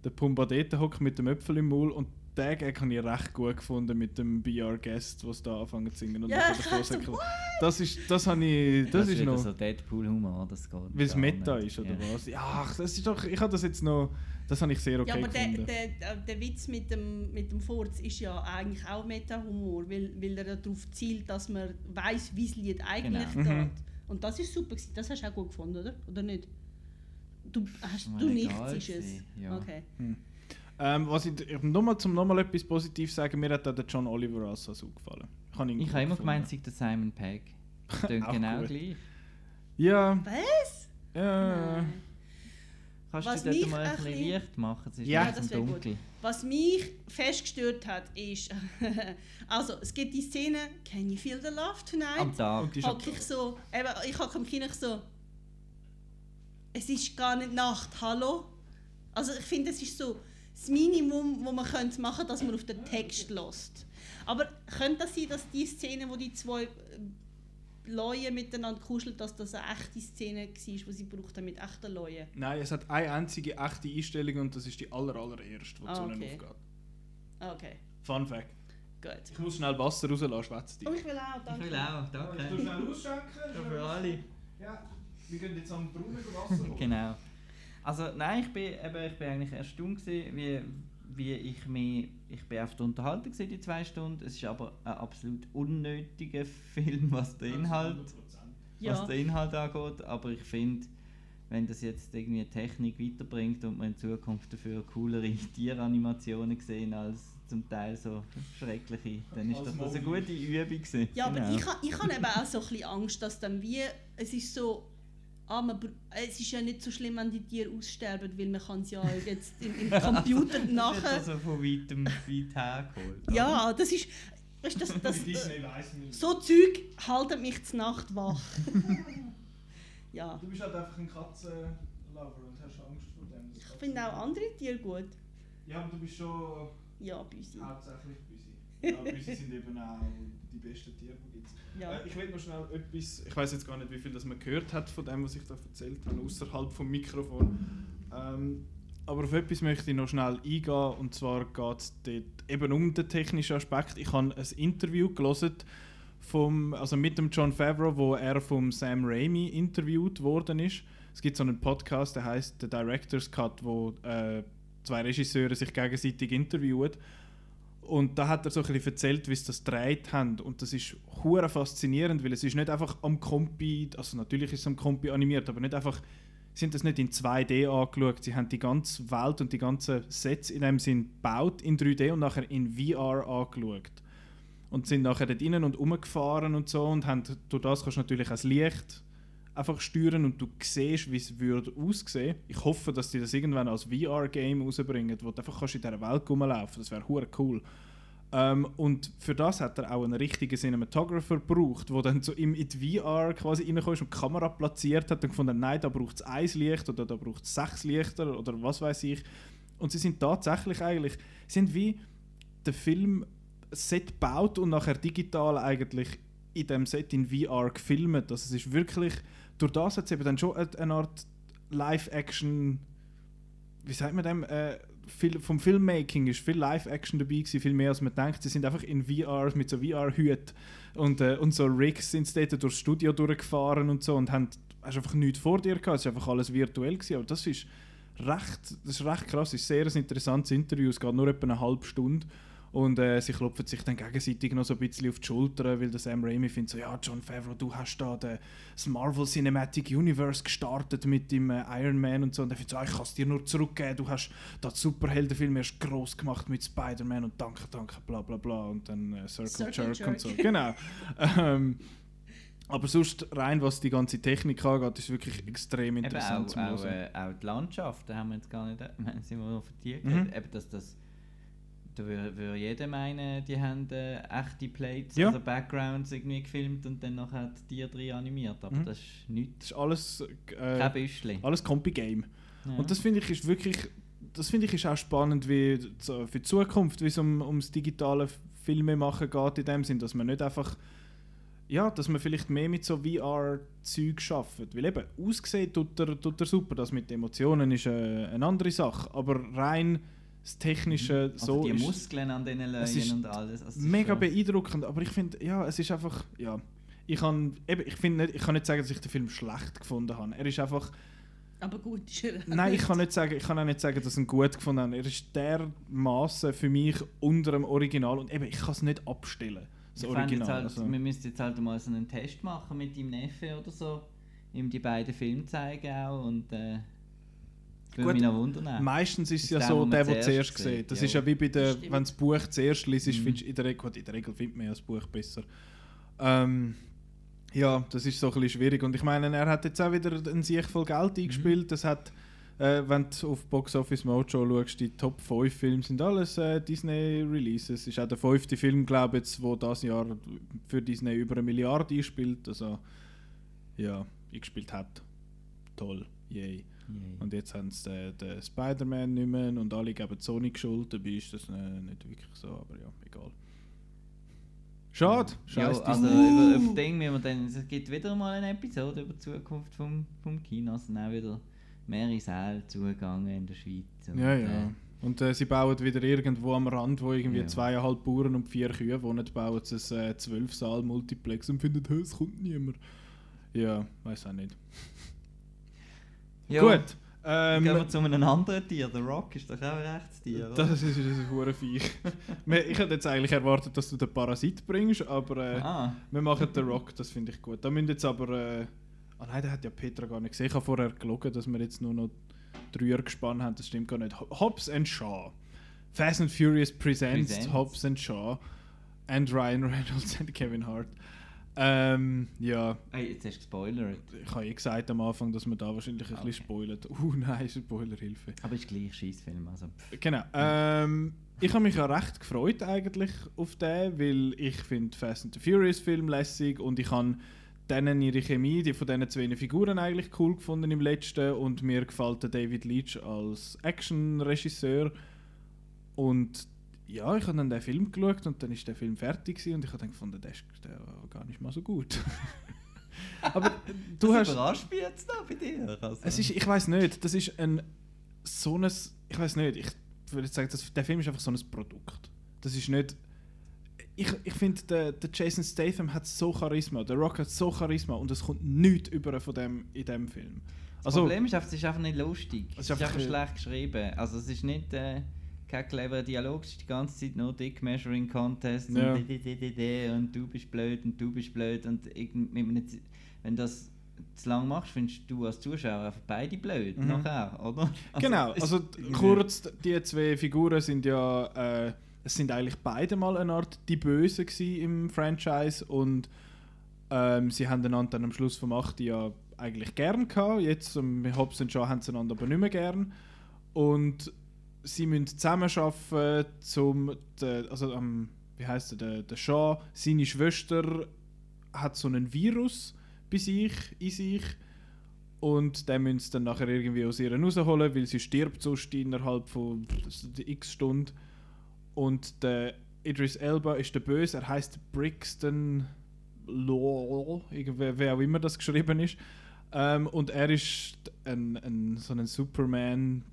[SPEAKER 1] der Pumba dort hockt mit dem Äpfel im Maul und den Gag habe ich recht gut gefunden mit dem BR Guest, was da anfangen zu singen und
[SPEAKER 3] Ja, so,
[SPEAKER 1] das ist das habe ich das, ist
[SPEAKER 2] wieder
[SPEAKER 1] noch
[SPEAKER 2] so Deadpool-Humor, das geht
[SPEAKER 1] weil es Meta
[SPEAKER 2] nicht.
[SPEAKER 1] ist oder
[SPEAKER 2] Ja.
[SPEAKER 1] was? Ja, ach, das ist doch ich habe das jetzt noch das habe ich sehr okay
[SPEAKER 3] ja, aber der,
[SPEAKER 1] gefunden.
[SPEAKER 3] der, der, der Witz mit dem, mit dem Furz ist ja eigentlich auch Meta-Humor, weil, weil er darauf zielt, dass man weiß, wie das Lied eigentlich
[SPEAKER 2] Genau.
[SPEAKER 3] geht.
[SPEAKER 1] Mhm.
[SPEAKER 3] Und das ist super. gewesen. Das hast du auch gut gefunden, oder? Oder nicht? Du, hast, du nichts ist es.
[SPEAKER 2] ja.
[SPEAKER 3] Okay.
[SPEAKER 1] Ähm, was ich nochmal zum nochmal etwas Positives sagen, mir hat auch der John Oliver als so gefallen. Ich habe
[SPEAKER 2] Ich habe immer
[SPEAKER 1] gefunden.
[SPEAKER 2] gemeint, es sei der Simon Pegg. Klingt genau
[SPEAKER 1] gut.
[SPEAKER 2] gleich.
[SPEAKER 1] Ja,
[SPEAKER 3] Was?
[SPEAKER 1] ja.
[SPEAKER 3] Nein.
[SPEAKER 2] Kannst
[SPEAKER 3] Was
[SPEAKER 2] du dort
[SPEAKER 3] mich
[SPEAKER 2] mal ein bisschen Licht machen? Es ist
[SPEAKER 1] Ja.
[SPEAKER 3] das wär gut.
[SPEAKER 2] dunkel.
[SPEAKER 3] Was mich fest gestört hat, ist, also es gibt die Szene, Can you feel the love tonight?
[SPEAKER 2] Am Tag.
[SPEAKER 3] Hock ich so, eben, ich hocke am Kino so, es ist gar nicht Nacht, hallo? Also ich finde, es ist so das Minimum, wo man könnte machen dass man auf den Text lässt. Aber könnte das sein, dass die Szene, wo die zwei äh, Leute miteinander kuscheln, dass das eine echte Szene war, die sie braucht haben mit echten Leuten?
[SPEAKER 1] Nein, es hat eine einzige echte Einstellung und das ist die aller, allererste, die
[SPEAKER 3] Ah,
[SPEAKER 1] zu ihnen
[SPEAKER 3] okay.
[SPEAKER 1] aufgeht.
[SPEAKER 3] Ah, Okay,
[SPEAKER 1] Fun Fact.
[SPEAKER 3] gut.
[SPEAKER 1] Ich muss schnell Wasser rauslassen, schwätze
[SPEAKER 3] Oh,
[SPEAKER 1] dich.
[SPEAKER 3] ich will auch, danke.
[SPEAKER 2] auch, danke.
[SPEAKER 1] schnell ausschenken?
[SPEAKER 2] Für alle.
[SPEAKER 1] Ja, wir gehen jetzt am Brunnen Wasser holen.
[SPEAKER 2] Genau. Also nein, ich bin, eben, ich bin eigentlich erstaunt gewesen, wie, wie ich mich, ich bin auf der Unterhaltung gewesen, die zwei Stunden. Es ist aber ein absolut unnötiger Film, was den Inhalt,
[SPEAKER 3] Ja.
[SPEAKER 2] was den Inhalt angeht. Aber ich finde, wenn das jetzt irgendwie Technik weiterbringt und man in Zukunft dafür coolere Tieranimationen sehen als zum Teil so schreckliche, dann ist das, das eine gute Übung gewesen.
[SPEAKER 3] Ja, aber
[SPEAKER 2] Genau.
[SPEAKER 3] ich, ich habe eben auch so ein bisschen Angst, dass dann wie, es ist so, ah, man, br- es ist ja nicht so schlimm, wenn die Tiere aussterben, weil man kann es ja jetzt im, im Computer
[SPEAKER 2] Das ist
[SPEAKER 3] nachher...
[SPEAKER 2] also von weitem weit hergeholt.
[SPEAKER 3] Ja, das ist, weißt, du, das, das,
[SPEAKER 1] nicht.
[SPEAKER 3] so Zeug halten mich zur Nacht wach. ja,
[SPEAKER 1] Du bist halt einfach ein Katzenlover und hast Angst vor dem.
[SPEAKER 3] ich finde auch andere Tiere gut.
[SPEAKER 1] Ja, aber du bist schon
[SPEAKER 3] Ja, Büsi.
[SPEAKER 1] hauptsächlich Büsi. Ja, Büsi sind eben auch die besten Tiere, die gibt
[SPEAKER 3] Ja.
[SPEAKER 1] Äh, ich will noch schnell etwas, ich weiß jetzt gar nicht, wie viel das man gehört hat von dem, was ich da erzählt habe, außerhalb vom Mikrofon. Ähm, aber auf etwas möchte ich noch schnell eingehen und zwar geht es dort eben um den technischen Aspekt. Ich habe ein Interview gelesen vom, also mit dem John Favreau, wo er vom Sam Raimi interviewt worden ist. Es gibt so einen Podcast, der heißt The Director's Cut, wo äh, zwei Regisseure sich gegenseitig interviewen. Und da hat er so ein bisschen erzählt, wie sie das gedreht haben. Und das ist hure faszinierend, weil es ist nicht einfach am Kompi, also natürlich ist es am Kompi animiert, aber nicht einfach, sind das nicht in 2D angeschaut, sie haben die ganze Welt und die ganzen Sets in dem Sinn gebaut in 3D und nachher in VR angeschaut. Und sind nachher dort innen und rumgefahren und so und haben, durch das kannst du natürlich auch das Licht einfach steuern und du siehst, wie es würde aussehen. Ich hoffe, dass die das irgendwann als VR-Game rausbringen, wo du einfach kannst in dieser Welt rumlaufen Das wäre hure cool. Ähm, und für das hat er auch einen richtigen Cinematographer gebraucht, der dann so in die VR quasi reinkommt und die Kamera platziert hat und gefunden, nein, da braucht es ein Licht oder da braucht es sechs Lichter oder was weiß ich. Und sie sind tatsächlich eigentlich, sind wie der Film Set gebaut und nachher digital eigentlich in dem Set in VR gefilmt. Also es ist wirklich, durch das hat es eben dann schon eine Art Live-Action, wie sagt man dem, äh, viel, vom Filmmaking ist viel Live-Action dabei gewesen, viel mehr als man denkt. Sie sind einfach in VR, mit so VR-Hüten und, äh, und so Rigs sind sie dort durchs Studio durchgefahren und so und haben, hast einfach nichts vor dir gehabt, es war einfach alles virtuell gewesen, aber das ist recht, das ist recht krass, es ist sehr ein interessantes Interview, es geht nur etwa eine halbe Stunde und äh, sie klopfen sich dann gegenseitig noch so ein bisschen auf die Schulter, weil der Sam Raimi findet so, ja, John Favreau, du hast da das Marvel Cinematic Universe gestartet mit dem äh, Iron Man und so. Und er findet so, ah, ich kann es dir nur zurückgeben, du hast da den Superheldenfilm erst gross gemacht mit Spider-Man und danke, danke, bla bla bla. Und dann äh, Circle,
[SPEAKER 3] Circle
[SPEAKER 1] Jerk, und so.
[SPEAKER 3] Jerk.
[SPEAKER 1] Genau. ähm, aber sonst, rein was die ganze Technik angeht, ist wirklich extrem
[SPEAKER 2] Eben
[SPEAKER 1] interessant
[SPEAKER 2] auch,
[SPEAKER 1] zu
[SPEAKER 2] auch, äh, auch die Landschaft, da haben wir jetzt gar nicht, wir haben sie noch vertieft.
[SPEAKER 1] Mhm.
[SPEAKER 2] Eben, dass das, da würde, würde jeder meinen, die haben äh, echte Plates,
[SPEAKER 1] Ja.
[SPEAKER 2] also Backgrounds irgendwie gefilmt und dann nachher die Tiere drin animiert, aber
[SPEAKER 1] Mhm.
[SPEAKER 2] das ist nichts,
[SPEAKER 1] Das ist alles, äh,
[SPEAKER 2] kein Büschli.
[SPEAKER 1] alles Compi-Game.
[SPEAKER 2] Ja.
[SPEAKER 1] Und das finde ich ist wirklich, das finde ich ist auch spannend wie so für die Zukunft, wie es um, ums digitale Filme machen geht in dem Sinn, dass man nicht einfach ja, dass man vielleicht mehr mit so VR-Zeug schafft. Weil eben, ausgesehen tut er, tut er super, das mit Emotionen ist äh, eine andere Sache, aber rein das Technische
[SPEAKER 2] also
[SPEAKER 1] so
[SPEAKER 2] die
[SPEAKER 1] ist
[SPEAKER 2] Muskeln an diesen Löwen und alles. Also
[SPEAKER 1] mega
[SPEAKER 2] schon-
[SPEAKER 1] beeindruckend, aber ich finde, ja, es ist einfach, ja, ich kann, eben, ich finde nicht, ich kann nicht sagen, dass ich den Film schlecht gefunden habe. Er ist einfach
[SPEAKER 3] Aber gut, ist er
[SPEAKER 1] Nein, ich kann, nicht sagen, ich kann auch nicht sagen, dass ich ihn gut gefunden habe. Er ist dermaßen für mich unter dem Original und eben, ich kann es nicht abstellen. Das
[SPEAKER 2] Ich
[SPEAKER 1] Original.
[SPEAKER 2] Jetzt halt,
[SPEAKER 1] also.
[SPEAKER 2] Wir müssten jetzt halt mal so einen Test machen mit deinem Neffe oder so. Ihm die beiden Filme zeigen auch und äh, würde
[SPEAKER 1] Gut,
[SPEAKER 2] mich noch wundern.
[SPEAKER 1] Meistens ist es ja so, der, der
[SPEAKER 2] zuerst
[SPEAKER 1] sieht. Das
[SPEAKER 2] ja.
[SPEAKER 1] ist ja wie bei der, wenn du das Buch zuerst liest,
[SPEAKER 2] Mhm.
[SPEAKER 1] findest du in der Regel, gut, in der Regel findet man ja das Buch besser. Ähm, ja, das ist so ein bisschen schwierig. Und ich meine, er hat jetzt auch wieder ein Sieg voll Geld eingespielt. Das hat, äh, wenn du auf Box Office Mojo schaust, die Top 5 Filme sind alles äh, Disney-Releases. Es ist auch der fünfte Film, glaube ich, jetzt, wo das Jahr für Disney über eine Milliarde einspielt. Also, ja, eingespielt hat. Toll, yay.
[SPEAKER 2] Yay.
[SPEAKER 1] Und jetzt haben sie den, den Spider-Man nicht mehr und alle geben Sony die Schuld. Dabei ist das äh, nicht wirklich so, aber ja, egal. Schade,
[SPEAKER 2] Ja,
[SPEAKER 1] scheiße.
[SPEAKER 2] also über, über Ding, wir dann, es gibt wieder mal eine Episode über die Zukunft vom, vom Kino, es sind auch wieder mehrere Säle zugegangen in der Schweiz. Und,
[SPEAKER 1] ja,
[SPEAKER 2] äh,
[SPEAKER 1] ja. Und äh, sie bauen wieder irgendwo am Rand, wo irgendwie
[SPEAKER 2] Ja.
[SPEAKER 1] zweieinhalb Bauern und vier Kühe wohnen, bauen sie ein äh, 12-Saal-Multiplex und finden, «Hä, es kommt niemand. Ja, weiß auch nicht.
[SPEAKER 2] Ja,
[SPEAKER 1] Gut.
[SPEAKER 2] Gehen wir
[SPEAKER 1] Ähm,
[SPEAKER 2] zu einem anderen Tier. Der Rock ist doch auch ein Rechtstier, oder?
[SPEAKER 1] das ist ein hure Viech. Ich hätte jetzt eigentlich erwartet, dass du den Parasit bringst, aber äh,
[SPEAKER 2] ah,
[SPEAKER 1] wir machen den Rock, das finde ich gut. Da müssen jetzt aber... Äh, ah nein, der hat ja Petra gar nicht gesehen. Ich habe vorher gelogen, dass wir jetzt nur noch drei gespannt haben. Das stimmt gar nicht. Ho- Hobbs and Shaw. Fast and Furious presents,
[SPEAKER 2] Presents.
[SPEAKER 1] Hobbs and Shaw. And Ryan Reynolds und Kevin Hart. Ähm, ja,
[SPEAKER 2] hey, jetzt hast du gespoilert.
[SPEAKER 1] ich habe eh gesagt am Anfang, dass wir da wahrscheinlich ein
[SPEAKER 2] Okay.
[SPEAKER 1] bisschen spoilern. Uh, nein, Spoilerhilfe.
[SPEAKER 2] Aber ist gleich Scheißfilm, also.
[SPEAKER 1] Genau. Ähm, ich habe mich ja recht gefreut eigentlich auf den, weil ich finde Fast and the Furious Film lässig und ich habe denen ihre Chemie, die von diesen zwei Figuren eigentlich cool gefunden im letzten und mir gefällt der David Leitch als Action-Regisseur und ja, ich habe dann den Film geschaut und dann ist der Film fertig gewesen und ich habe dann gefunden, der ist der war gar nicht mal so gut. Aber du
[SPEAKER 2] das
[SPEAKER 1] hast...
[SPEAKER 2] überrascht mich jetzt noch bei dir. Also.
[SPEAKER 1] Es ist, ich weiß nicht, das ist ein so ein, ich weiß nicht, ich würde sagen, das, der Film ist einfach so ein Produkt. Das ist nicht, ich, ich finde, der, der Jason Statham hat so Charisma, der Rock hat so Charisma und es kommt nichts über von dem in dem Film.
[SPEAKER 2] das
[SPEAKER 1] Also,
[SPEAKER 2] Problem ist einfach, es ist einfach nicht lustig.
[SPEAKER 1] Es
[SPEAKER 2] Es
[SPEAKER 1] ist
[SPEAKER 2] ist einfach
[SPEAKER 1] einfach,
[SPEAKER 2] schlecht geschrieben. Also es ist nicht äh, kein cleverer Dialog, es ist die ganze Zeit nur Dick Measuring Contest
[SPEAKER 1] Ja.
[SPEAKER 2] und, di- di- di- und du bist blöd und du bist blöd und Z- wenn das zu lang machst, findest du als Zuschauer einfach beide blöd
[SPEAKER 1] Mhm.
[SPEAKER 2] nachher, oder? Also,
[SPEAKER 1] genau, also kurz, die zwei Figuren sind ja, äh, es sind eigentlich beide mal eine Art die Bösen im Franchise und ähm, sie haben einander dann am Schluss vom 8. ja eigentlich gern gehabt. Jetzt um, mit Hobbs und Shaw haben sie einander aber nicht mehr gern. Und sie müssen zusammen arbeiten, zum, de, also ähm, wie heißt der, der, Shaw, seine Schwester hat so einen Virus bei sich, in sich und den müssen sie dann nachher irgendwie aus ihr rausholen, weil sie stirbt sonst innerhalb von x Stunden. Und der Idris Elba ist der Böse, er heißt Brixton Law, wer auch immer das geschrieben ist. Ähm, und er ist ein, ein, so ein Superman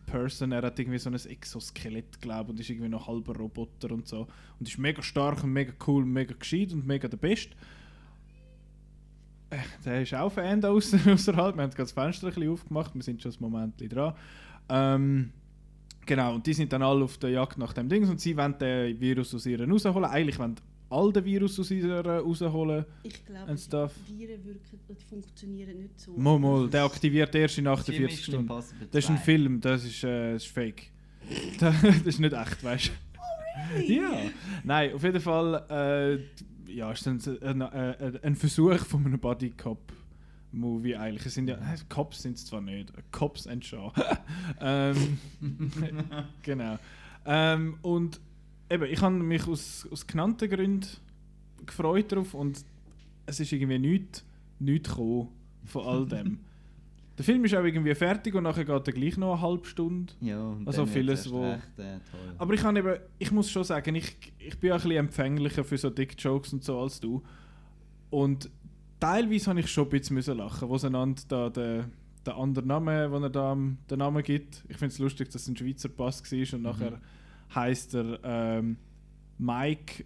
[SPEAKER 1] Person. Er hat irgendwie so ein Exoskelett, glaube und ist irgendwie noch halber Roboter und so. Und ist mega stark und mega cool, mega gescheit und mega der Beste. Äh, der ist auch Fan da aussen, außerhalb. Wir haben das Fenster ein bisschen aufgemacht, wir sind schon ein Moment dran. Ähm, genau, und die sind dann alle auf der Jagd nach dem Ding und sie wollen den Virus aus ihr rausholen. Eigentlich wollen all den Virus aus ihr rausholen.
[SPEAKER 3] Ich glaube,
[SPEAKER 1] And stuff.
[SPEAKER 3] Viren wirken, die funktionieren nicht so.
[SPEAKER 1] Mal, mal, der aktiviert erst in
[SPEAKER 2] Jim
[SPEAKER 1] 48
[SPEAKER 2] Mission
[SPEAKER 1] Stunden. Das ist ein
[SPEAKER 2] 2.
[SPEAKER 1] Film, das ist, äh, das ist fake. das, ist nicht echt, weißt du? Ja. Nein, auf jeden Fall äh, ja, ist ein, ein, ein Versuch von einem Body Cop Movie eigentlich. Es sind ja äh, Cops sind es zwar nicht, Cops and Shaw. ähm, genau. Ähm, und eben, ich habe mich aus, aus genannten Gründen gefreut darauf und es ist irgendwie nichts nicht gekommen von all dem. Der Film ist auch irgendwie fertig und nachher geht er gleich noch eine halbe Stunde.
[SPEAKER 2] Ja,
[SPEAKER 1] Also vieles, wo-
[SPEAKER 2] Recht, äh, toll.
[SPEAKER 1] Aber ich, kann eben, ich muss schon sagen, ich, ich bin auch ein bisschen empfänglicher für so Dick-Jokes und so als du. Und teilweise habe ich schon ein bisschen müssen lachen, wo einander da den, den anderen Namen, den er da den Namen gibt. Ich finde es lustig, dass es ein Schweizer Pass war und nachher heißt er ähm, Mike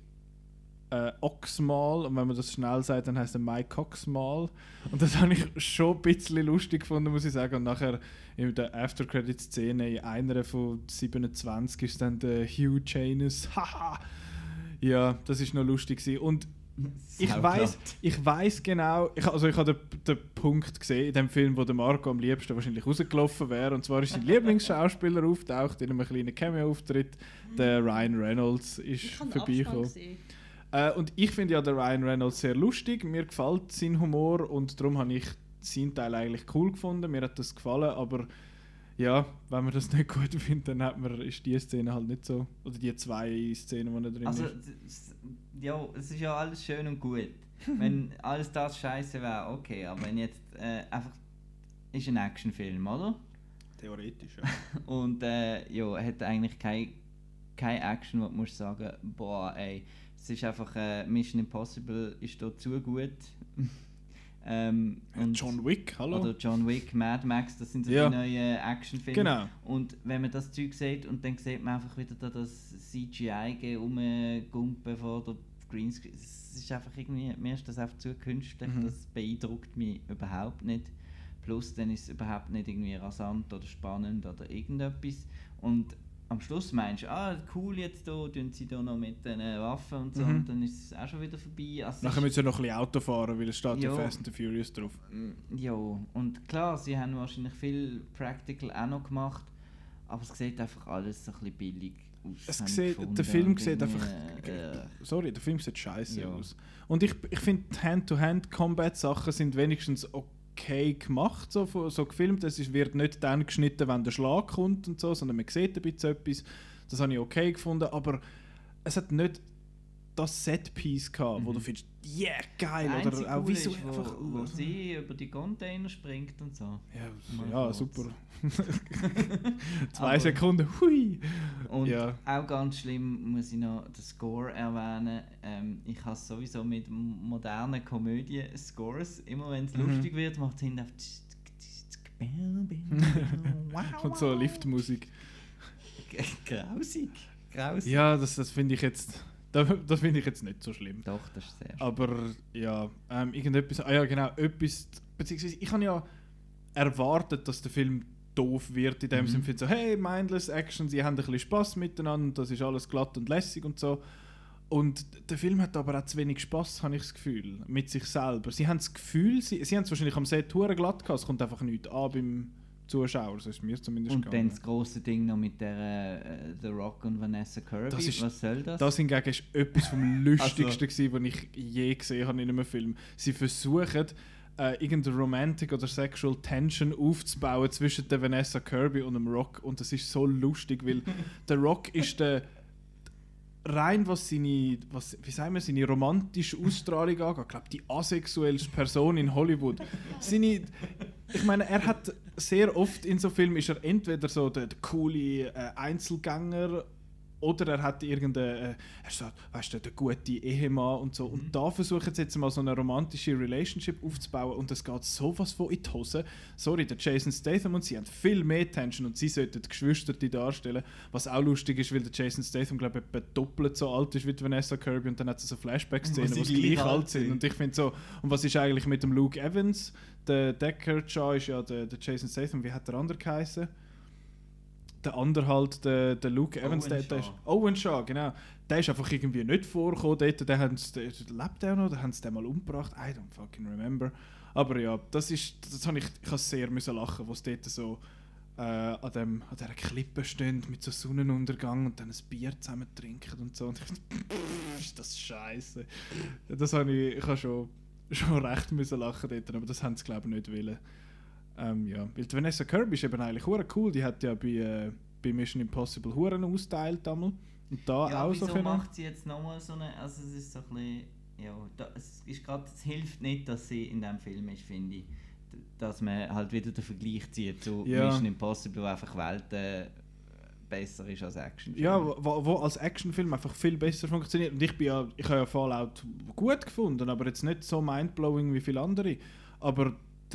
[SPEAKER 1] äh, Oxmal und wenn man das schnell sagt, dann heißt er Mike Oxmal und das habe ich schon ein bisschen lustig gefunden, muss ich sagen. Und nachher in der After-Credit-Szene in einer von 27 ist dann der Hugh Janus. Haha! ja, das ist noch lustig gewesen. Und ich weiß, ich weiß genau, ich, also ich habe den, den Punkt gesehen in dem Film, wo der Marco am liebsten wahrscheinlich rausgelaufen wäre. Und zwar ist sein Lieblingsschauspieler auftaucht in einem kleinen Cameo-Auftritt. Der Ryan Reynolds ist vorbeigekommen. Äh, und ich finde ja den Ryan Reynolds sehr lustig. Mir gefällt sein Humor und darum habe ich seinen Teil eigentlich cool gefunden. Mir hat das gefallen, aber ja, wenn man das nicht gut findet, dann hat man, ist die Szene halt nicht so. Oder die zwei Szenen, die da drin
[SPEAKER 2] Also,
[SPEAKER 1] ist.
[SPEAKER 2] s- ja, es ist ja alles schön und gut. wenn alles das scheiße wäre, okay, aber wenn jetzt äh, einfach. Ist ein Actionfilm, oder?
[SPEAKER 1] Theoretisch, ja.
[SPEAKER 2] Und äh, ja, hat eigentlich kein, kein Action, wo du musst sagen, boah, ey, es ist einfach äh, Mission Impossible ist da zu gut. Ähm, und-
[SPEAKER 1] John Wick, hallo?
[SPEAKER 2] Oder John Wick, Mad Max, das sind so
[SPEAKER 1] Ja.
[SPEAKER 2] die neuen Actionfilme.
[SPEAKER 1] Genau.
[SPEAKER 2] Und wenn man das Zeug sieht und dann sieht man einfach wieder da das CGI rumgumpen vor der Greenscreen, es ist einfach irgendwie, mir ist das einfach zu künstlich,
[SPEAKER 1] Mhm.
[SPEAKER 2] das beeindruckt mich überhaupt nicht. Plus dann ist es überhaupt nicht irgendwie rasant oder spannend oder irgendetwas. Und am Schluss meinst du, ah cool, jetzt da tun sie da noch mit den Waffen und so
[SPEAKER 1] Mhm.
[SPEAKER 2] und dann ist es auch schon wieder vorbei. Also
[SPEAKER 1] Nachher müssen sie noch ein bisschen Auto fahren, weil es steht ja. Fast and the Furious drauf.
[SPEAKER 2] Mm, Ja, und klar, sie haben wahrscheinlich viel Practical auch noch gemacht, aber es sieht einfach alles so ein bisschen billig aus.
[SPEAKER 1] Es sieht, der Film sieht einfach.
[SPEAKER 2] äh,
[SPEAKER 1] Sorry, der Film sieht scheiße
[SPEAKER 2] Ja.
[SPEAKER 1] aus. Und ich, ich finde, Hand-to-Hand-Combat-Sachen sind wenigstens okay gemacht, so, so gefilmt. Es wird nicht dann geschnitten, wenn der Schlag kommt und so, sondern man sieht ein bisschen etwas. Das habe ich okay gefunden, aber es hat nicht das Set-Piece gehabt, wo du findest, yeah, geil, oder auch visuell
[SPEAKER 2] ist,
[SPEAKER 1] einfach.
[SPEAKER 2] wo, wo sie über die Container springt und so.
[SPEAKER 1] ja, ja super. Zwei
[SPEAKER 2] Aber-
[SPEAKER 1] Sekunden, hui!
[SPEAKER 2] Und
[SPEAKER 1] Ja.
[SPEAKER 2] auch ganz schlimm muss ich noch den Score erwähnen. Ähm, ich habe sowieso mit modernen Komödien-Scores, immer wenn es
[SPEAKER 1] Mhm.
[SPEAKER 2] lustig wird, macht es hinten auf
[SPEAKER 1] Und so Liftmusik.
[SPEAKER 2] Grausig. Grausig.
[SPEAKER 1] Ja, das, das finde ich jetzt. Das, finde ich jetzt nicht so schlimm.
[SPEAKER 2] Doch, das ist sehr
[SPEAKER 1] Aber ja, ähm, irgendetwas. Ah ja, genau, etwas. Beziehungsweise, ich habe ja erwartet, dass der Film doof wird, in dem
[SPEAKER 2] Mhm.
[SPEAKER 1] Sinne so, hey, mindless Action, sie haben ein bisschen Spaß miteinander, das ist alles glatt und lässig und so. Und der Film hat aber auch zu wenig Spaß, habe ich das Gefühl, mit sich selber. Sie haben das Gefühl, sie, sie haben es wahrscheinlich am Set glatt gehabt, es kommt einfach nichts an beim Zuschauer, so ist mir zumindest
[SPEAKER 2] Und dann
[SPEAKER 1] gegangen.
[SPEAKER 2] das große Ding noch mit der äh, The Rock und Vanessa Kirby.
[SPEAKER 1] Das ist-
[SPEAKER 2] Was soll das?
[SPEAKER 1] Das hingegen ist etwas vom Lustigsten, gewesen, was ich je gesehen habe in einem Film. Sie versuchen, äh, irgendeine Romantic oder Sexual Tension aufzubauen zwischen der Vanessa Kirby und dem Rock. Und das ist so lustig, weil der Rock ist der rein was seine, was, wie sagen wir, seine romantische Ausstrahlung angeht, ich glaube die asexuellste Person in Hollywood. Seine, ich meine, er hat sehr oft in so Filmen ist er entweder so der, der coole äh, Einzelgänger oder er hat irgendeine, äh, er sagt, weißt du, der gute Ehemann und so.
[SPEAKER 2] Mhm.
[SPEAKER 1] Und da versuchen sie jetzt mal so eine romantische Relationship aufzubauen und es geht sowas von in die Hose. Sorry, der Jason Statham und sie haben viel mehr Tension und sie sollten die Geschwister darstellen. Was auch lustig ist, weil der Jason Statham, glaube ich, etwa doppelt so alt ist wie Vanessa Kirby und dann hat sie so Flashback-Szenen,
[SPEAKER 2] Wo sie gleich alt
[SPEAKER 1] sind. Und ich finde so, und was ist eigentlich mit dem Luke Evans? Der Deckard Shaw ist ja der, der Jason Statham, wie hat der andere geheißen? Der andere halt, der, der Luke Evans,
[SPEAKER 2] Owen
[SPEAKER 1] der, der ist. Owen Shaw, genau. Der ist einfach irgendwie nicht vorgekommen dort, der, haben's- der lebt der noch, oder haben sie den mal umgebracht? I don't fucking remember. Aber ja, das ist, das habe ich, ich habe sehr müssen lachen, wo sie dort so äh, an, dem, an dieser Klippe stehen mit so Sonnenuntergang und dann ein Bier zusammen trinken und so. Und ich dachte, ist das scheiße. Das habe ich, ich habe schon, schon recht müssen lachen dort, aber das haben sie glaube ich nicht wollen. Ähm, ja, weil Vanessa Kirby ist eben eigentlich cool. Die hat ja bei, äh, bei Mission Impossible Huren austeilt damals. Und da
[SPEAKER 2] Ja,
[SPEAKER 1] auch
[SPEAKER 2] wieso
[SPEAKER 1] so können.
[SPEAKER 2] macht sie jetzt nochmal so eine, also es ist so ein bisschen, ja, da, es ist gerade, es hilft nicht, dass sie in diesem Film ist, finde ich. Dass man halt wieder den Vergleich zieht zu
[SPEAKER 1] Ja.
[SPEAKER 2] Mission Impossible, wo einfach Welten besser ist als Action.
[SPEAKER 1] Ja, wo, wo als Actionfilm einfach viel besser funktioniert. Und ich bin ja, ich habe ja Fallout gut gefunden, aber jetzt nicht so mindblowing wie viele andere. Aber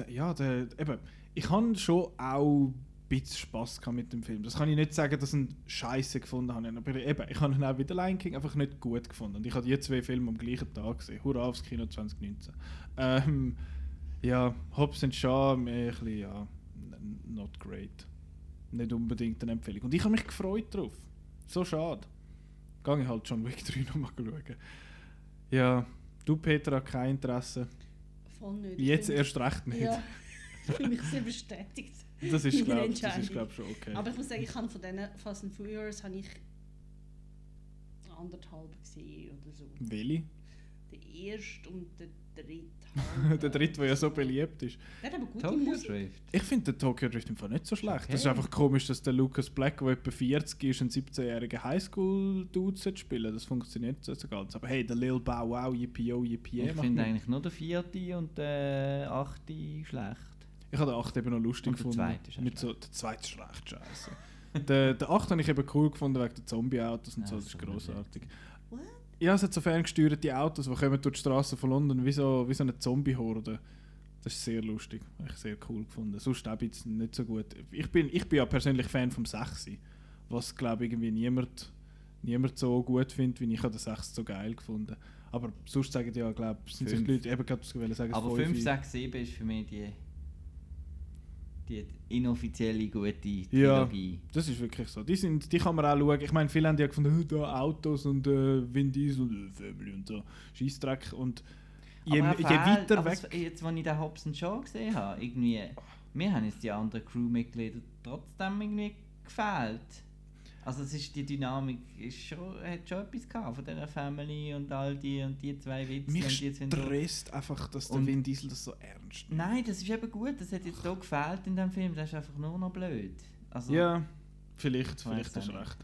[SPEAKER 1] ja, der, eben, ich habe schon auch ein bisschen Spass mit dem Film. Das kann ich nicht sagen, dass ich ihn scheiße gefunden habe. Aber eben, ich habe ihn auch wie der Lion King einfach nicht gut gefunden. Und ich habe die zwei Filme am gleichen Tag gesehen. Hurra aufs Kino 2019. Ähm, ja, Hobbs and Shaw, ein bisschen, ja, not great. Nicht unbedingt eine Empfehlung. Und ich habe mich gefreut drauf. So schade. Gehe ich halt John Wick 3 nochmal schauen. Ja, du Peter hast kein Interesse.
[SPEAKER 3] Voll nicht. Ich
[SPEAKER 1] Jetzt erst recht nicht.
[SPEAKER 3] Ja, ich fühle mich sehr bestätigt.
[SPEAKER 1] Das ist, glaube ich, glaub, schon okay.
[SPEAKER 3] Aber ich muss sagen, ich habe von diesen Fast and Furious habe ich anderthalb gesehen oder so.
[SPEAKER 1] Welche?
[SPEAKER 3] Der erste und der dritte.
[SPEAKER 1] der dritte, der ja so beliebt ist.
[SPEAKER 3] Der hat aber gute
[SPEAKER 2] Tokyo
[SPEAKER 3] Musik.
[SPEAKER 2] Drift.
[SPEAKER 1] Ich finde den Tokyo Drift im Fall nicht so schlecht. Das ist
[SPEAKER 2] Okay.
[SPEAKER 1] einfach komisch, dass der Lucas Black, der etwa 40 ist, einen 17-jährigen Highschool-Dude spielen Das funktioniert so ganz. Aber hey, der Lil Bow Wow, oh, yippie
[SPEAKER 2] Ich finde eigentlich nur der vierte und der achte schlecht.
[SPEAKER 1] Ich habe den 8 eben noch lustig
[SPEAKER 2] Und der
[SPEAKER 1] gefunden.
[SPEAKER 2] zweite ist
[SPEAKER 1] Mit so, der zweite ist recht scheiße. der, der 8 habe ich eben cool gefunden wegen der Zombie-Autos und
[SPEAKER 2] Ja,
[SPEAKER 1] so,
[SPEAKER 2] das
[SPEAKER 1] ist großartig. Ja, es hat so ferngesteuerte Autos, die kommen durch die Straßen von London wie so, wie so eine Zombie-Horde. Das ist sehr lustig. Habe ich sehr cool gefunden. Sonst auch jetzt nicht so gut. Ich bin, ich bin ja persönlich Fan vom 6. Was, glaube ich, irgendwie niemand, niemand so gut findet, wie ich habe den 6 so geil gefunden. Aber sonst sagen die ja, glaube ich, sind sich die Leute eben gerade wollen sagen.
[SPEAKER 2] Aber
[SPEAKER 1] fünf.
[SPEAKER 2] 5, 6, 7 ist für mich die, die inoffizielle gute
[SPEAKER 1] Ja.
[SPEAKER 2] Trilogie.
[SPEAKER 1] Das ist wirklich so. Die, sind, die kann man auch schauen. Ich meine, viele haben ja gefunden, «Äh, da Autos und äh, Vin Diesel und äh, Family und so. Scheissdreck. Und je,
[SPEAKER 2] aber
[SPEAKER 1] je
[SPEAKER 2] er
[SPEAKER 1] weiter
[SPEAKER 2] aber
[SPEAKER 1] weg.
[SPEAKER 2] es- Jetzt, als ich den Hobson schon gesehen habe, irgendwie, mir haben jetzt die anderen Crewmitglieder trotzdem irgendwie gefehlt. Also es ist die Dynamik ist schon, hat schon etwas gehabt von dieser Family und all die und die zwei Witze
[SPEAKER 1] Mich
[SPEAKER 2] und die
[SPEAKER 1] stresst einfach, dass der Vin Diesel das so ernst nimmt.
[SPEAKER 2] Nein, das ist eben gut, das hat jetzt hier gefehlt in dem Film, das ist einfach nur noch blöd. Also,
[SPEAKER 1] Ja, vielleicht,
[SPEAKER 2] Ich
[SPEAKER 1] vielleicht hast du recht.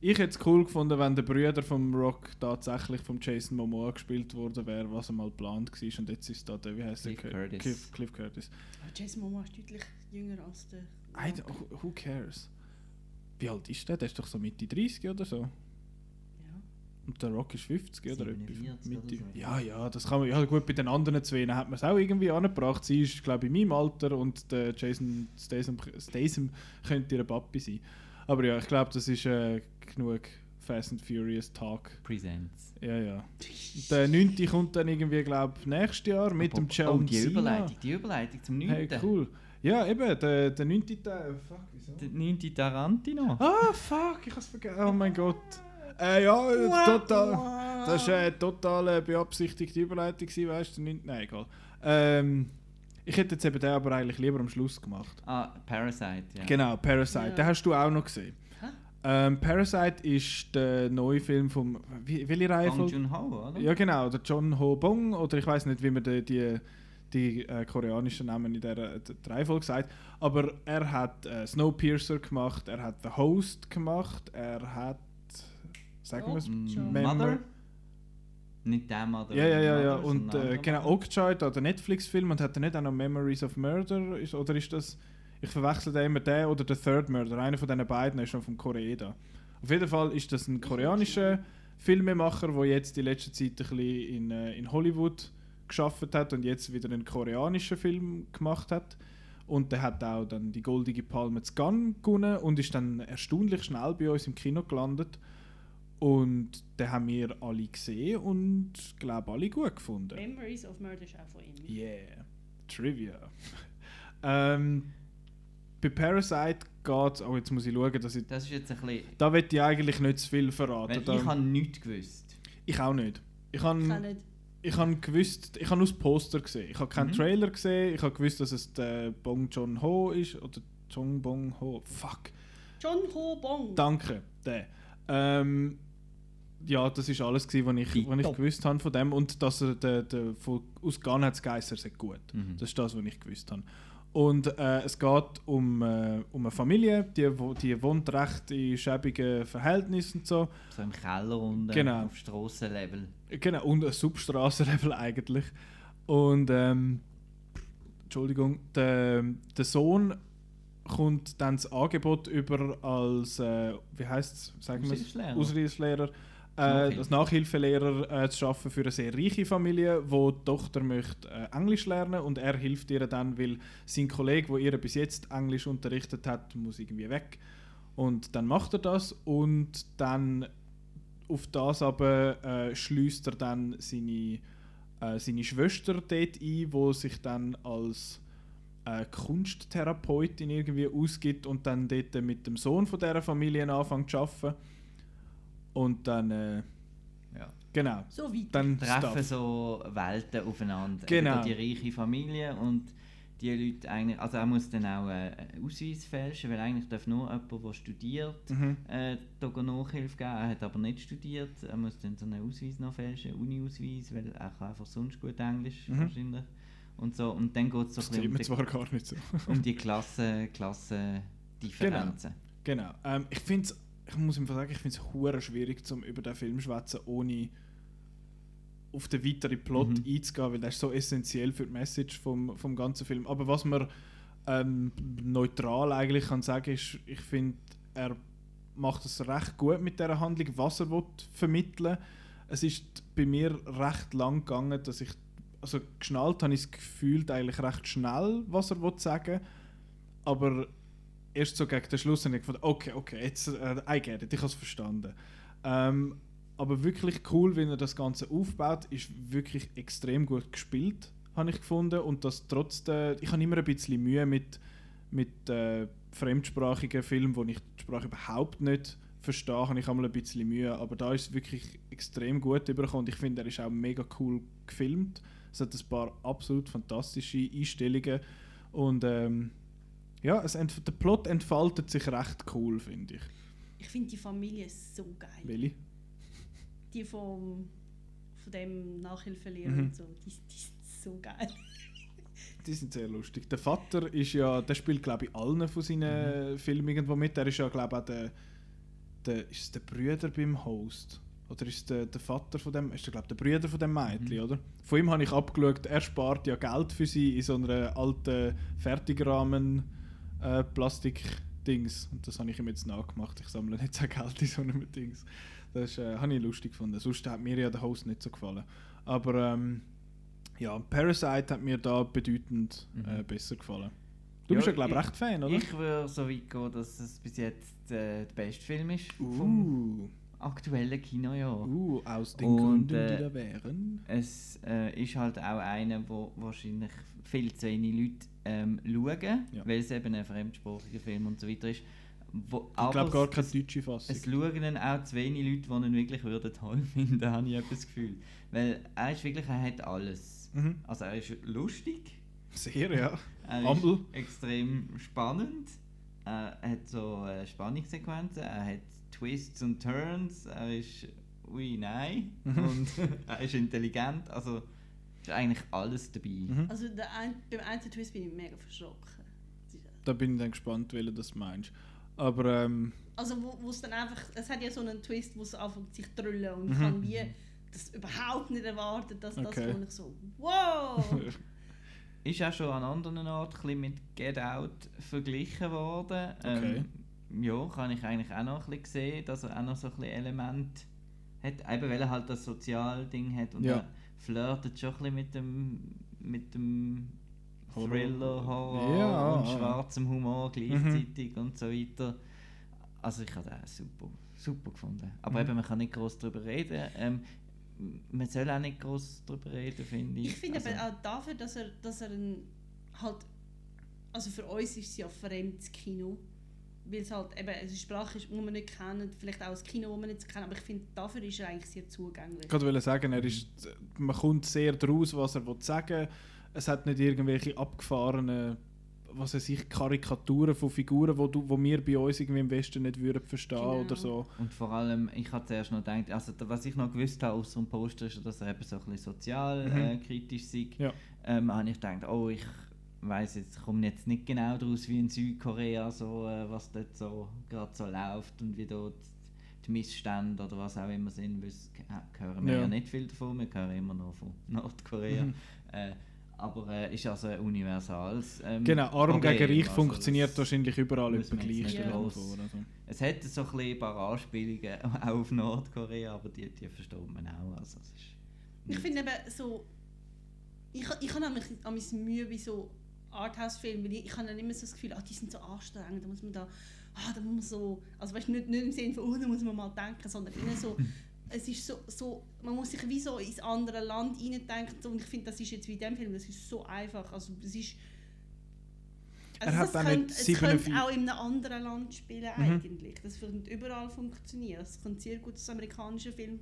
[SPEAKER 1] Ich hätte es cool gefunden, wenn der Brüder vom Rock tatsächlich vom Jason Momoa gespielt worden wäre, was einmal geplant war. Und jetzt ist da der, wie heißt
[SPEAKER 2] Cliff
[SPEAKER 1] der?
[SPEAKER 2] Curtis.
[SPEAKER 1] Cliff, Cliff Curtis.
[SPEAKER 3] Aber Jason Momoa ist deutlich jünger als der.
[SPEAKER 1] I who cares? Wie alt ist der? Der ist doch so Mitte 30 oder so.
[SPEAKER 3] Ja.
[SPEAKER 1] Und der Rock ist 50 oder etwas.
[SPEAKER 2] 47
[SPEAKER 1] Mitte.
[SPEAKER 2] oder so.
[SPEAKER 1] Ja, ja, das kann man. Ja, gut, bei den anderen zwei hat man es auch irgendwie angebracht. Sie ist, glaube ich, in meinem Alter und der Jason Statham, Statham könnte ihre Papi sein. Aber ja, ich glaube, das ist äh, genug Fast and Furious Talk.
[SPEAKER 2] Presents.
[SPEAKER 1] Ja, ja. Der 9. kommt dann irgendwie, glaube ich, nächstes Jahr mit dem John
[SPEAKER 2] Oh, die. Überleitung, die Überleitung zum 9.
[SPEAKER 1] Hey, cool. Ja, eben, der, der 9. Teil. Fuck, wieso?
[SPEAKER 2] Der 9. Tarantino.
[SPEAKER 1] Ah, fuck, ich hab's vergessen. Oh mein Gott. Äh, ja, äh, total. Das war eine total äh, beabsichtigte Überleitung, weißt du? Nicht, nein, egal. Ähm, ich hätte jetzt eben den aber eigentlich lieber am Schluss gemacht.
[SPEAKER 2] Ah, Parasite, ja.
[SPEAKER 1] Genau, Parasite.
[SPEAKER 3] Ja.
[SPEAKER 1] Den hast du auch noch gesehen. Ähm, Parasite ist der neue Film. Wie, welche Reihe?
[SPEAKER 2] Bong Joon-ho, oder?
[SPEAKER 1] Ja, genau, der John Ho Bong, oder ich weiß nicht, wie man die, die, die äh, koreanischen Namen in dieser d- Reihenfolge sagt. Aber er hat äh, Snowpiercer gemacht, er hat The Host gemacht, er hat. Sagen wir es?
[SPEAKER 3] Okja.
[SPEAKER 2] Mother? Nicht der Mother.
[SPEAKER 1] Ja, ja, ja, ja. Und äh, genau, da der Netflix-Film, und hat er nicht auch noch Memories of Murder? Ist, oder ist das. Ich verwechsel den immer den oder der Third Murder. Einer von diesen beiden ist schon vom Koreeda. Auf Auf jeden Fall ist das ein koreanischer Filmemacher, der jetzt die letzte Zeit ein bisschen in, äh, in Hollywood geschafft hat und jetzt wieder einen koreanischen Film gemacht hat. Und der hat auch dann die Goldige Palme zu Cannes gewonnen und ist dann erstaunlich schnell bei uns im Kino gelandet. Und den haben wir alle gesehen und glaube alle gut gefunden.
[SPEAKER 3] Memories of Murder ist auch von ihm.
[SPEAKER 1] Yeah, Trivia. ähm, bei Parasite geht oh jetzt muss ich schauen, dass ich...
[SPEAKER 2] Das ist jetzt ein bisschen...
[SPEAKER 1] Da will ich eigentlich nicht zu viel verraten.
[SPEAKER 2] Weil ich habe nichts gewusst.
[SPEAKER 1] ich auch nicht. Ich habe
[SPEAKER 3] nicht.
[SPEAKER 1] Ich habe gewusst, ich habe nur das Poster gesehen. Ich habe keinen
[SPEAKER 2] Mhm.
[SPEAKER 1] Trailer gesehen. Ich habe gewusst, dass es der Bong Joon Ho ist oder Jong Bong Ho. Fuck.
[SPEAKER 3] John Ho Bong.
[SPEAKER 1] Danke, der. Ähm, ja, das ist alles, gewesen, was ich, was ich gewusst habe von dem. Und dass er der, der, von, aus Ghana hat Geister sehr gut.
[SPEAKER 2] Mhm.
[SPEAKER 1] Das ist das, was ich gewusst habe. Und äh, es geht um, äh, um eine Familie, die, die wohnt recht in schäbigen Verhältnissen und so.
[SPEAKER 2] So im Keller unten
[SPEAKER 1] Genau.
[SPEAKER 2] auf Strassenlevel.
[SPEAKER 1] Genau, und ein Substraßenlevel eigentlich. Und ähm, Entschuldigung, der, der Sohn kommt dann das Angebot über als, äh, wie heißt es, sagen wir.
[SPEAKER 2] Aushilfslehrer,
[SPEAKER 1] äh,
[SPEAKER 2] Nachhilfe.
[SPEAKER 1] als Nachhilfelehrer äh, zu arbeiten für eine sehr reiche Familie, wo die Tochter möchte äh, Englisch lernen und er hilft ihr dann, weil sein Kollege, wo ihr bis jetzt Englisch unterrichtet hat, muss irgendwie weg. Und dann macht er das und dann auf das aber äh, schließt er dann seine, äh, seine Schwester dort ein, wo sich dann als äh, Kunsttherapeutin irgendwie ausgibt und dann dort mit dem Sohn von dieser Familie anfängt zu arbeiten. Und dann, äh,
[SPEAKER 2] Ja.
[SPEAKER 1] genau,
[SPEAKER 3] So weit.
[SPEAKER 1] dann
[SPEAKER 2] Treffen so Welten aufeinander.
[SPEAKER 1] Genau.
[SPEAKER 2] Die reiche Familie und die Leute eigentlich, also er muss dann auch äh, einen Ausweis fälschen, weil eigentlich darf nur jemand, der studiert,
[SPEAKER 1] Mhm.
[SPEAKER 2] äh, Nachhilfe geben. Er hat aber nicht studiert, er muss dann so einen Ausweis noch fälschen, Uni-Ausweis, weil er kann einfach sonst gut Englisch
[SPEAKER 1] Mhm.
[SPEAKER 2] wahrscheinlich. Und so, und dann geht es so
[SPEAKER 1] Das
[SPEAKER 2] ein bisschen um die,
[SPEAKER 1] zwar gar nicht so.
[SPEAKER 2] um die Klassen, Klassendifferenzen.
[SPEAKER 1] Genau. Ähm, ich finde ich muss ihm sagen, ich finde es hure schwierig, zum über den Film zu schwätzen, ohne auf den weiteren Plot
[SPEAKER 2] Mhm.
[SPEAKER 1] einzugehen, weil das ist so essentiell für die Message vom, vom ganzen Film. Aber was man ähm, neutral eigentlich kann sagen, ist, ich finde, er macht es recht gut mit der Handlung, was er will vermitteln. Es ist bei mir recht lang gegangen, dass ich also geschnallt habe ich es gefühlt eigentlich recht schnell, was er will sagen, aber erst so gegen den Schluss habe ich gefunden, okay, okay, jetzt, äh, I get it, ich habe es verstanden. Ähm, aber wirklich cool, wenn er das Ganze aufbaut, ist wirklich extrem gut gespielt, habe ich gefunden. Und das trotz der, ich habe immer ein bisschen Mühe mit, mit äh, fremdsprachigen Filmen, wo ich die Sprache überhaupt nicht verstehe, habe ich einmal ein bisschen Mühe. Aber da ist es wirklich extrem gut übergekommen. Und ich finde, er ist auch mega cool gefilmt. Es hat ein paar absolut fantastische Einstellungen. Und ähm, ja, es der Plot entfaltet sich recht cool, finde ich.
[SPEAKER 3] Ich finde die Familie so geil.
[SPEAKER 1] Willi?
[SPEAKER 3] Die vom, von dem Nachhilfelehrer
[SPEAKER 1] Mhm.
[SPEAKER 3] und so. Die, die sind so geil.
[SPEAKER 1] Die sind sehr lustig. Der Vater ist ja, der spielt glaube ich allen von seinen Filmen irgendwo mit. Der ist ja glaube ich auch der, der, ist der Brüder beim Host? Oder ist der, der Vater von dem, ist der glaube der Brüder von dem Mädchen, oder? Von ihm habe ich abgeschaut, er spart ja Geld für sie in so einer alten Fertigrahmen äh, Plastik-Dings. Und das habe ich ihm jetzt nachgemacht. Ich sammle nicht so Geld in so einem Dings. Das äh, habe ich lustig gefunden. Sonst hat mir ja der Host nicht so gefallen. Aber ähm, ja, Parasite hat mir da bedeutend äh, besser gefallen. Du
[SPEAKER 2] Ja,
[SPEAKER 1] bist ja, glaube ich, recht Fan, oder?
[SPEAKER 2] Ich würde so weit gehen, dass es bis jetzt äh, der beste Film ist vom
[SPEAKER 1] uh,
[SPEAKER 2] aktuellen Kinojahr.
[SPEAKER 1] uh, aus den
[SPEAKER 2] Und,
[SPEAKER 1] Gründen,
[SPEAKER 2] äh,
[SPEAKER 1] die da wären.
[SPEAKER 2] Es äh, ist halt auch einer, wo wahrscheinlich viel zu wenig Leute ähm, schauen,
[SPEAKER 1] Ja.
[SPEAKER 2] weil es eben ein fremdsprachiger Film und so weiter ist. Wo,
[SPEAKER 1] Ich glaube gar keine deutsche Fassung.
[SPEAKER 2] es schauen dann auch zu wenig Leute, die ihn wirklich würden toll finden, habe ich etwas das Gefühl. Weil er ist wirklich, er hat alles.
[SPEAKER 1] Mhm.
[SPEAKER 2] Also er ist lustig,
[SPEAKER 1] Sehr, ja.
[SPEAKER 2] er
[SPEAKER 1] Humble.
[SPEAKER 2] ist extrem spannend, er hat so äh, Spannungssequenzen, er hat Twists und Turns, er ist ui nein
[SPEAKER 1] Mhm.
[SPEAKER 2] und er ist intelligent, also ist eigentlich alles dabei.
[SPEAKER 1] Mhm.
[SPEAKER 3] Also der ein, beim einzelnen Twist bin ich mega verschrocken. Das
[SPEAKER 1] Da bin ich dann gespannt, welchen das meinst. Aber ähm,
[SPEAKER 3] Also wo wo es dann einfach, es hat ja so einen Twist, wo es anfängt sich zu drüllen und
[SPEAKER 1] Mhm.
[SPEAKER 3] ich habe wie das überhaupt nicht erwartet, dass das
[SPEAKER 1] Okay.
[SPEAKER 3] kommt. Ich so, wow!
[SPEAKER 2] Ist auch schon an anderen Orten ein bisschen mit Get Out verglichen worden.
[SPEAKER 1] Okay.
[SPEAKER 2] Ähm, ja, kann ich eigentlich auch noch ein bisschen sehen, dass er auch noch so ein bisschen Element hat, eben weil er halt das Sozialding hat und
[SPEAKER 1] Ja.
[SPEAKER 2] Flirtet schon ein bisschen mit dem, mit dem
[SPEAKER 1] Horror.
[SPEAKER 2] Thriller, Horror
[SPEAKER 1] Ja.
[SPEAKER 2] und schwarzem Humor gleichzeitig und so weiter. Also ich habe das super, super gefunden. Aber
[SPEAKER 1] Mhm.
[SPEAKER 2] eben, man kann nicht groß darüber reden. Ähm, man soll auch nicht groß darüber reden, finde ich.
[SPEAKER 3] Ich finde
[SPEAKER 2] also,
[SPEAKER 3] aber auch dafür, dass er, dass er ein, halt, also für uns ist es ja fremdes Kino, weil es halt eben, es ist Sprache, ist, die man nicht kennt, vielleicht auch das Kino, das man nicht kennt, aber ich finde, dafür ist er eigentlich sehr zugänglich.
[SPEAKER 1] Ich wollte sagen, er ist, man kommt sehr daraus, was er will sagen Es hat nicht irgendwelche abgefahrenen was weiß ich, Karikaturen von Figuren, wo, du, wo wir bei uns irgendwie im Westen nicht würden verstehen
[SPEAKER 3] Genau.
[SPEAKER 1] oder so.
[SPEAKER 2] Und vor allem, ich habe zuerst noch gedacht, also da- was ich noch gewusst habe aus dem Poster, ist, dass er eben so ein bisschen sozial
[SPEAKER 1] Mhm.
[SPEAKER 2] äh, kritisch sei.
[SPEAKER 1] Ja.
[SPEAKER 2] Ähm, habe ich gedacht, oh, ich weiß jetzt, ich komme jetzt nicht genau daraus wie in Südkorea, so, äh, was dort so gerade so läuft und wie dort die Missstände oder was auch immer sind, äh, hören wir
[SPEAKER 1] Ja.
[SPEAKER 2] ja. nicht viel davon, wir hören immer noch von Nordkorea.
[SPEAKER 1] Mhm.
[SPEAKER 2] Äh, aber äh, ist also ein universales ähm,
[SPEAKER 1] Genau, Arm
[SPEAKER 2] Problem.
[SPEAKER 1] gegen Reich
[SPEAKER 2] Also
[SPEAKER 1] funktioniert wahrscheinlich überall
[SPEAKER 2] jetzt
[SPEAKER 1] gleich. vor, also.
[SPEAKER 2] Es hat so ein bisschen ein paar Anspielungen auch auf Nordkorea, aber die, die versteht man auch. Also
[SPEAKER 3] Ich finde eben so, ich, ich habe nämlich an mein Mühe bei so Arthouse-Filmen, weil ich, ich habe dann immer so das Gefühl, ah, die sind so anstrengend, da muss man da, ah, da muss man so, also weißt nicht, nicht im Sinne von, oh, da muss man mal denken, sondern immer so, es ist so, so, man muss sich wie so ins andere Land hineindenken und ich finde, das ist jetzt wie in dem Film, das ist so einfach, also es ist, also
[SPEAKER 1] Er hat
[SPEAKER 3] das
[SPEAKER 1] auch
[SPEAKER 3] könnte, es
[SPEAKER 1] 47
[SPEAKER 3] könnte auch in einem anderen Land spielen
[SPEAKER 1] Mhm.
[SPEAKER 3] eigentlich, das könnte überall funktionieren, das könnte sehr gut als amerikanischer Film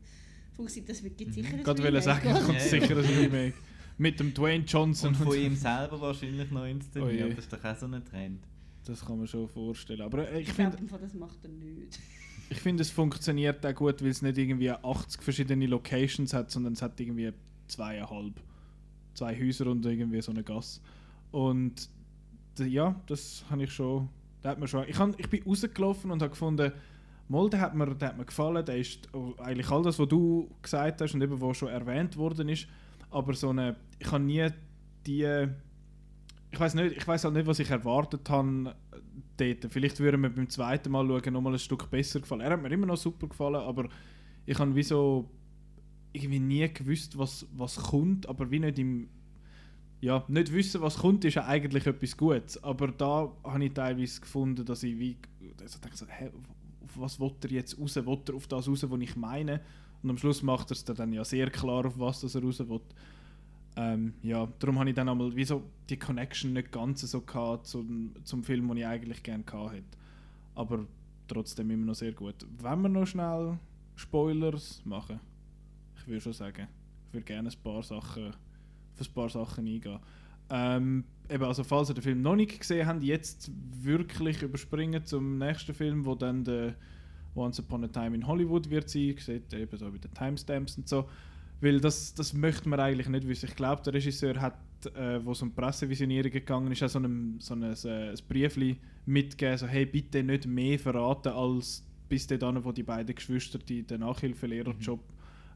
[SPEAKER 3] funktionieren, das gibt sicher ein
[SPEAKER 1] Gerade wollte
[SPEAKER 3] Remake,
[SPEAKER 1] sagen, es kommt sicher ein Remake. Mit dem Dwayne Johnson.
[SPEAKER 2] Und von ihm selber wahrscheinlich noch
[SPEAKER 1] Oh
[SPEAKER 2] inszeniert. das ist doch auch so ein Trend.
[SPEAKER 1] Das kann man schon vorstellen. Aber äh, ich
[SPEAKER 3] Ich
[SPEAKER 1] finde,
[SPEAKER 3] das macht er nicht.
[SPEAKER 1] ich finde, es funktioniert auch gut, weil es nicht irgendwie 80 verschiedene Locations hat, sondern es hat irgendwie zweieinhalb. Zwei Häuser und irgendwie so eine Gasse. Und ja, das habe ich schon. Da hat mir schon ich, han, ich bin rausgelaufen und habe gefunden, Mal, der hat, mir, der hat mir gefallen. Der ist oh, eigentlich all das, was du gesagt hast und eben, was schon erwähnt worden ist. Aber so eine. Ich habe nie die. Ich weiß nicht, ich weiß halt nicht, was ich erwartet habe äh, dort. Vielleicht würde mir beim zweiten Mal schauen noch mal ein Stück besser gefallen. Er hat mir immer noch super gefallen, aber ich habe wie irgendwie nie gewusst, was, was kommt, aber wie nicht im ja, nicht wissen, was kommt, ist ja eigentlich etwas Gutes. Aber da habe ich teilweise gefunden, dass ich wie also denke hä, auf was will er jetzt raus? Will er auf das raus, was ich meine? Und am Schluss macht er es dann ja sehr klar, auf was das er raus will. Ähm, ja, darum habe ich dann einmal wie so die Connection nicht ganz so gehabt zum, zum Film, den ich eigentlich gerne gehabt hätte. Aber trotzdem immer noch sehr gut. Wenn wir noch schnell Spoilers machen, ich würde schon sagen, ich würde gerne ein paar Sachen, auf ein paar Sachen eingehen. Ähm, eben also falls ihr den Film noch nicht gesehen habt, jetzt wirklich überspringen zum nächsten Film, wo dann der Once Upon a Time in Hollywood wird sein. Ihr eben so mit den Timestamps und so. Weil das, das möchte man eigentlich nicht wissen. Ich glaube, der Regisseur hat, äh, wo es um Pressevisionierungen gegangen ist, auch so ein, so ein, äh, ein Briefli mitgegeben, so hey, bitte nicht mehr verraten, als bis dann, wo die beiden Geschwister die, den Nachhilfelehrerjob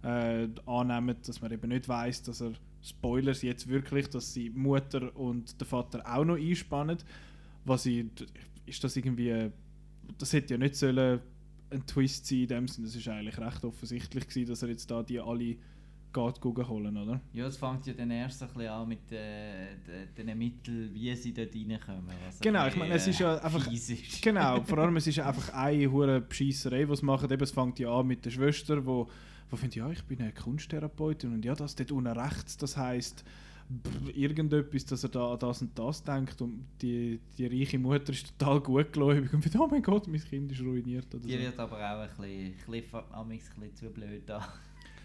[SPEAKER 1] äh, annehmen, dass man eben nicht weiß, dass er Spoilers jetzt wirklich, dass sie Mutter und der Vater auch noch einspannen. Was ich, ist das irgendwie, das hätte ja nicht sollen ein Twist sein in dem Sinne. Das ist eigentlich recht offensichtlich gewesen, dass er jetzt da die alle geht gucken holen, oder?
[SPEAKER 2] Ja, es fängt ja dann erst ein bisschen an mit äh, de- den Mitteln, wie sie dort reinkommen.
[SPEAKER 1] Genau, ich meine, es ist ja
[SPEAKER 2] äh,
[SPEAKER 1] einfach-
[SPEAKER 2] ist.
[SPEAKER 1] Genau, vor allem es ist einfach eine hure Bescheisserei, die sie machen. Eben, es fängt ja an mit der Schwester, wo, wo findet, ja, ich bin eine Kunsttherapeutin und ja, das dort unten rechts, das heisst irgendetwas, dass er da an das und das denkt und die, die reiche Mutter ist total gutgläubig und findet, oh mein Gott, mein Kind ist ruiniert oder
[SPEAKER 2] Die
[SPEAKER 1] so.
[SPEAKER 2] wird aber auch ein bisschen, bisschen, amigs ein bisschen zu blöd da.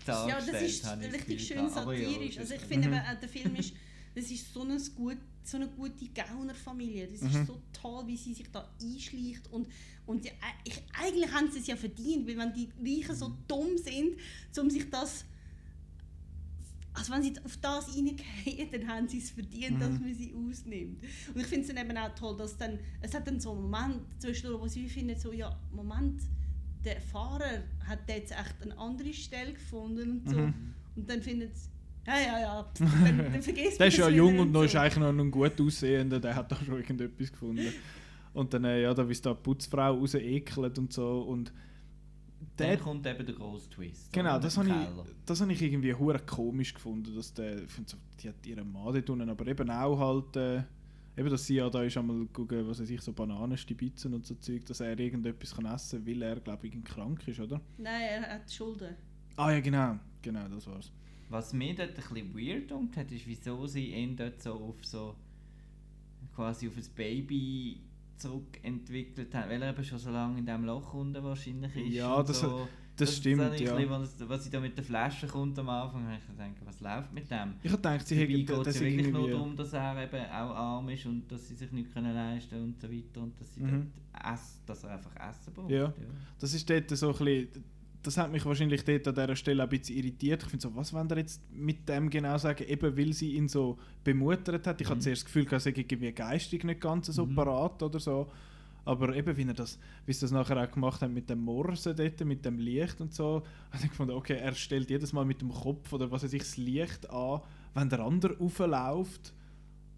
[SPEAKER 3] Ja, das ist richtig schön
[SPEAKER 2] ja,
[SPEAKER 3] satirisch.
[SPEAKER 2] das
[SPEAKER 3] also ich finde,
[SPEAKER 1] Mhm.
[SPEAKER 3] äh, der Film ist, das ist so eine, gut, so eine gute Gaunerfamilie. Das
[SPEAKER 1] Mhm.
[SPEAKER 3] ist so toll, wie sie sich da einschleicht und und die, äh, ich, eigentlich haben sie es ja verdient, weil wenn die Reichen so dumm sind, um sich das also wenn sie auf das reingehen, dann haben sie es verdient, dass man sie ausnimmt. Und ich finde es dann eben auch toll, dass dann, es hat dann so einen Moment zwischendurch, wo sie finden, so, ja, Moment, der Fahrer hat jetzt echt eine andere Stelle gefunden und so.
[SPEAKER 1] Mhm.
[SPEAKER 3] Und dann findet es, ja, ja, ja, dann, dann vergisst
[SPEAKER 1] Der ist ja jung und noch ist eigentlich noch ein gut aussehender, der hat da schon irgendetwas gefunden. Und dann, äh, ja, da wie da die Putzfrau raus ekelt und so. Und
[SPEAKER 2] Dann
[SPEAKER 1] der,
[SPEAKER 2] kommt eben der grosse Twist.
[SPEAKER 1] genau, das habe ich, das habe ich irgendwie hure komisch gefunden, dass der, ich finde so, die hat ihren Mann dort unten, aber eben auch halt, äh, eben, dass sie ja da ist einmal gucken, was weiß ich, so Bananenstibitzen und so Zeug, dass er irgendetwas kann essen kann, weil er, glaube ich, krank ist, oder?
[SPEAKER 3] Nein, er hat Schulden.
[SPEAKER 1] Ah ja, genau, genau, das war's.
[SPEAKER 2] Was mir dort ein bisschen weird umgeht, hat, ist, wieso sie ihn dort so auf so quasi auf ein Baby zurückentwickelt haben, weil er eben schon so lange in diesem Loch unten wahrscheinlich ist.
[SPEAKER 1] Ja, das-
[SPEAKER 2] so.
[SPEAKER 1] das stimmt,
[SPEAKER 2] habe ich
[SPEAKER 1] ja.
[SPEAKER 2] ein bisschen, Was, sie da mit der Flasche kommt am Anfang, habe ich gedacht, was läuft mit dem?
[SPEAKER 1] Ich habe gedacht, sie hätten
[SPEAKER 2] geht es
[SPEAKER 1] das
[SPEAKER 2] ja wirklich nur darum, dass er eben auch arm ist und dass sie sich nicht können leisten und so weiter und dass, sie
[SPEAKER 1] Mhm.
[SPEAKER 2] dort ess, dass er einfach Essen braucht.
[SPEAKER 1] Ja. Das ist dort so ein bisschen, das hat mich wahrscheinlich dort an dieser Stelle ein bisschen irritiert. Ich finde so, was wollen ihr jetzt mit dem genau sagen, eben weil sie ihn so bemuttert hat. Ich hatte zuerst das Gefühl, er sei irgendwie geistig nicht ganz so
[SPEAKER 2] Mhm.
[SPEAKER 1] parat oder so. Aber eben, wie er das, wie sie das nachher auch gemacht haben mit dem Morsen dort, mit dem Licht und so, habe ich gefunden, okay, er stellt jedes Mal mit dem Kopf oder was weiß ich, das Licht an, wenn der andere raufläuft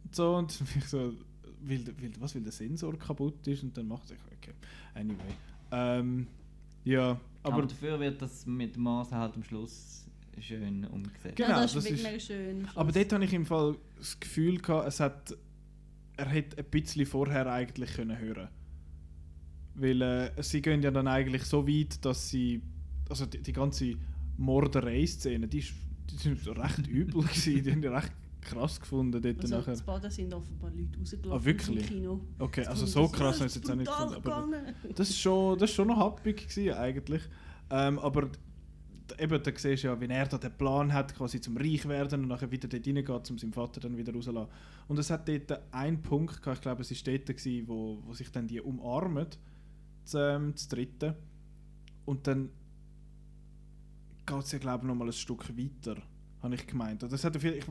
[SPEAKER 1] und so. Und ich so, weil, weil, was, weil der Sensor kaputt ist und dann macht es, okay, anyway. Ähm, ja,
[SPEAKER 2] Aber,
[SPEAKER 1] aber,
[SPEAKER 2] dafür wird das mit dem Maß halt am Schluss schön umgesetzt.
[SPEAKER 1] Genau,
[SPEAKER 3] ja, das,
[SPEAKER 1] das
[SPEAKER 3] ist wirklich schön.
[SPEAKER 1] aber dort habe ich im Fall das Gefühl gehabt, es hat, er hätte ein bisschen vorher eigentlich können hören Weil äh, sie gehen ja dann eigentlich so weit, dass sie, also die, die ganze Morderei-Szene, die, die sind recht übel gewesen, die haben die recht krass gefunden dort
[SPEAKER 3] also,
[SPEAKER 1] nachher.
[SPEAKER 3] das Baden sind offenbar Leute rausgelaufen
[SPEAKER 1] Ah, wirklich?
[SPEAKER 3] Kino.
[SPEAKER 1] Okay, also
[SPEAKER 3] Und
[SPEAKER 1] so
[SPEAKER 3] das-
[SPEAKER 1] krass
[SPEAKER 3] das
[SPEAKER 1] habe ich es jetzt auch nicht gefunden. Aber das ist schon, das ist schon noch happig gewesen, eigentlich. Ähm, aber eben, da siehst du ja, wie er da den Plan hat, quasi zum Reich werden und nachher wieder dort reingeht, um seinen Vater dann wieder rauszulassen. Und es hat dort einen Punkt gehabt, ich glaube, es war dort, gewesen, wo, wo sich dann die umarmen, das, ähm, das dritte. Und dann geht es ja, glaube ich, noch mal ein Stück weiter, habe ich gemeint. Und Das hat jeden- ich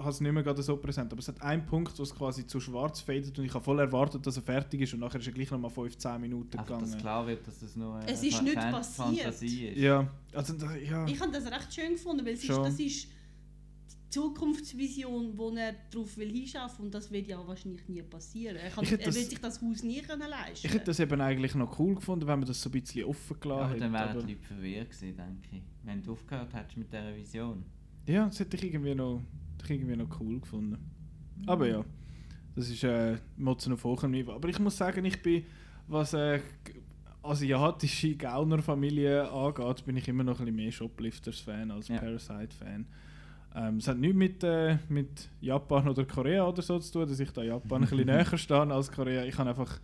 [SPEAKER 1] habe es nicht mehr gerade so präsent, aber es hat einen Punkt, wo es quasi zu schwarz fadet und ich habe voll erwartet, dass er fertig ist und nachher ist er gleich noch mal 5-10 Minuten
[SPEAKER 2] Einfach, dass
[SPEAKER 1] gegangen.
[SPEAKER 2] klar wird, dass das nur eine
[SPEAKER 3] Es ist nicht passiert.
[SPEAKER 2] Fantasie ist.
[SPEAKER 1] Ja, also da, ja.
[SPEAKER 3] Ich habe das recht schön gefunden, weil es ist, das ist die Zukunftsvision, wo er darauf will hinschaffen und das wird ja wahrscheinlich nie passieren. Er, kann, er
[SPEAKER 1] das-
[SPEAKER 3] wird sich das Haus nie können leisten.
[SPEAKER 1] Ich hätte das eben eigentlich noch cool gefunden, wenn man das so ein bisschen offen gelassen
[SPEAKER 2] aber dann
[SPEAKER 1] hätte.
[SPEAKER 2] wären
[SPEAKER 1] Aber,
[SPEAKER 2] die Leute verwirrt gewesen, denke ich. Wenn du aufgehört hättest mit dieser Vision.
[SPEAKER 1] ja, das hätte ich irgendwie noch, ich irgendwie noch cool gefunden. Aber ja, das ist äh, Motzen auf hohem Niveau. Aber ich muss sagen, ich bin, was äh, asiatische Gauner-Familien angeht, bin ich immer noch ein bisschen mehr Shoplifters-Fan als
[SPEAKER 2] Ja.
[SPEAKER 1] Parasite-Fan. Ähm, es hat nichts mit, äh, mit Japan oder Korea oder so zu tun, dass ich da Japan ein bisschen näher stehe als Korea. Ich habe einfach,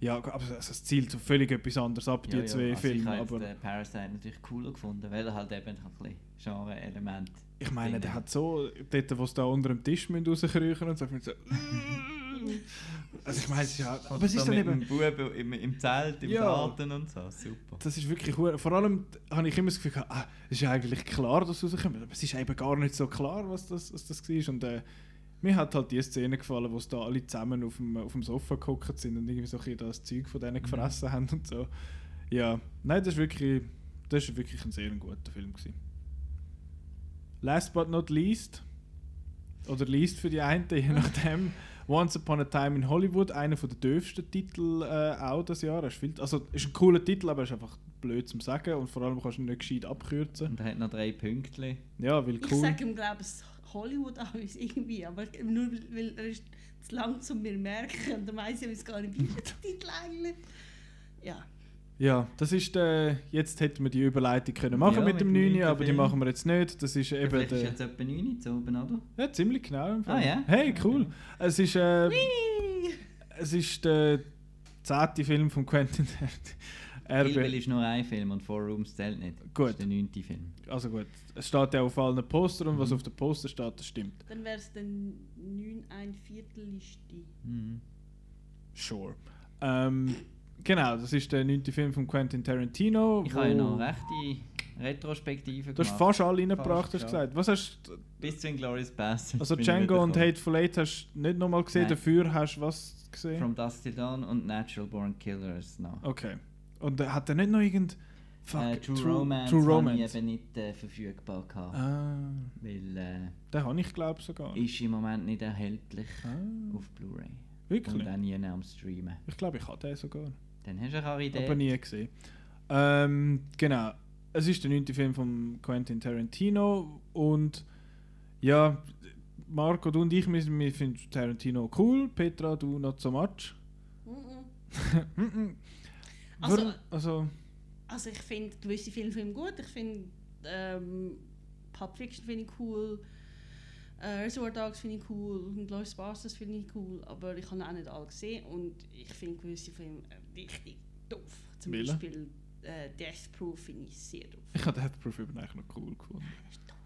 [SPEAKER 1] ja, aber es zielt so völlig etwas anderes ab, die
[SPEAKER 2] Ja, ja,
[SPEAKER 1] zwei
[SPEAKER 2] also
[SPEAKER 1] Filme.
[SPEAKER 2] Ich habe
[SPEAKER 1] aber
[SPEAKER 2] Parasite natürlich cooler gefunden, weil er halt eben ein bisschen Genre-Element
[SPEAKER 1] Ich meine, der
[SPEAKER 2] hat.
[SPEAKER 1] so, dort, wo sie da unter dem Tisch rauskriechen und so, so also ich meine, es ist ja, aber es ist dann
[SPEAKER 2] mit
[SPEAKER 1] eben,
[SPEAKER 2] dem Buben im, im Zelt, im
[SPEAKER 1] Ja.
[SPEAKER 2] Garten und so, super.
[SPEAKER 1] das ist wirklich, hure- vor allem habe ich immer das Gefühl ah, es ist ja eigentlich klar, dass es rauskommt, aber es ist eben gar nicht so klar, was das, was das war und äh, mir hat halt die Szene gefallen, wo sie da alle zusammen auf dem, auf dem Sofa gehockt sind und irgendwie so ein bisschen das Zeug von denen gefressen haben und so. Ja, nein, das ist wirklich, das ist wirklich ein sehr guter Film gewesen. Last but not least, oder least für die einen, je nachdem, Once Upon a Time in Hollywood, einer der dürfsten Titel äh, auch das Jahr. Ist, viel, also, ist ein cooler Titel, aber er ist einfach blöd zum Sagen und vor allem kannst du ihn nicht gescheit abkürzen.
[SPEAKER 2] Und er hat noch drei Pünktchen.
[SPEAKER 1] Ja, weil
[SPEAKER 3] Ich
[SPEAKER 1] cool.
[SPEAKER 3] sage ihm, glaube ich, Hollywood alles irgendwie, aber nur weil, er ist zu lang zu mir merken und dann weiss ich, es gar nicht wie der Titel eigentlich. Ja,
[SPEAKER 1] Ja, das ist der, jetzt hätten wir die Überleitung können machen
[SPEAKER 2] Ja,
[SPEAKER 1] mit dem
[SPEAKER 2] mit dem
[SPEAKER 1] 9,
[SPEAKER 2] neunten
[SPEAKER 1] aber die
[SPEAKER 2] Film.
[SPEAKER 1] machen wir jetzt nicht. Das ist eben
[SPEAKER 2] Vielleicht ist
[SPEAKER 1] der,
[SPEAKER 2] jetzt etwa 9 zu oben, oder?
[SPEAKER 1] ja, ziemlich genau. im Fall.
[SPEAKER 2] Ah, ja?
[SPEAKER 1] Hey, cool.
[SPEAKER 2] Okay.
[SPEAKER 1] Es ist, äh, es ist der zehnte Film von Quentin
[SPEAKER 2] Kill Bill
[SPEAKER 1] RB.
[SPEAKER 2] ist nur ein Film und Four Rooms zählt nicht.
[SPEAKER 1] Gut.
[SPEAKER 2] Das ist der neunte Film.
[SPEAKER 1] Also gut, es steht ja auf allen Postern und was
[SPEAKER 2] Mhm.
[SPEAKER 1] auf den Poster steht, das stimmt.
[SPEAKER 3] dann wäre es dann 9 ein Viertel Liste.
[SPEAKER 2] Mhm.
[SPEAKER 1] Sure. Ähm, genau, das ist der neunte Film von Quentin Tarantino.
[SPEAKER 2] Ich habe ja noch rechte Retrospektive
[SPEAKER 1] Du hast
[SPEAKER 2] gemacht.
[SPEAKER 1] fast alle reingebracht,
[SPEAKER 2] Fast,
[SPEAKER 1] hast du
[SPEAKER 2] ja.
[SPEAKER 1] gesagt. Was hast du
[SPEAKER 2] Bis zu Inglourious Basterds.
[SPEAKER 1] Also Django und. Hateful Eight hast du nicht nochmal gesehen,
[SPEAKER 2] Nein.
[SPEAKER 1] dafür hast du was gesehen?
[SPEAKER 2] From Dusk Till Dawn und Natural Born Killers noch.
[SPEAKER 1] Okay. Und äh, hat er nicht noch irgend... Fuck,
[SPEAKER 2] äh, True, Romance,
[SPEAKER 1] True
[SPEAKER 2] habe
[SPEAKER 1] Romance.
[SPEAKER 2] ich eben nicht äh, verfügbar gehabt.
[SPEAKER 1] Ah,
[SPEAKER 2] Weil äh,
[SPEAKER 1] den habe ich glaube sogar.
[SPEAKER 2] ist im Moment nicht erhältlich
[SPEAKER 1] Ah.
[SPEAKER 2] auf Blu-ray.
[SPEAKER 1] Wirklich?
[SPEAKER 2] Und auch nie am Streamen.
[SPEAKER 1] Ich glaube, ich hatte den sogar.
[SPEAKER 2] Dann hast du eine Idee.
[SPEAKER 1] Aber nie gesehen. Ähm, genau. Es ist der neunte Film von Quentin Tarantino und ja, Marco, du und ich, wir, wir finden Tarantino cool. Petra, du not so much. Mhm.
[SPEAKER 3] Also-
[SPEAKER 1] Warum- also
[SPEAKER 3] Also ich finde gewisse Filme von ihm gut. Ich finde ähm, Pulp Fiction finde ich cool. Äh, Reservoir Dogs finde ich cool. Und Glorious Bastards finde ich cool. Aber ich habe auch nicht alle gesehen. Und ich finde gewisse Filme äh, richtig doof. Zum
[SPEAKER 1] Welche?
[SPEAKER 3] Beispiel äh, Death Proof finde ich sehr doof.
[SPEAKER 1] ich habe Death Proof eben eigentlich noch cool gefunden.
[SPEAKER 3] Das ist doof.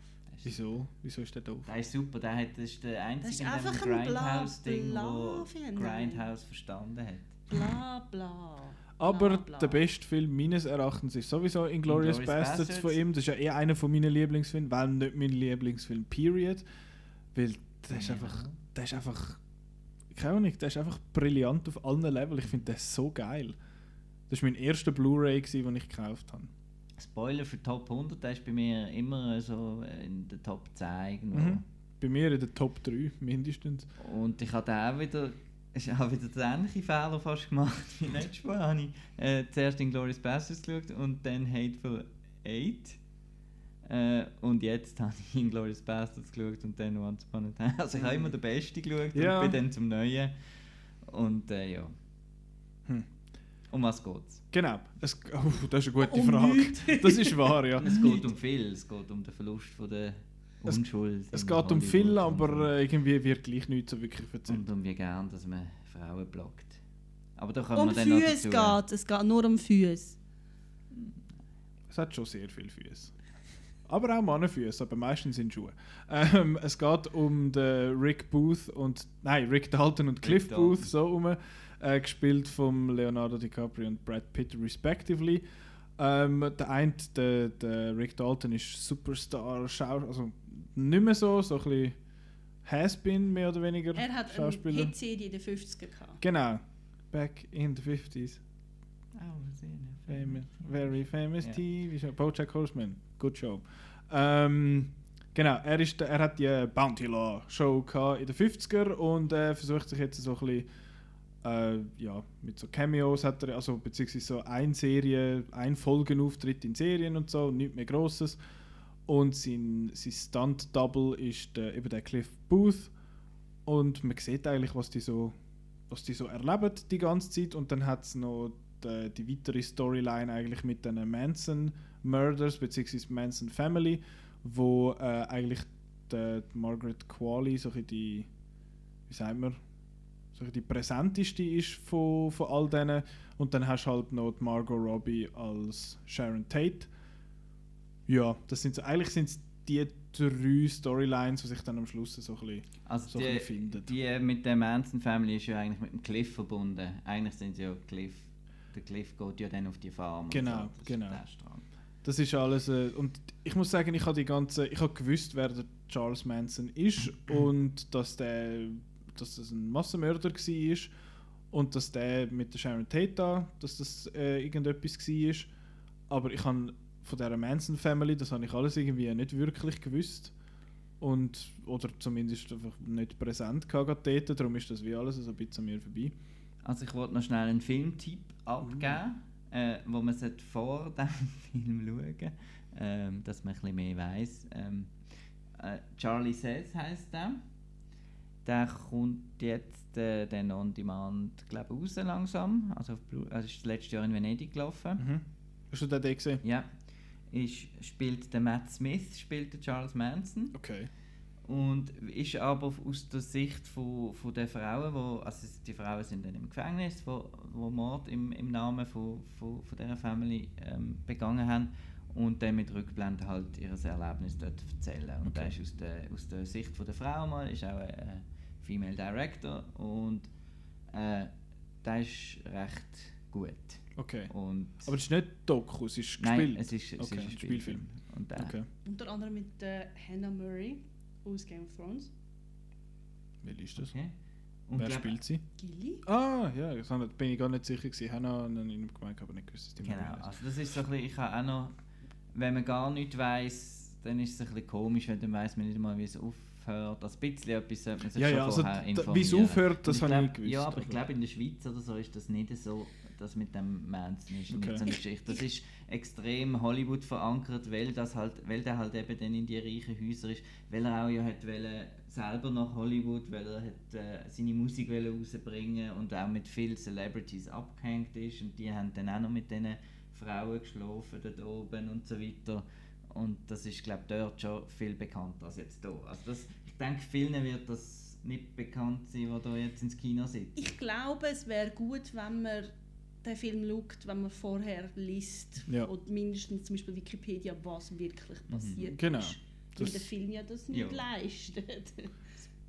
[SPEAKER 1] Wieso? Wieso ist der doof?
[SPEAKER 2] Der ist super, der hat, das ist der einzige
[SPEAKER 3] ist
[SPEAKER 2] in
[SPEAKER 3] ein
[SPEAKER 2] Grindhouse-Ding, wo. Grindhouse verstanden hat.
[SPEAKER 3] Bla bla.
[SPEAKER 1] Aber
[SPEAKER 3] bla, bla.
[SPEAKER 1] der beste Film meines Erachtens ist sowieso Inglourious Bastards
[SPEAKER 2] Basterds.
[SPEAKER 1] von ihm. Das ist ja eher einer von meinen Lieblingsfilmen, weil nicht mein Lieblingsfilm, period. Weil der ist
[SPEAKER 2] Ja.
[SPEAKER 1] einfach, der ist einfach, keine Ahnung, der ist einfach brillant auf allen Leveln. Ich finde den so geil. Das war mein erster Blu-ray, den ich gekauft habe.
[SPEAKER 2] Spoiler für Top 100, der ist bei mir immer so in der Top 10 irgendwo.
[SPEAKER 1] Mhm. Bei mir in der Top 3 mindestens.
[SPEAKER 2] Und ich hatte auch wieder, ich habe wieder den ähnlichen Fehler fast gemacht wie letztes Mal. Habe ich äh, zuerst Inglourious Basterds geschaut und dann Hateful Eight. Äh, und jetzt habe ich Inglourious Basterds geschaut und dann Once Upon a Time. Also ich habe immer den Besten geschaut
[SPEAKER 1] Ja.
[SPEAKER 2] und bin dann zum Neuen. Und äh, ja.
[SPEAKER 1] Hm.
[SPEAKER 2] Um was geht's?
[SPEAKER 1] Genau. Es, oh, das ist eine gute
[SPEAKER 3] Um
[SPEAKER 1] Frage.
[SPEAKER 3] nichts.
[SPEAKER 1] Das ist wahr, ja.
[SPEAKER 2] Es geht um viel, es geht um den Verlust von der
[SPEAKER 1] Es-
[SPEAKER 2] Unschuld.
[SPEAKER 1] Es
[SPEAKER 2] in
[SPEAKER 1] geht um
[SPEAKER 2] Hollywood
[SPEAKER 1] viel,
[SPEAKER 2] und
[SPEAKER 1] aber äh, irgendwie wird gleich nichts so wirklich erzählt.
[SPEAKER 2] Und um wie gern, dass man Frauen blockt. Aber da kommen
[SPEAKER 3] Um
[SPEAKER 2] wir dann
[SPEAKER 3] Füße geht es. geht nur um Füße.
[SPEAKER 1] Es hat schon sehr viele Füße. Aber auch Mannenfüße, aber meistens sind Schuhe. Ähm, es geht um den Rick Booth und. Nein, Rick Dalton und Cliff
[SPEAKER 2] Dalton.
[SPEAKER 1] Booth, so um. Äh, gespielt von Leonardo DiCaprio und Brad Pitt, respectively. Ähm, der eine, der, der Rick Dalton, ist Superstar, Schau also nicht mehr so, so ein bisschen Has-Been mehr oder weniger.
[SPEAKER 3] Er hat eine
[SPEAKER 1] Schauspieler.
[SPEAKER 3] Hit-CD in den 50er gehabt.
[SPEAKER 1] Genau. Back in the 50s.
[SPEAKER 2] Oh,
[SPEAKER 1] Famous, very famous
[SPEAKER 2] Ja.
[SPEAKER 1] TV show. Bojack Horseman, good show. Ähm, genau, er, ist, er hat die Bounty Law Show in den 50er und äh, versucht sich jetzt so ein bisschen, äh, ja, mit so Cameos hat er, also beziehungsweise so ein Serie, ein Folgenauftritt in Serien und so, nichts mehr Grosses. Und sein, sein Stunt-Double ist der, eben der Cliff Booth. Und man sieht eigentlich, was die so, was die so erleben die ganze Zeit. Und dann hat es noch die, die weitere Storyline eigentlich mit den Manson Murders bzw. Manson Family, wo äh, eigentlich die, die Margaret Qualley so die, wie sagt man, so die präsenteste ist von, von all denen. Und dann hast du halt noch die Margot Robbie als Sharon Tate. Ja, das sind so, eigentlich sind es die drei Storylines, die sich dann am Schluss so ein bisschen
[SPEAKER 2] Also
[SPEAKER 1] so ein bisschen finden.
[SPEAKER 2] die mit der Manson Family ist ja eigentlich mit dem Cliff verbunden. Eigentlich sind sie ja Cliff. Der Cliff geht ja dann auf die Farm. und
[SPEAKER 1] Genau,
[SPEAKER 2] so.
[SPEAKER 1] Genau.
[SPEAKER 2] der Strang.
[SPEAKER 1] Das ist alles. Äh, und ich muss sagen, ich habe die ganze, ich habe gewusst, wer der Charles Manson ist und dass der, dass das ein Massenmörder war und dass der mit der Sharon Tate da, dass das äh, irgendetwas war. Aber ich habe von dieser Manson Family, das habe ich alles irgendwie nicht wirklich gewusst und oder zumindest einfach nicht präsent gehabt dort. Darum ist das wie alles so ein bisschen an mir vorbei.
[SPEAKER 2] Also ich wollte noch schnell einen Filmtipp
[SPEAKER 1] Mhm.
[SPEAKER 2] Äh, wo man vor dem Film schauen ähm, dass man ein bisschen mehr weiss. Ähm, äh, Charlie Says heisst der. Der kommt jetzt äh, dann on demand glaub, raus langsam. Also, auf Blu- also ist das letzte Jahr in Venedig gelaufen.
[SPEAKER 1] Mhm. Hast du den gesehen?
[SPEAKER 2] Ja. Ist, spielt der Matt Smith, spielt der Charles Manson.
[SPEAKER 1] Okay.
[SPEAKER 2] Und ist aber aus der Sicht von, von der Frauen, wo, also die Frauen sind dann im Gefängnis, wo, wo Mord im, im Namen von, von, von dieser Family ähm, begangen haben und dann mit Rückblenden halt ihr Erlebnis dort erzählen. Und
[SPEAKER 1] Okay.
[SPEAKER 2] das ist aus der, aus der Sicht von der Frau mal, ist auch ein äh, Female Director und äh, das ist recht gut.
[SPEAKER 1] Okay.
[SPEAKER 2] Und
[SPEAKER 1] Aber es ist nicht Doku, es ist
[SPEAKER 2] Nein,
[SPEAKER 1] gespielt.
[SPEAKER 2] es ist, es
[SPEAKER 1] Okay,
[SPEAKER 2] ist ein Spielfilm.
[SPEAKER 1] Spielfilm.
[SPEAKER 2] Und der,
[SPEAKER 1] Okay.
[SPEAKER 3] Unter anderem mit äh, Hannah Murray aus Game of Thrones.
[SPEAKER 1] Welche ist das?
[SPEAKER 2] okay. Und
[SPEAKER 1] Wer spielt sie?
[SPEAKER 3] Gilly.
[SPEAKER 1] Ah, ja, das bin ich gar nicht sicher gewesen. Hannah und dann gemeint, aber nicht gewusst, dass die
[SPEAKER 2] Genau, also das ist so ein bisschen, ich habe auch noch, wenn man gar nicht weiß, dann ist es ein bisschen komisch, wenn dann weiss man nicht mal, wie es aufhört. Also ein bisschen etwas sollte man sich
[SPEAKER 1] Ja,
[SPEAKER 2] schon
[SPEAKER 1] ja, also
[SPEAKER 2] vorher informieren.
[SPEAKER 1] wie es aufhört, das habe ich
[SPEAKER 2] glaub-
[SPEAKER 1] gewusst,
[SPEAKER 2] Ja, aber ich
[SPEAKER 1] aber-
[SPEAKER 2] glaube, in der Schweiz oder so ist das nicht so, das mit dem Manson ist
[SPEAKER 1] Okay.
[SPEAKER 2] nicht so eine Geschichte. Das ist extrem Hollywood verankert, weil, das halt, weil der halt eben dann in die reichen Häuser ist, weil er auch ja hat wollen, selber nach Hollywood, weil er hat, äh, seine Musik wollen rausbringen und auch mit vielen Celebrities abgehängt ist und die haben dann auch noch mit diesen Frauen geschlafen dort oben und so weiter. Und das ist, glaube ich, dort schon viel bekannter als jetzt hier. Also das, ich denke, vielen wird das nicht bekannt sein, die da jetzt ins Kino sitzen.
[SPEAKER 3] Ich glaube, es wäre gut, wenn man den Film schaut, wenn man vorher liest.
[SPEAKER 1] Ja.
[SPEAKER 3] Und mindestens zum Beispiel Wikipedia, was wirklich passiert
[SPEAKER 1] Genau.
[SPEAKER 3] ist. Weil
[SPEAKER 1] Das-
[SPEAKER 3] der Film ja das nicht
[SPEAKER 2] Ja.
[SPEAKER 3] leistet.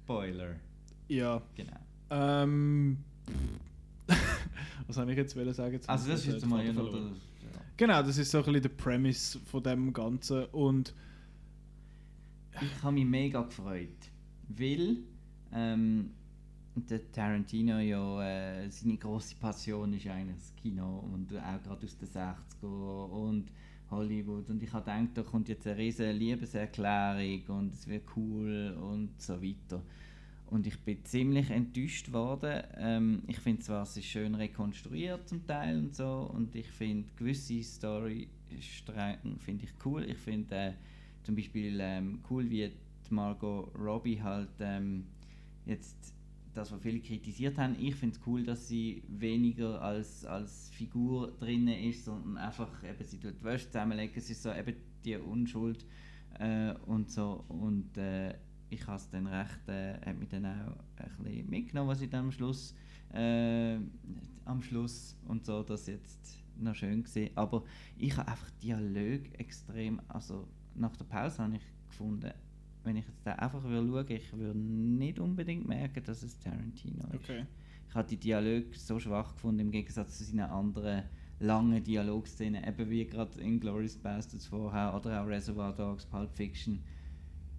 [SPEAKER 2] Spoiler.
[SPEAKER 1] Ja.
[SPEAKER 2] Genau.
[SPEAKER 1] Ähm. was soll ich jetzt wollen sagen?
[SPEAKER 2] Also
[SPEAKER 1] habe
[SPEAKER 2] das ist jetzt mal ja.
[SPEAKER 1] Genau, das ist so ein bisschen der Premise von dem Ganzen. Und
[SPEAKER 2] Ich habe mich mega gefreut, weil ähm, der Tarantino ja äh, seine große Passion ist eigentlich das Kino und auch gerade aus den 60er und Hollywood und ich habe gedacht, da kommt jetzt eine riesige Liebeserklärung und es wird cool und so weiter. Und ich bin ziemlich enttäuscht worden. Ähm, ich finde zwar, es ist schön rekonstruiert zum Teil und so und ich finde gewisse Storystränge finde ich cool. Ich finde äh, zum Beispiel ähm, cool, wie Margot Robbie halt ähm, jetzt das, was viele kritisiert haben. Ich finde es cool, dass sie weniger als, als Figur drin ist, sondern einfach eben sie tut die Wäsche zusammenlegen. Es ist so eben die Unschuld äh, und so und äh, ich habe es dann recht, äh, hat mich dann auch ein bisschen mitgenommen, was ich dann am Schluss äh, am Schluss und so, das jetzt noch schön gesehen. Aber ich habe einfach Dialog extrem, also nach der Pause habe ich gefunden, wenn ich jetzt da einfach will schauen, ich würde nicht unbedingt merken, dass es Tarantino ist.
[SPEAKER 1] okay.
[SPEAKER 2] Ich habe die Dialog so schwach gefunden im Gegensatz zu seinen anderen langen Dialogszenen, eben wie gerade in Glorious Bastards vorher oder auch Reservoir Dogs, Pulp Fiction.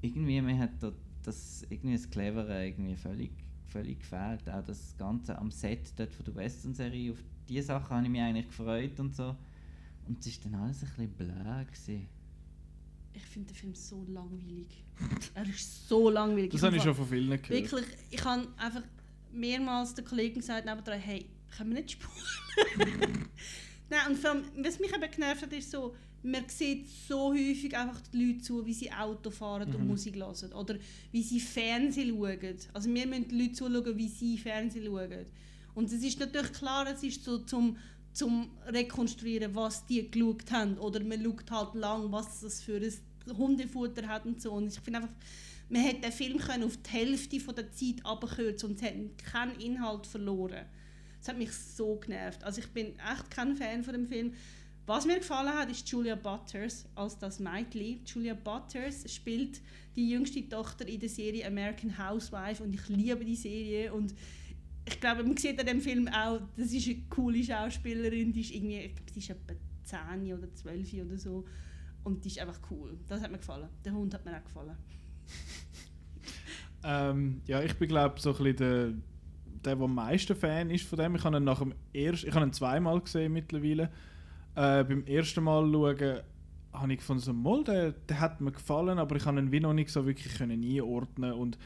[SPEAKER 2] Irgendwie mir hat da das irgendwie das Clevere irgendwie völlig, völlig gefehlt. Auch das Ganze am Set dort von der Western-Serie, auf diese Sachen habe ich mich eigentlich gefreut und so. Und es ist dann alles ein bisschen blöd gewesen.
[SPEAKER 3] Ich finde den Film so langweilig. er ist so langweilig.
[SPEAKER 1] Das habe ich schon von vielen gehört.
[SPEAKER 3] Wirklich, ich habe einfach mehrmals den Kollegen gesagt, nebendran, hey, können wir nicht spulen? Nein, und vor allem, was mich eben genervt hat, ist so, man sieht so häufig einfach die Leute zu, wie sie Auto fahren und Musik hören. Oder wie sie Fernsehen schauen. Also wir müssen die Leute zuschauen, wie sie Fernsehen schauen. Und es ist natürlich klar, es ist so zum, zum Rekonstruieren, was die geschaut haben. Oder man schaut halt lang, was das für ein Hundefutter hat und so. Und ich finde einfach, man hätte den Film können auf die Hälfte von der Zeit abkürzen und hätte keinen Inhalt verloren. Das hat mich so genervt. Also ich bin echt kein Fan von dem Film. Was mir gefallen hat, ist Julia Butters als das Mädchen. Julia Butters spielt die jüngste Tochter in der Serie American Housewife und ich liebe die Serie und ich glaube, man sieht an dem Film auch, das ist eine coole Schauspielerin, die ist irgendwie, ich glaube, sie ist etwa 10 oder 12 oder so und die ist einfach cool. Das hat mir gefallen. Der Hund hat mir auch gefallen.
[SPEAKER 1] Ähm, ja, ich bin glaube so ein bisschen der, der, der am meisten Fan ist von dem. Ich habe ihn nach dem ersten, ich habe ihn zweimal gesehen mittlerweile. Äh, beim ersten Mal schauen habe ich gefunden, so, mal, der, der hat mir gefallen, aber ich habe ihn wie noch nicht so wirklich können einordnen und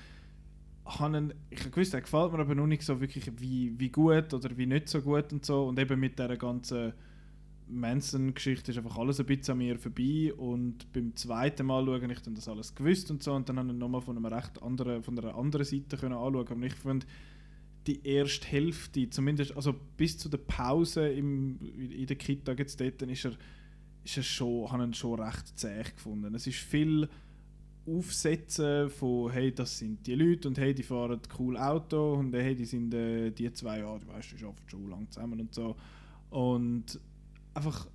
[SPEAKER 1] habe ihn, ich gewusst, er gefällt mir aber noch nicht so wirklich wie, wie gut oder wie nicht so gut und so. Und eben mit dieser ganzen Manson-Geschichte ist einfach alles ein bisschen an mir vorbei. Und beim zweiten Mal schaue ich dann das alles gewusst und so. Und dann habe ich nochmal von, einem recht anderen, von einer anderen Seite können anschauen. Aber ich finde die erste Hälfte, zumindest also bis zu der Pause im, in der Kita jetzt dort, dann ist er, ist er schon, habe ihn schon recht zäh gefunden. Es ist viel Aufsetzen von hey, das sind die Leute und hey, die fahren cool Auto und hey, die sind äh, die zwei, ja, du weißt, die arbeiten schon lang zusammen und so. Und einfach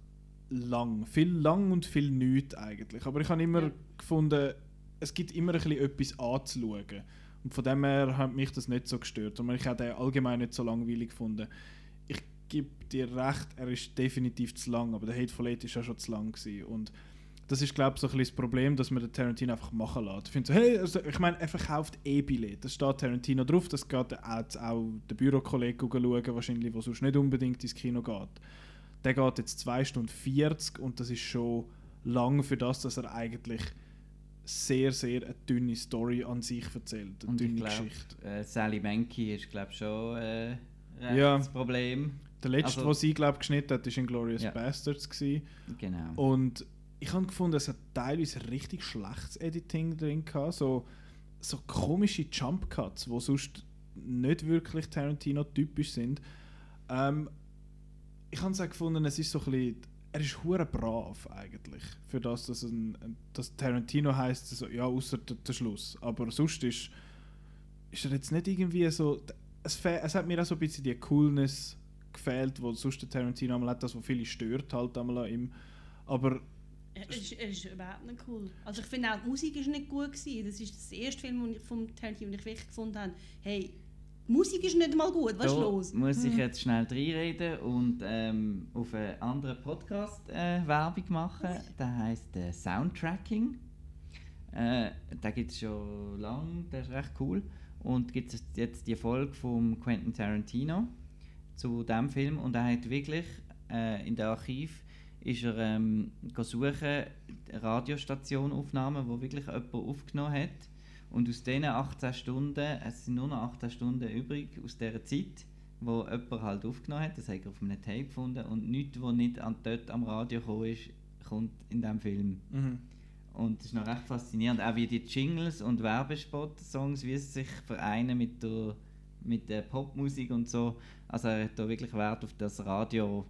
[SPEAKER 1] lang, viel lang und viel nichts eigentlich. Aber ich habe immer
[SPEAKER 3] Ja.
[SPEAKER 1] gefunden, es gibt immer ein bisschen etwas anzuschauen. Und von dem her hat mich das nicht so gestört. Und ich habe den allgemein nicht so langweilig gefunden. Ich gebe dir recht, er ist definitiv zu lang, aber der Hateful Eight ist ja schon zu lang gewesen. Und das ist, glaube ich, so ein bisschen das Problem, dass man den Tarantino einfach machen lässt. Ich so, hey, also, ich meine, er verkauft eh Billett. Das steht Tarantino drauf, das geht auch, auch der Bürokollege schauen, wahrscheinlich, der sonst nicht unbedingt ins Kino geht. Der geht jetzt 2 Stunden 40 und das ist schon lang für das, dass er eigentlich sehr, sehr eine dünne Story an sich erzählt. Eine
[SPEAKER 2] Und ich
[SPEAKER 1] dünne
[SPEAKER 2] glaube,
[SPEAKER 1] Geschichte.
[SPEAKER 2] äh, Sally Menke ist glaube schon äh,
[SPEAKER 1] Ja.
[SPEAKER 2] das Problem.
[SPEAKER 1] Der letzte,
[SPEAKER 2] also-
[SPEAKER 1] was sie, glaube geschnitten hat, war Inglourious
[SPEAKER 2] Ja.
[SPEAKER 1] Bastards. Gewesen.
[SPEAKER 2] Genau.
[SPEAKER 1] Und ich habe gefunden, es hat teilweise richtig schlechtes Editing drin gehabt. So, so komische Jump Cuts, die sonst nicht wirklich Tarantino-typisch sind. Ähm, ich habe es auch gefunden, es ist so ein bisschen, er ist hure brav eigentlich. Für das, dass, ein, dass Tarantino heißt, so, ja, außer der, der Schluss. Aber sonst ist, ist er jetzt nicht irgendwie so. Es, es hat mir auch so ein bisschen die Coolness gefehlt, wo sonst der Tarantino einmal hat, das, was viele stört halt einmal an ihm. Aber
[SPEAKER 3] Er ist, ist überhaupt nicht cool. Also ich finde auch, die Musik ist nicht gut gewesen. Das ist das erste Film den ich vom Tarantino, den ich wirklich gefunden habe. Hey, die Musik ist nicht mal gut. Was ist
[SPEAKER 2] da
[SPEAKER 3] los?
[SPEAKER 2] muss ich
[SPEAKER 3] Hm.
[SPEAKER 2] jetzt schnell reinreden und ähm, auf einen anderen Podcast äh, Werbung machen. Der heißt äh, Soundtracking. Äh, den gibt es schon lange, der ist recht cool. Und gibt es jetzt die Folge von Quentin Tarantino zu dem Film und er hat wirklich äh, in der Archiv ist er ähm, suchen Radiostationaufnahmen, wo wirklich jemand aufgenommen hat und aus diesen 18 Stunden, es sind nur noch 18 Stunden übrig aus dieser Zeit, wo jemand halt aufgenommen hat, das hat er auf einem Tape gefunden und nichts, was nicht an, dort am Radio gekommen ist, kommt in diesem Film.
[SPEAKER 1] Mhm.
[SPEAKER 2] Und das ist noch recht faszinierend, auch wie die Jingles und Werbespot-Songs, wie sie sich vereinen mit der, mit der Popmusik und so. Also er hat da wirklich Wert auf das Radio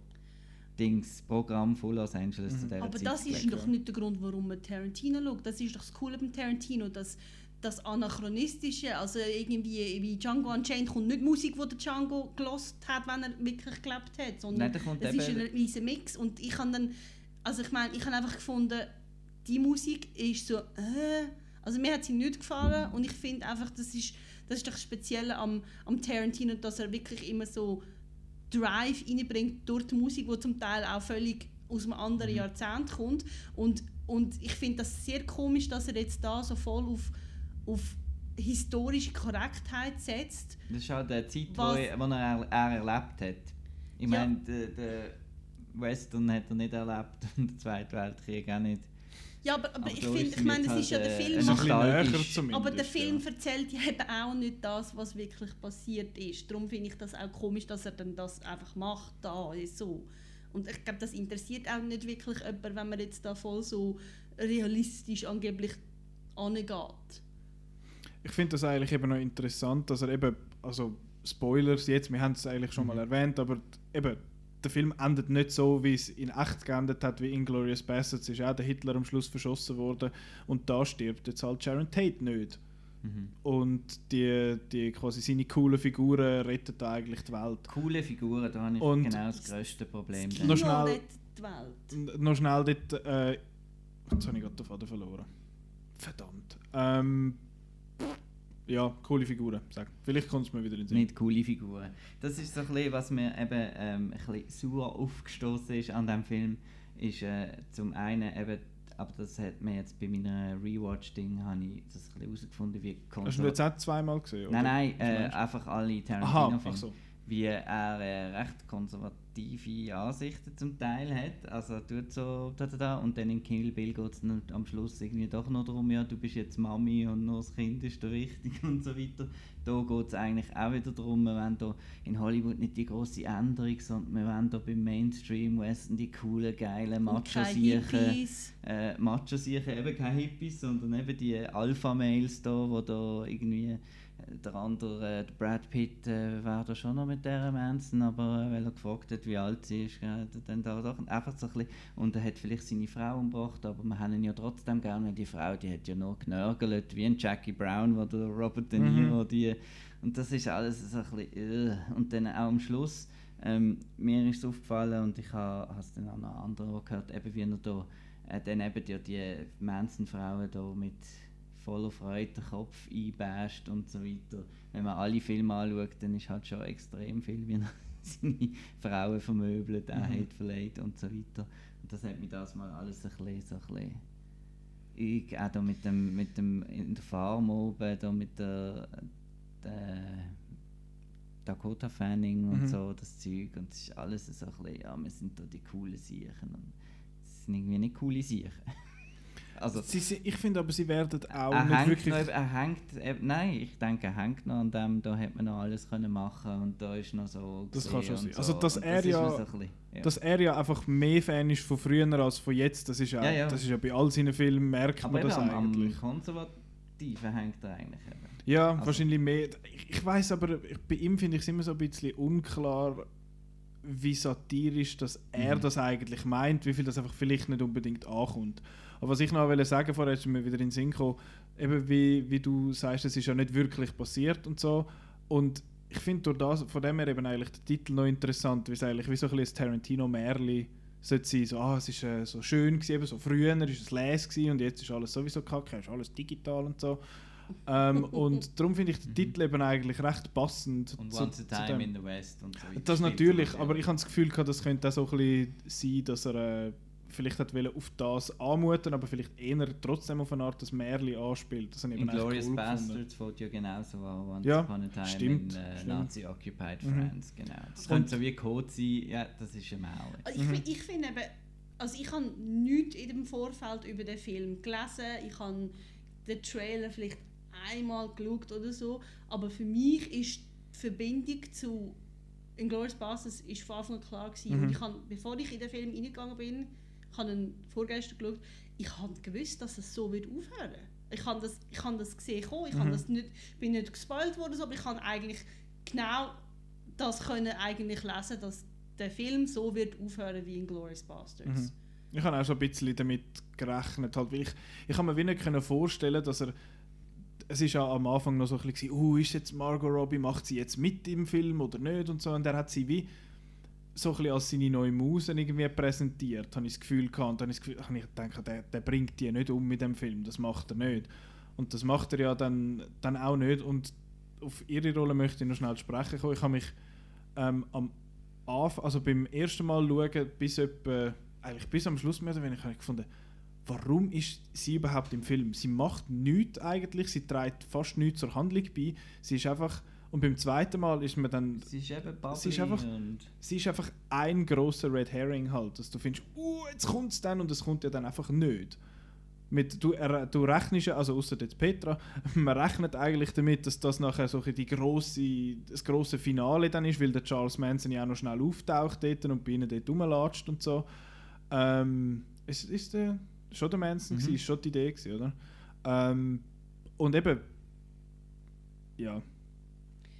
[SPEAKER 2] Dings Programm von Los Angeles zu dieser
[SPEAKER 3] Aber
[SPEAKER 2] Zeit
[SPEAKER 3] das ist doch nicht der Grund, warum man Tarantino schaut. Das ist doch das Coole beim Tarantino, dass das Anachronistische, also irgendwie wie Django Unchained kommt nicht Musik, die der Django gelost hat, wenn er wirklich gelebt hat, sondern
[SPEAKER 2] Nein, da kommt
[SPEAKER 3] das ist ein riesen Mix. Und ich habe dann, also ich meine, ich habe einfach gefunden, die Musik ist so, äh, also mir hat sie nicht gefallen und ich finde einfach, das ist, das ist doch das Spezielle am, am Tarantino, dass er wirklich immer so Drive reinbringt durch die Musik, die zum Teil auch völlig aus einem anderen Jahrzehnt kommt. Und, und ich finde das sehr komisch, dass er jetzt da so voll auf, auf historische Korrektheit setzt.
[SPEAKER 2] Das ist halt die Zeit, wo
[SPEAKER 3] Was-
[SPEAKER 2] er, wo er, er erlebt hat. Ich
[SPEAKER 3] Ja.
[SPEAKER 2] meine, der, der Western hat er nicht erlebt und der Zweite Weltkrieg auch nicht.
[SPEAKER 3] Ja, aber, aber,
[SPEAKER 2] Aber
[SPEAKER 3] ich finde, ich meine, es ist ja
[SPEAKER 2] halt,
[SPEAKER 3] der
[SPEAKER 2] äh,
[SPEAKER 3] Film. macht-
[SPEAKER 1] näher.
[SPEAKER 3] Aber der Film
[SPEAKER 1] ja.
[SPEAKER 3] erzählt ja eben auch nicht das, was wirklich passiert ist. Darum finde ich das auch komisch, dass er dann das einfach macht, da so. Und ich glaube, das interessiert auch nicht wirklich jemanden, wenn man jetzt da voll so realistisch angeblich angeht.
[SPEAKER 1] Ich finde das eigentlich eben noch interessant, dass er eben, also Spoilers jetzt, wir haben es eigentlich schon mal erwähnt, aber eben, der Film endet nicht so, wie es in echt geendet hat, wie Inglourious Basterds ist auch der Hitler am Schluss verschossen worden und da stirbt jetzt halt Sharon Tate nicht. Und die, die quasi seine coolen Figuren retten da eigentlich die Welt.
[SPEAKER 2] Coole Figuren, da habe ich
[SPEAKER 1] Und-
[SPEAKER 2] genau das grösste Problem.
[SPEAKER 3] Das.
[SPEAKER 1] Noch schnell-
[SPEAKER 3] die Welt.
[SPEAKER 1] Noch schnell dort, äh, jetzt habe ich gerade den Faden verloren. Verdammt. Ähm, ja, coole Figuren, sag. Vielleicht kommt es mir wieder in den Sinn.
[SPEAKER 2] Nicht coole Figuren. Das ist so ein bisschen, was mir eben ähm, ein bisschen sauer aufgestoßen ist an diesem Film, ist äh, zum einen eben, aber das hat mir jetzt bei meiner Rewatch-Ding, habe ich das ein bisschen herausgefunden, wie
[SPEAKER 1] Hast du jetzt auch zweimal gesehen? oder?
[SPEAKER 2] Nein, nein, äh,
[SPEAKER 1] du?
[SPEAKER 2] einfach alle
[SPEAKER 1] Aha,
[SPEAKER 2] Tarantino-Filme.
[SPEAKER 1] ach so.
[SPEAKER 2] Wie er äh, recht konservative Ansichten zum Teil hat. Also er tut so da, da, da. Und dann in Kill Bill geht es am Schluss irgendwie doch noch darum, ja, du bist jetzt Mami und nur das Kind ist der Richtige und so weiter. Da geht es eigentlich auch wieder darum, wir wollen da in Hollywood nicht die große Änderung, sondern wir wollen da beim Mainstream-Western die coolen, geilen, macho-siechen äh, Macho sicher eben keine Hippies, sondern eben die Alpha-Males da, wo da irgendwie der andere, äh, der Brad Pitt, äh, war da schon noch mit der Manson, aber äh, weil er gefragt hat, wie alt sie ist, äh, dann da doch einfach so ein bisschen, und er hat vielleicht seine Frau umgebracht, aber wir haben ihn ja trotzdem gerne, weil die Frau, die hat ja nur genörgelt, wie ein Jackie Brown, wo der Robert De Niro, die, und das ist alles so ein bisschen, äh. und dann auch am Schluss, ähm, mir ist es aufgefallen und ich habe es dann auch noch anderen gehört, eben wie er da äh, dann eben die, die Manson-Frauen da mit voller Freude den Kopf einbasht und so weiter. Wenn man alle Filme anschaut, dann ist halt schon extrem viel, wie er seine Frauen vermöbelt, auch hat verleiht und so weiter. Und das hat mich das mal alles ein bisschen, so ein bisschen ich, auch da mit dem, mit dem in der Farm oben, da mit der, der Dakota Fanning und
[SPEAKER 1] Mhm.
[SPEAKER 2] so, das Zeug. Und es ist alles so ein bisschen, ja, wir sind da die coolen Siechen. Und es sind irgendwie nicht coole Siechen. Also,
[SPEAKER 1] Sie, ich finde aber, sie werden auch
[SPEAKER 2] er
[SPEAKER 1] nicht wirklich...
[SPEAKER 2] noch, er hängt, eben- nein, ich denke, er hängt noch an dem, da hätte man noch alles können machen und da ist noch so
[SPEAKER 1] Das kann schon sein.
[SPEAKER 2] So.
[SPEAKER 1] Also, dass
[SPEAKER 2] Und
[SPEAKER 1] er
[SPEAKER 2] das
[SPEAKER 1] ja-
[SPEAKER 2] so bisschen, ja.
[SPEAKER 1] Dass er ja einfach mehr Fan ist von früher als von jetzt, das ist ja,
[SPEAKER 2] Ja, ja.
[SPEAKER 1] Das ist ja bei all seinen Filmen, merkt
[SPEAKER 2] Aber
[SPEAKER 1] man das
[SPEAKER 2] am,
[SPEAKER 1] eigentlich.
[SPEAKER 2] Konservativen hängt er eigentlich eben.
[SPEAKER 1] Ja,
[SPEAKER 2] Also-
[SPEAKER 1] wahrscheinlich mehr. Ich, ich weiß aber, bei ihm finde ich es immer so ein bisschen unklar, wie satirisch dass er
[SPEAKER 2] Mhm.
[SPEAKER 1] das eigentlich meint, wie viel das einfach vielleicht nicht unbedingt ankommt. Aber was ich noch wollte sagen, vorher ist mir wieder in den Sinn gekommen, eben wie, wie du sagst, es ist ja nicht wirklich passiert und so. Und ich finde durch das, von dem her eben eigentlich der Titel noch interessant, wie es eigentlich wie so ein bisschen Tarantino-Märli sollte sein, so, ah, es ist äh, so schön gewesen, eben so früher ist es les gewesen und jetzt ist alles sowieso kacke, ist alles digital und so. ähm, und darum finde ich den Titel eben eigentlich recht passend.
[SPEAKER 2] Und
[SPEAKER 1] zu-
[SPEAKER 2] Once a Time
[SPEAKER 1] dem.
[SPEAKER 2] in the West und so weiter.
[SPEAKER 1] Das natürlich, aber ich habe das Gefühl gehabt, das könnte auch so ein bisschen sein, dass er äh, vielleicht hat wollen auf das anmuten, aber vielleicht eher trotzdem auf eine Art das Märli anspielt. Das echt
[SPEAKER 2] Inglourious
[SPEAKER 1] cool.
[SPEAKER 2] Bastards fällt ja genauso an Once
[SPEAKER 1] Ja,
[SPEAKER 2] Upon a Time
[SPEAKER 1] stimmt,
[SPEAKER 2] in äh. Nazi-Occupied
[SPEAKER 1] Mhm.
[SPEAKER 2] France, genau. Das
[SPEAKER 1] Und-
[SPEAKER 2] könnte so wie Code sein, ja, das ist ein Maul.
[SPEAKER 3] Also ich,
[SPEAKER 1] Mhm.
[SPEAKER 3] ich finde eben, also ich habe nichts in dem Vorfeld über den Film gelesen. Ich habe den Trailer vielleicht einmal geschaut oder so. Aber für mich ist die Verbindung zu Inglourious Basterds ist von Anfang an klar gewesen.
[SPEAKER 1] Mhm.
[SPEAKER 3] Und ich habe, bevor ich in den Film reingegangen bin, ich habe ihn vorgestern geschaut, ich habe gewusst, dass es so wird aufhören. Ich habe das, ich habe das gesehen ich
[SPEAKER 1] Mhm.
[SPEAKER 3] das nicht, bin nicht gespoilt worden, aber ich habe eigentlich genau das können eigentlich lesen, dass der Film so wird aufhören wie in Glorious Bastards.
[SPEAKER 1] Mhm. Ich habe auch so ein bisschen damit gerechnet, halt, weil ich, ich kann mir wie nicht können vorstellen, dass er es ist ja am Anfang noch so ein bisschen, uh, ist jetzt Margot Robbie, macht sie jetzt mit im Film oder nicht und so und er hat sie wie so ein als seine neue Muse irgendwie präsentiert, habe ich das Gefühl gehabt dann habe ich, Gefühl, ich gedacht, der, der bringt die nicht um mit dem Film, das macht er nicht und das macht er ja dann, dann auch nicht und auf ihre Rolle möchte ich noch schnell sprechen kommen. Ich habe mich ähm, am Anfang, also beim ersten Mal schauen, bis etwa, eigentlich bis am Schluss mehr oder weniger, habe ich gefunden, warum ist sie überhaupt im Film? Sie macht nichts eigentlich, sie trägt fast nichts zur Handlung bei. Sie ist einfach, und beim zweiten Mal ist man dann,
[SPEAKER 2] Sie ist eben
[SPEAKER 1] Sie ist einfach-
[SPEAKER 2] und
[SPEAKER 1] sie ist einfach ein großer Red Herring halt, dass du findest, uh, jetzt kommt es dann und es kommt ja dann einfach nicht. Mit, du, du rechnest, ja- also außer jetzt Petra, man rechnet eigentlich damit, dass das nachher so ein bisschen die grosse, das große Finale dann ist, weil der Charles Manson ja auch noch schnell auftaucht dort und bei ihnen dort rumlatscht und so. Ähm, ist, ist der schon der Manson
[SPEAKER 2] Mhm.
[SPEAKER 1] gewesen? Ist schon die Idee gewesen, oder? Ähm, und eben, ja,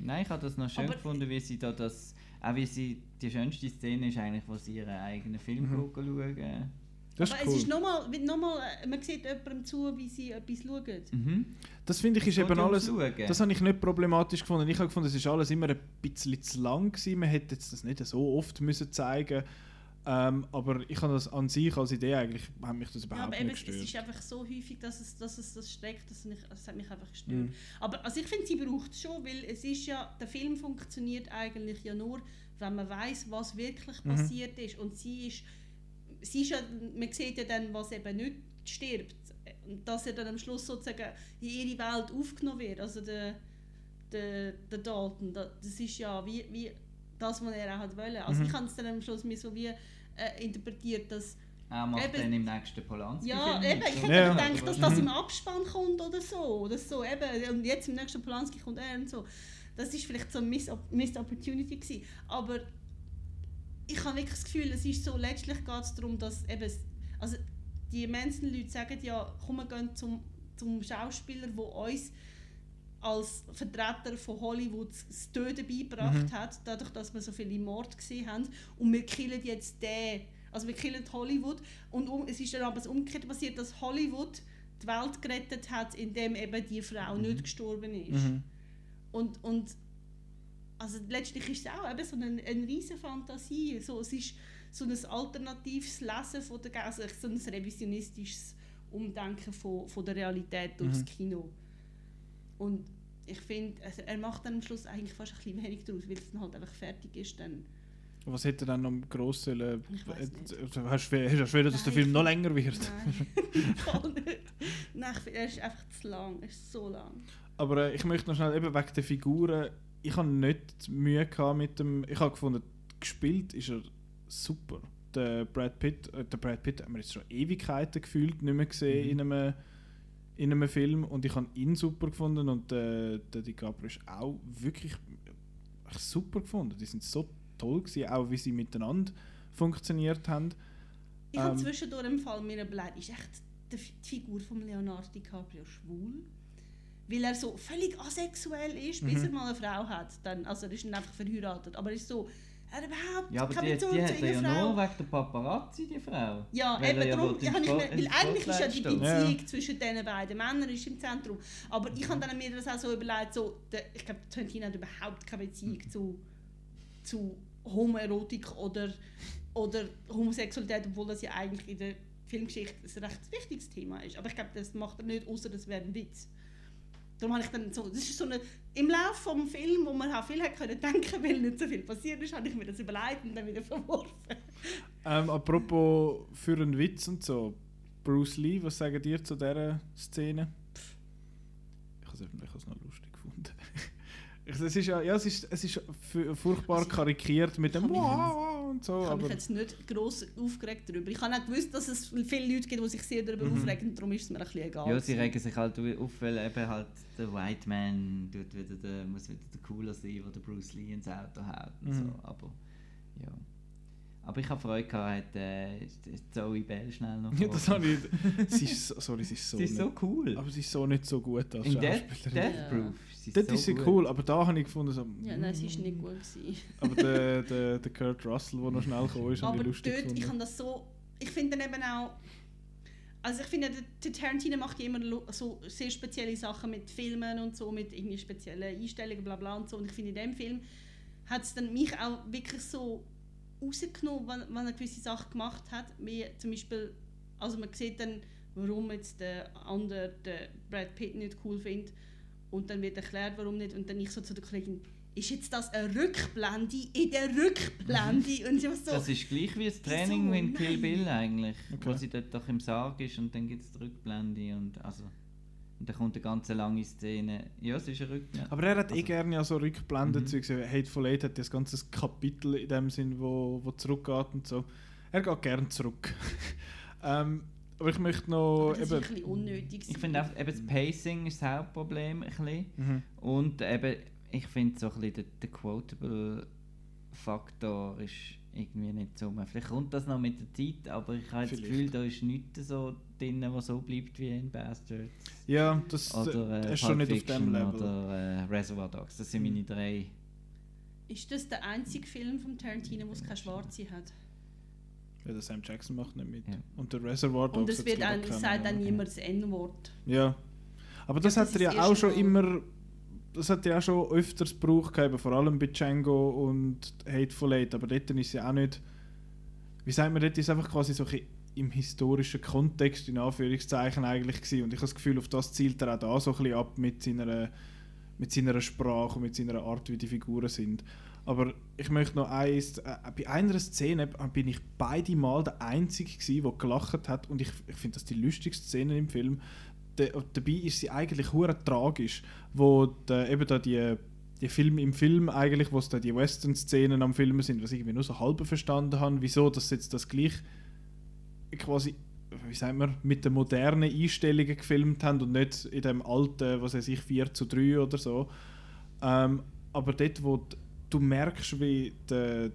[SPEAKER 2] Nein, ich habe das noch schön
[SPEAKER 3] Aber-
[SPEAKER 2] gefunden, wie sie da das. Auch wie sie. Die schönste Szene ist eigentlich, wo sie ihren eigenen Film
[SPEAKER 1] Mhm.
[SPEAKER 2] schauen.
[SPEAKER 1] das
[SPEAKER 3] Aber
[SPEAKER 1] ist
[SPEAKER 3] es
[SPEAKER 1] cool.
[SPEAKER 3] ist nochmal, noch mal, äh, man sieht jemandem zu, wie sie etwas schauen.
[SPEAKER 2] Mhm.
[SPEAKER 1] Das finde ich ist
[SPEAKER 2] Es
[SPEAKER 1] eben alles.
[SPEAKER 2] Schauen.
[SPEAKER 1] Das habe ich nicht problematisch gefunden. Ich habe gefunden, es ist alles immer ein bisschen zu lang gewesen. Man hätte jetzt das nicht so oft müssen zeigen. Ähm, aber ich habe das an sich als Idee eigentlich hat mich das
[SPEAKER 3] Ja,
[SPEAKER 1] überhaupt
[SPEAKER 3] aber eben,
[SPEAKER 1] nicht
[SPEAKER 3] es
[SPEAKER 1] gestört.
[SPEAKER 3] ist einfach so häufig, dass es, dass es das streckt, dass mich, das hat mich einfach gestört.
[SPEAKER 1] Mhm.
[SPEAKER 3] Aber also ich finde, sie braucht es schon, weil es ist ja, der Film funktioniert eigentlich ja nur, wenn man weiß, was wirklich
[SPEAKER 1] Mhm.
[SPEAKER 3] passiert ist. Und sie ist, sie ist ja, man sieht ja dann, was eben nicht stirbt. Und dass er dann am Schluss sozusagen in ihre Welt aufgenommen wird. Also der, der, der Dalton, da- das ist ja wie, wie das, was er auch hat wollen. Also
[SPEAKER 1] Mhm.
[SPEAKER 3] ich habe es dann am Schluss mir so wie äh, interpretiert, dass
[SPEAKER 2] Er macht
[SPEAKER 3] Eben-
[SPEAKER 2] dann im nächsten Polanski.
[SPEAKER 3] ja, eben, ich hätte
[SPEAKER 1] Ja.
[SPEAKER 3] gedacht, dass das im Abspann kommt oder so. Oder so eben. Und jetzt im nächsten Polanski kommt er und so. Das ist vielleicht so ein Miss Missed Opportunity gewesen. Aber ich habe wirklich das Gefühl, es ist so, letztlich geht es darum, dass eben, also die Manson-Leute sagen ja, komm, wir gehen zum, zum Schauspieler, der uns als Vertreter von Hollywood das Töten beigebracht
[SPEAKER 1] Mhm.
[SPEAKER 3] hat, dadurch, dass wir so viele Morde gesehen haben. Und wir killen jetzt den, also wir killen Hollywood. Und um, es ist dann aber das Umgekehrte passiert, dass Hollywood die Welt gerettet hat, indem eben die Frau nicht gestorben ist.
[SPEAKER 1] Mhm.
[SPEAKER 3] Und, und also letztlich ist es auch eben so eine, eine riesige Fantasie. So, es ist so ein alternatives Lesen von der also so ein revisionistisches Umdenken von, von der Realität durchs
[SPEAKER 1] Mhm.
[SPEAKER 3] Kino. Und ich finde, also er macht dann am Schluss eigentlich fast ein bisschen wenig daraus, weil es dann halt einfach fertig ist. Dann.
[SPEAKER 1] Was hätte dann noch gross sollen...
[SPEAKER 3] Ich nicht.
[SPEAKER 1] Äh, Hast du hast du wieder, dass der Film noch länger wird?
[SPEAKER 3] Nein, voll nicht. Nein, ich er ist einfach zu lang. Er ist so lang.
[SPEAKER 1] Aber äh, ich möchte noch schnell, eben wegen der Figuren, ich habe nicht Mühe gehabt mit dem... Ich habe gefunden, gespielt ist er super. der Brad Pitt, äh, der Brad Pitt haben wir jetzt schon Ewigkeiten gefühlt nicht mehr gesehen
[SPEAKER 2] Mhm.
[SPEAKER 1] in, einem, in einem Film und ich habe ihn super gefunden und äh, der DiCaprio ist auch wirklich super gefunden. Die sind so toll gewesen, auch wie sie miteinander funktioniert haben.
[SPEAKER 3] Ich habe
[SPEAKER 1] Ähm.
[SPEAKER 3] zwischendurch im Fall mir überlegt, ist echt die, Fi- die Figur von Leonardo DiCaprio schwul? Weil er so völlig asexuell ist, bis
[SPEAKER 1] Mhm.
[SPEAKER 3] er mal eine Frau hat. Dann, also er ist nicht einfach verheiratet, aber er ist so, er hat überhaupt
[SPEAKER 2] Ja, aber
[SPEAKER 3] keine
[SPEAKER 2] die, die
[SPEAKER 3] Beziehung
[SPEAKER 2] hat
[SPEAKER 3] zu
[SPEAKER 2] er ja
[SPEAKER 3] Frau.
[SPEAKER 2] nur wegen der Paparazzi, die Frau.
[SPEAKER 3] Ja,
[SPEAKER 2] Weil
[SPEAKER 3] eben
[SPEAKER 2] ja
[SPEAKER 3] darum, ja, habe ich mir, weil eigentlich ist ja die Beziehung.
[SPEAKER 1] Ja.
[SPEAKER 3] zwischen diesen beiden Männern ist im Zentrum. Aber ich habe dann mir das auch so überlegt, so, der, ich glaube, Tarantino hat überhaupt keine Beziehung
[SPEAKER 2] Mhm.
[SPEAKER 3] zu, zu Homoerotik oder, oder Homosexualität, obwohl das ja eigentlich in der Filmgeschichte ein recht wichtiges Thema ist. Aber ich glaube, das macht er nicht, außer das wäre ein Witz. Darum habe ich dann so, das ist so eine, im Laufe vom Film, wo man auch viel hat können denken, weil nicht so viel passiert ist, habe ich mir das überlegt und dann wieder verworfen.
[SPEAKER 1] Ähm, apropos für einen Witz und so, Bruce Lee, was sagen dir zu dieser Szene? Ich habe es eben- ich habe es noch lustig gefunden. Ich- Es ist ja, ja es ist, es ist fu- furchtbar
[SPEAKER 3] Also
[SPEAKER 1] karikiert mit dem Wow und so,
[SPEAKER 3] Ich habe mich jetzt nicht gross aufgeregt darüber. Ich habe auch gewusst, dass es viele Leute gibt, die sich sehr darüber
[SPEAKER 1] Mhm.
[SPEAKER 3] aufregen. Darum ist es mir ein bisschen egal.
[SPEAKER 2] Ja, sie regen sich halt auf, weil eben halt der White Man tut wieder der, muss wieder der Cooler sein, der Bruce Lee ins Auto haut und
[SPEAKER 1] Mhm.
[SPEAKER 2] so. Aber ja. Aber ich habe Freude gehabt, hat äh, Zoe Bell schnell noch
[SPEAKER 1] ja, das habe ich. Sie ist, so- sorry, sie ist so.
[SPEAKER 2] Sie ist so
[SPEAKER 1] nicht,
[SPEAKER 2] cool.
[SPEAKER 1] aber sie ist so nicht so gut als
[SPEAKER 2] In Death,
[SPEAKER 1] Schauspielerin.
[SPEAKER 2] Death Proof. Sie
[SPEAKER 1] Dort
[SPEAKER 2] so
[SPEAKER 1] ist sie
[SPEAKER 2] gut.
[SPEAKER 1] cool, aber da habe ich gefunden, so,
[SPEAKER 3] Ja, nein, sie war
[SPEAKER 1] mm.
[SPEAKER 3] nicht gut. Gewesen.
[SPEAKER 1] Aber der, der, der Kurt Russell, der noch schnell gekommen ist, habe ich lustig
[SPEAKER 3] dort, ich habe das so... Ich finde dann eben auch... Also ich finde, der, der Tarantino macht ja immer so sehr spezielle Sachen mit Filmen und so, mit irgendwie speziellen Einstellungen, bla bla und so. Und ich finde, in dem Film hat es dann mich auch wirklich so rausgenommen, wenn, wenn er gewisse Sachen gemacht hat. Wie zum Beispiel, also man sieht dann, warum jetzt der andere, der Brad Pitt, nicht cool findet. Und dann wird erklärt, warum nicht. Und dann ich so zu der Kollegin, ist jetzt das eine Rückblende in der Rückblende? Und ich war so...
[SPEAKER 2] Das ist gleich wie das Training
[SPEAKER 3] Wieso?
[SPEAKER 2] in Kill. Bill eigentlich. Wo
[SPEAKER 1] Okay.
[SPEAKER 2] sie dort doch im Sarg ist und dann gibt es die Rückblende und also... Und dann kommt eine ganz lange Szene. Ja, es ist eine Rückblende.
[SPEAKER 1] Aber er hat eh
[SPEAKER 2] Also-
[SPEAKER 1] gerne ja so Rückblenden
[SPEAKER 2] Mhm.
[SPEAKER 1] zu gesehen. Hateful Eight hat ja das ganze Kapitel in dem Sinn, wo, wo zurückgeht und so. Er geht gerne zurück. ähm, aber ich möchte noch
[SPEAKER 3] Aber das ist ein
[SPEAKER 1] eben.
[SPEAKER 3] bisschen unnötig.
[SPEAKER 2] Ich finde auch, eben das Pacing ist das Hauptproblem. Ein bisschen.
[SPEAKER 1] Mhm.
[SPEAKER 2] Und eben, ich finde so ein bisschen der, der Quotable-Faktor ist irgendwie nicht so. Vielleicht kommt das noch mit der Zeit, aber ich habe das. Gefühl, da ist nichts so drin, was so bleibt wie in Bastards.
[SPEAKER 1] Ja, das
[SPEAKER 2] Oder
[SPEAKER 1] äh,
[SPEAKER 2] äh,
[SPEAKER 1] ist schon nicht auf dem Level.
[SPEAKER 2] Oder äh, Reservoir Dogs. Das sind meine drei.
[SPEAKER 3] Ist das der einzige Film von Tarantino, wo es keine Schwarze hat?
[SPEAKER 1] Ja, der Sam Jackson macht nicht mit.
[SPEAKER 2] Ja.
[SPEAKER 1] Und der Reservoir Dogs
[SPEAKER 3] Und es wird
[SPEAKER 1] keinen,
[SPEAKER 3] sagt dann niemand das N-Wort.
[SPEAKER 1] Ja. Aber das
[SPEAKER 3] Ja, das
[SPEAKER 1] hat er ja auch schon immer. Das hat er ja auch schon öfters gebraucht, eben, vor allem bei Django und Hateful Eight. Aber dort ist ja auch nicht. Wie sagt man, dort ist einfach quasi so ein bisschen im historischen Kontext, in Anführungszeichen, eigentlich gewesen. Und ich habe das Gefühl, auf das zielt er auch da so ein bisschen ab mit seiner, mit seiner Sprache und mit seiner Art, wie die Figuren sind. Aber ich möchte noch eins, äh, bei einer Szene bin ich beide Mal der Einzige der gelacht hat und ich, ich finde das die lustigste Szene im Film. De, dabei ist sie eigentlich hure tragisch, wo der, eben da die, die Film im Film eigentlich, wo da die Western-Szenen am Filmen sind, was ich irgendwie nur so halb verstanden habe, wieso sie jetzt das gleich quasi, wie sagt man, mit den modernen Einstellungen gefilmt haben und nicht in dem alten, was weiß ich, 4 zu 3 oder so. Ähm, aber dort, wo d- du merkst, wie der,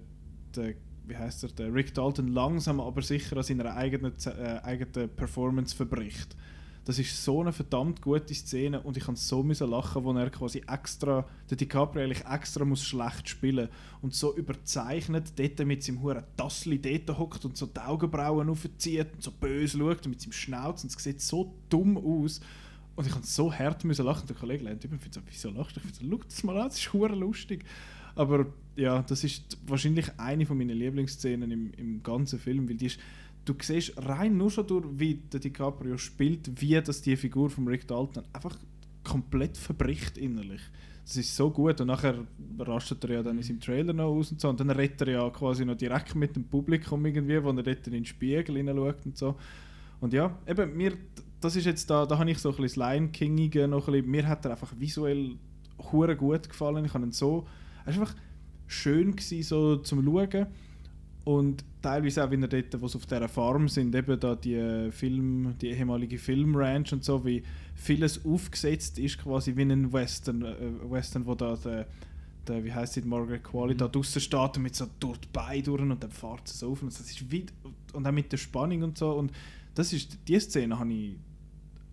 [SPEAKER 1] der wie heißt er, der Rick Dalton langsam aber sicher an seiner eigenen, äh, eigenen Performance verbricht. Das ist so eine verdammt gute Szene und ich kann so müssen lachen, wo er quasi extra, der DiCaprio eigentlich extra muss schlecht spielen und so überzeichnet dort mit seinem huren Tassli dort hockt und so die Augenbrauen aufzieht und so böse schaut und mit seinem Schnauz und es sieht so dumm aus und ich kann so hart müssen lachen. Der Kollege lernt immer so, wieso lachst du? Ich finde, schau das mal an, das ist lustig. Aber ja, das ist wahrscheinlich eine von meinen Lieblingsszenen im, im ganzen Film, weil die ist, du siehst rein nur schon durch, wie der DiCaprio spielt, wie das die Figur von Rick Dalton einfach komplett verbricht innerlich. Das ist so gut und nachher rastet er ja dann in seinem Trailer noch aus und so und dann redet er ja quasi noch direkt mit dem Publikum irgendwie, wo er dort in den Spiegel hineinschaut und so. Und ja, eben, mir, das ist jetzt da, da habe ich so ein bisschen das Lion Kingige noch ein bisschen, mir hat er einfach visuell hure gut gefallen, ich habe ihn so, er ist einfach schön gewesen, so zum Schauen. Und teilweise auch, wenn er dort, wo sie auf dieser Farm sind, eben da die Film, die ehemalige Filmranch und so, wie vieles aufgesetzt ist, quasi wie ein Western, äh, Western, wo da der, der wie heißt sie, Margaret Qualley
[SPEAKER 2] Mhm.
[SPEAKER 1] da draußen steht und mit so durch die Beine durch und dann fährt sie so auf. Und das ist wie, und auch mit der Spannung und so. Und das ist, die Szene habe ich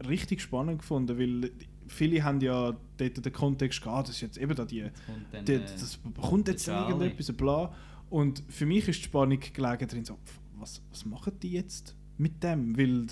[SPEAKER 1] richtig spannend gefunden, weil viele haben ja dort den Kontext gehabt, das ist jetzt eben da die,
[SPEAKER 2] kommt dann,
[SPEAKER 1] die
[SPEAKER 2] äh,
[SPEAKER 1] das bekommt jetzt irgendetwas, bla. Und für mich ist die Spannung gelegen drin, so, was, was machen die jetzt mit dem? Weil,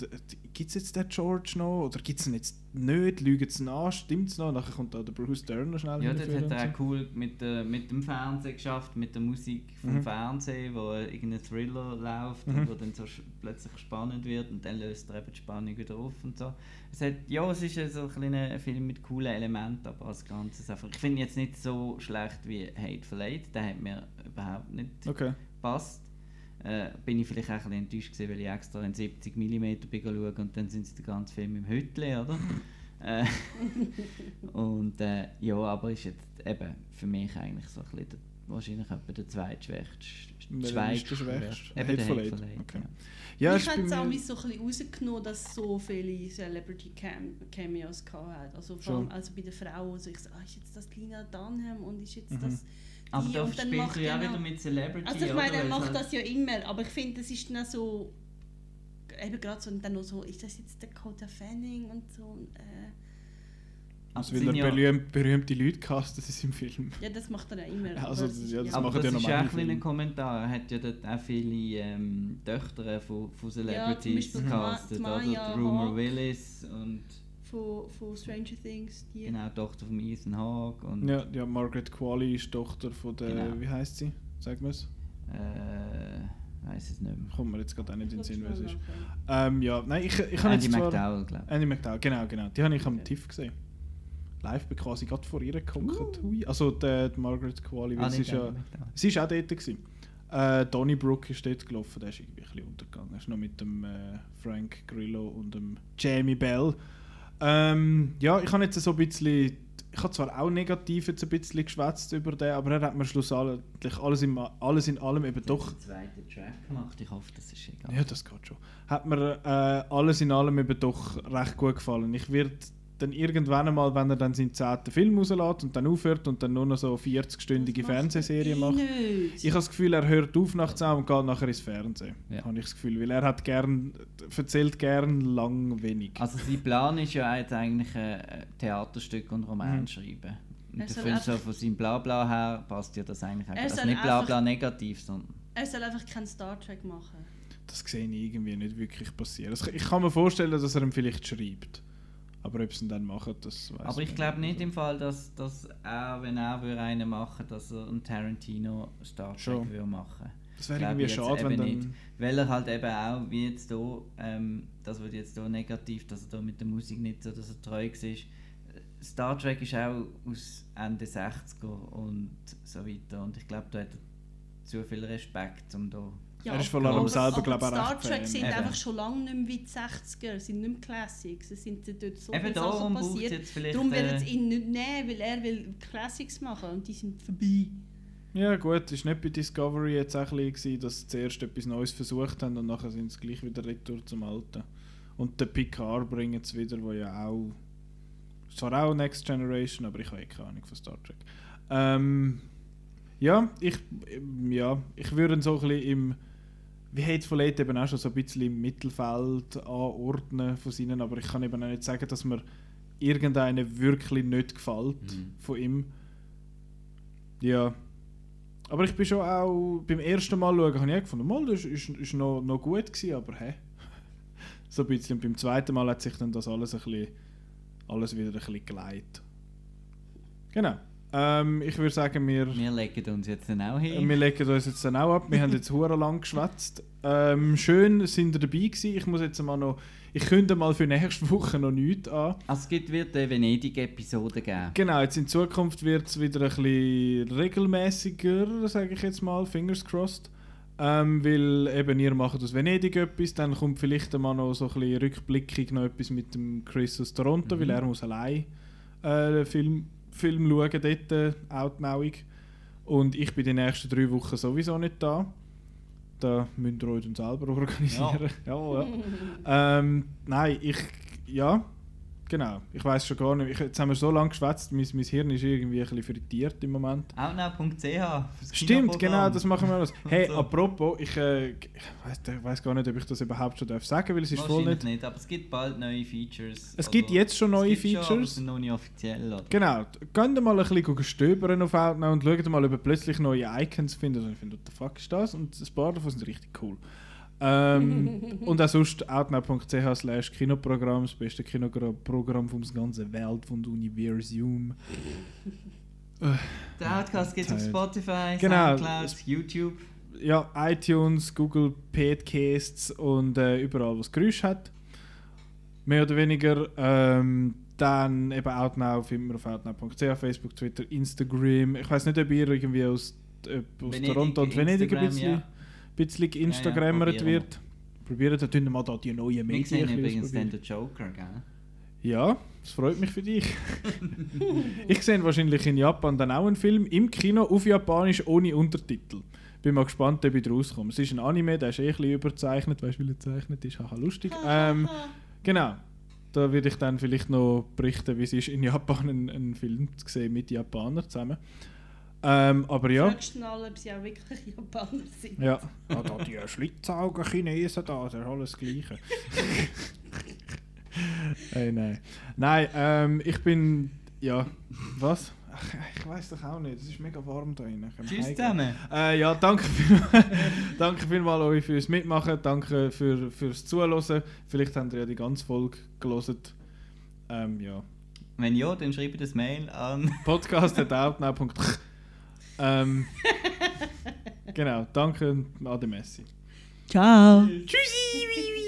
[SPEAKER 1] gibt es jetzt den George noch oder gibt es ihn jetzt nicht? Lügen sie ihn an? Stimmt es noch? Nachher kommt da der Bruce noch schnell
[SPEAKER 2] Ja, das hat er auch cool mit, der, mit dem Fernsehen geschafft, mit der Musik vom
[SPEAKER 1] Mhm.
[SPEAKER 2] Fernsehen, wo irgendein Thriller läuft
[SPEAKER 1] Mhm.
[SPEAKER 2] und wo dann so plötzlich spannend wird und dann löst er eben die Spannung wieder auf und so. Es hat, ja, es ist so ein kleiner Film mit coolen Elementen, aber als Ganzes einfach. Ich finde ihn jetzt nicht so schlecht wie Hateful Eight, der hat mir überhaupt nicht
[SPEAKER 1] so. Okay.
[SPEAKER 2] gepasst. Äh, bin ich vielleicht auch ein bisschen enttäuscht gewesen, weil ich extra in 70 mm bin schauen und dann sind sie den ganzen Film im Hütli, oder? äh, und äh, ja, aber ist jetzt eben für mich eigentlich so ein bisschen der, wahrscheinlich etwa der zweitschwächste.
[SPEAKER 1] Welcher ist der schwächste?
[SPEAKER 2] Eben der
[SPEAKER 1] Hateful
[SPEAKER 2] Hateful
[SPEAKER 1] Eight,
[SPEAKER 2] Eight,
[SPEAKER 1] okay.
[SPEAKER 2] ja.
[SPEAKER 1] Ja,
[SPEAKER 3] ich habe es auch so ein bisschen rausgenommen, dass es so viele Celebrity Cam Cameos gehabt Also vor allem also bei den Frauen, so ich so, ah, ist jetzt das Lina Dunham und ist jetzt
[SPEAKER 1] Mhm.
[SPEAKER 3] das
[SPEAKER 2] Aber da spielst
[SPEAKER 3] macht
[SPEAKER 2] du ja
[SPEAKER 3] er
[SPEAKER 2] auch wieder mit Celebrity,
[SPEAKER 3] Also ich meine, er macht
[SPEAKER 2] halt-
[SPEAKER 3] das ja immer, aber ich finde, das ist dann so eben gerade so und dann noch so, ist das jetzt Dakota Fanning und so und, äh,
[SPEAKER 2] aber
[SPEAKER 1] also weil er
[SPEAKER 2] ja-
[SPEAKER 1] berühmt, berühmte Leute castet ist im Film.
[SPEAKER 3] ja, das macht er ja immer.
[SPEAKER 1] Ja, also
[SPEAKER 3] aber es
[SPEAKER 1] das- ja, das
[SPEAKER 2] aber
[SPEAKER 1] machen
[SPEAKER 2] das
[SPEAKER 1] ja
[SPEAKER 2] ist
[SPEAKER 1] normale
[SPEAKER 2] auch ein. Kommentar. Er hat ja dort auch viele ähm, Töchter von, von Celebrities gecastet,
[SPEAKER 3] die
[SPEAKER 2] oder? Rumor. Willis und
[SPEAKER 3] von, von Stranger Things, die
[SPEAKER 2] genau, die Tochter von Ethan Hawke und
[SPEAKER 1] Ja, ja, Margaret Qualley ist Tochter von der,
[SPEAKER 2] Genau.
[SPEAKER 1] wie heißt sie? Sag mir es.
[SPEAKER 2] äh, weiß es nicht mehr.
[SPEAKER 1] Kommt mir jetzt gerade auch nicht in den Sinn, wer es ist. Ähm, ja, nein, ich, ich habe
[SPEAKER 2] Andy
[SPEAKER 1] jetzt zwar...
[SPEAKER 2] McDowell, glaube ich.
[SPEAKER 1] Andy McDowell, genau, genau. Die habe ich am
[SPEAKER 2] Okay.
[SPEAKER 1] TIFF gesehen. Live bin quasi gerade vor ihr gekocht. Hui. Also die, die Margaret Qualley, weil
[SPEAKER 2] Uh. Ah,
[SPEAKER 1] sie ist ja...
[SPEAKER 2] Andy McDowell.
[SPEAKER 1] Sie war auch dort. Gewesen. Äh, Donnybrook ist dort gelaufen, der ist irgendwie ein bisschen untergegangen. Er ist noch mit dem äh, Frank Grillo und dem Jamie Bell. Ähm, ja, ich habe jetzt so ein bisschen... Ich habe zwar auch negativ jetzt ein bisschen geschwätzt über den, aber er hat mir schlussendlich alles in, alles in allem eben doch...
[SPEAKER 2] einen zweiten Track gemacht. Ich hoffe, das ist egal.
[SPEAKER 1] Ja, das geht schon. Hat mir äh, alles in allem eben doch recht gut gefallen. Ich werde dann irgendwann einmal, wenn er dann seinen zehnten Film rauslässt und dann aufhört und dann nur noch so 40-stündige
[SPEAKER 3] Das macht nicht.
[SPEAKER 1] Ich habe das Gefühl, er hört auf nach 10 und geht nachher ins Fernsehen.
[SPEAKER 2] Ja.
[SPEAKER 1] Habe ich das Gefühl, weil er hat gern, erzählt gern lang wenig.
[SPEAKER 2] Also sein Plan ist ja jetzt eigentlich ein Theaterstück und Roman
[SPEAKER 1] Mhm.
[SPEAKER 2] schreiben. Und
[SPEAKER 3] Er soll
[SPEAKER 2] finde so von seinem Blabla her passt ja das eigentlich auch.
[SPEAKER 3] Er
[SPEAKER 2] Also
[SPEAKER 3] soll
[SPEAKER 2] nicht Blabla negativ, sondern
[SPEAKER 3] Er soll einfach keinen Star Trek machen.
[SPEAKER 1] Das sehe ich irgendwie nicht wirklich passieren. Ich kann mir vorstellen, dass er ihm vielleicht schreibt. Aber ob sie ihn dann machen, das weiß
[SPEAKER 2] Aber ich glaube nicht im Fall, dass, dass er, wenn er würde einen machen dass er einen Tarantino Star Trek würde machen
[SPEAKER 1] Das wäre irgendwie
[SPEAKER 2] ich
[SPEAKER 1] schade, wenn dann...
[SPEAKER 2] nicht. Weil er halt eben auch, wie jetzt hier, ähm, das wird jetzt hier negativ, dass er da mit der Musik nicht so dass er treu war. Star Trek ist auch aus Ende 60er und so weiter. Und ich glaube, da hat er zu viel Respekt, um da.
[SPEAKER 3] Ja,
[SPEAKER 1] Er ist
[SPEAKER 3] aber-
[SPEAKER 1] vor allem
[SPEAKER 3] aber-
[SPEAKER 1] selber,
[SPEAKER 3] aber
[SPEAKER 1] glaub ich, auch
[SPEAKER 3] Star Trek sind
[SPEAKER 2] Eben.
[SPEAKER 3] einfach schon lange nicht mehr wie die 60er, sind nicht mehr Classics. Es sind dort so
[SPEAKER 2] Eben
[SPEAKER 3] viele
[SPEAKER 2] darum
[SPEAKER 3] Sachen passiert.
[SPEAKER 2] jetzt vielleicht.
[SPEAKER 3] Darum werden
[SPEAKER 2] äh,
[SPEAKER 3] sie ihn nicht nehmen, weil er will Classics machen und die sind vorbei.
[SPEAKER 1] Ja gut, es war nicht bei Discovery jetzt auch ein bisschen, dass sie zuerst etwas Neues versucht haben und nachher sind sie gleich wieder retour zum Alten. Und den Picard bringen sie wieder, wo ja auch... Zwar auch Next Generation, aber ich habe eh keine Ahnung von Star Trek. Ähm, ja, ich, ja, ich würde ihn so ein bisschen im... Wie Hateful Eight eben auch schon so ein bisschen im Mittelfeld anordnen von seinen, aber ich kann eben auch nicht sagen, dass mir irgendeine wirklich nicht gefällt
[SPEAKER 2] Mhm.
[SPEAKER 1] von ihm. Ja. Aber ich bin schon auch beim ersten Mal schauen, habe ich auch gefunden, mal, das ist, ist, ist noch, noch gut gewesen, aber hä? so ein bisschen. Und beim zweiten Mal hat sich dann das alles ein bisschen, alles wieder ein bisschen geleitet. Genau. Ähm, ich würde sagen, wir,
[SPEAKER 2] wir legen uns jetzt dann auch hin.
[SPEAKER 1] wir legen uns jetzt dann auch ab. Wir haben jetzt hure lang geschwätzt. Ähm, schön sind ihr dabei gewesen. Ich muss jetzt mal noch, ich könnte mal für nächste Woche noch nichts an.
[SPEAKER 2] Also es gibt, wird eine Venedig-Episode geben.
[SPEAKER 1] Genau, jetzt in Zukunft wird es wieder ein bisschen regelmäßiger, sage ich jetzt mal, fingers crossed. Ähm, weil eben ihr macht aus Venedig etwas, dann kommt vielleicht mal noch so ein bisschen rückblickig noch etwas mit dem Chris aus Toronto,
[SPEAKER 2] Mhm.
[SPEAKER 1] weil er muss allein äh, Film, Film schauen, dort äh, outnauig. Und ich bin die nächsten drei Wochen sowieso nicht da. Da müsst ihr euch dann selber organisieren. Ja. Ja, ähm, nein, ich. Ja, genau. Ich weiß schon gar nicht. Ich, jetzt haben wir so lange geschwätzt, mein, mein Hirn ist irgendwie ein bisschen frittiert im Moment.
[SPEAKER 2] Outnow.ch
[SPEAKER 1] Stimmt, genau, das machen wir alles. Hey,
[SPEAKER 2] so.
[SPEAKER 1] apropos, ich, äh, ich weiß gar nicht, ob ich das überhaupt schon darf sagen, weil es ist voll nicht.
[SPEAKER 2] nicht, aber es gibt bald neue Features.
[SPEAKER 1] Es gibt jetzt schon neue
[SPEAKER 2] es gibt Schon, aber
[SPEAKER 1] Features.
[SPEAKER 2] sind noch nicht offiziell. Oder?
[SPEAKER 1] Genau, geht mal ein bisschen stöbern auf Outnow und schaut mal, ob ihr plötzlich neue Icons findet. Und ich finde, what the fuck ist das? Und ein paar davon sind richtig cool. Ähm, und auch sonst outnow.ch slash Kinoprogramm, das beste Kinoprogramm vom ganzen Welt, vom Universum.
[SPEAKER 2] Der Outcast es auf. Spotify,
[SPEAKER 1] Genau.
[SPEAKER 2] Soundcloud, YouTube.
[SPEAKER 1] Ja, iTunes, Google Podcasts und äh, überall, was Geräusch hat. Mehr oder weniger. Ähm, dann eben Outnow, finden wir auf outnow.ch, Facebook, Twitter, Instagram. Ich weiß nicht, ob ihr irgendwie aus, ob aus
[SPEAKER 2] Venedig,
[SPEAKER 1] Toronto und Venedig ein bisschen,
[SPEAKER 2] ja.
[SPEAKER 1] Bisschen Instagrammert
[SPEAKER 2] probieren wir.
[SPEAKER 1] wird. Probieren wir mal da die neuen
[SPEAKER 2] Wir
[SPEAKER 1] Medien
[SPEAKER 2] sehen
[SPEAKER 1] ein bisschen
[SPEAKER 2] übrigens dann den Joker, gell?
[SPEAKER 1] Ja, das freut mich für dich. ich sehe wahrscheinlich in Japan dann auch einen Film im Kino auf Japanisch ohne Untertitel. Bin mal gespannt, ob ich draus komme. Es ist ein Anime, der ist eh ein bisschen überzeichnet, weißt du, wie er gezeichnet ist. Haha, lustig. Ähm, genau. Da würde ich dann vielleicht noch berichten, wie es ist, in Japan einen, einen Film zu sehen mit Japanern zusammen. Ähm, aber ja.
[SPEAKER 3] Fragst du ob sie auch wirklich Japaner sind?
[SPEAKER 1] Ja. Ah, da die Schlitzaugen Chinesen da, das ist alles Gleiche. hey, nein. Nein, ähm, ich bin. Ja, was? Ach, ich weiß doch auch nicht, es ist mega warm da drin.
[SPEAKER 2] Tschüss zusammen.
[SPEAKER 1] Äh, ja, danke vielmals, danke vielmals euch fürs Mitmachen, danke für, fürs Zuhören. Vielleicht habt ihr ja die ganze Folge gelesen. Ähm, ja.
[SPEAKER 2] Wenn ja, dann schreibt das Mail an.
[SPEAKER 1] Podcast.outnow.ch ähm, Genau, danke, Ade Messi.
[SPEAKER 3] Ciao.
[SPEAKER 1] Tschüssi!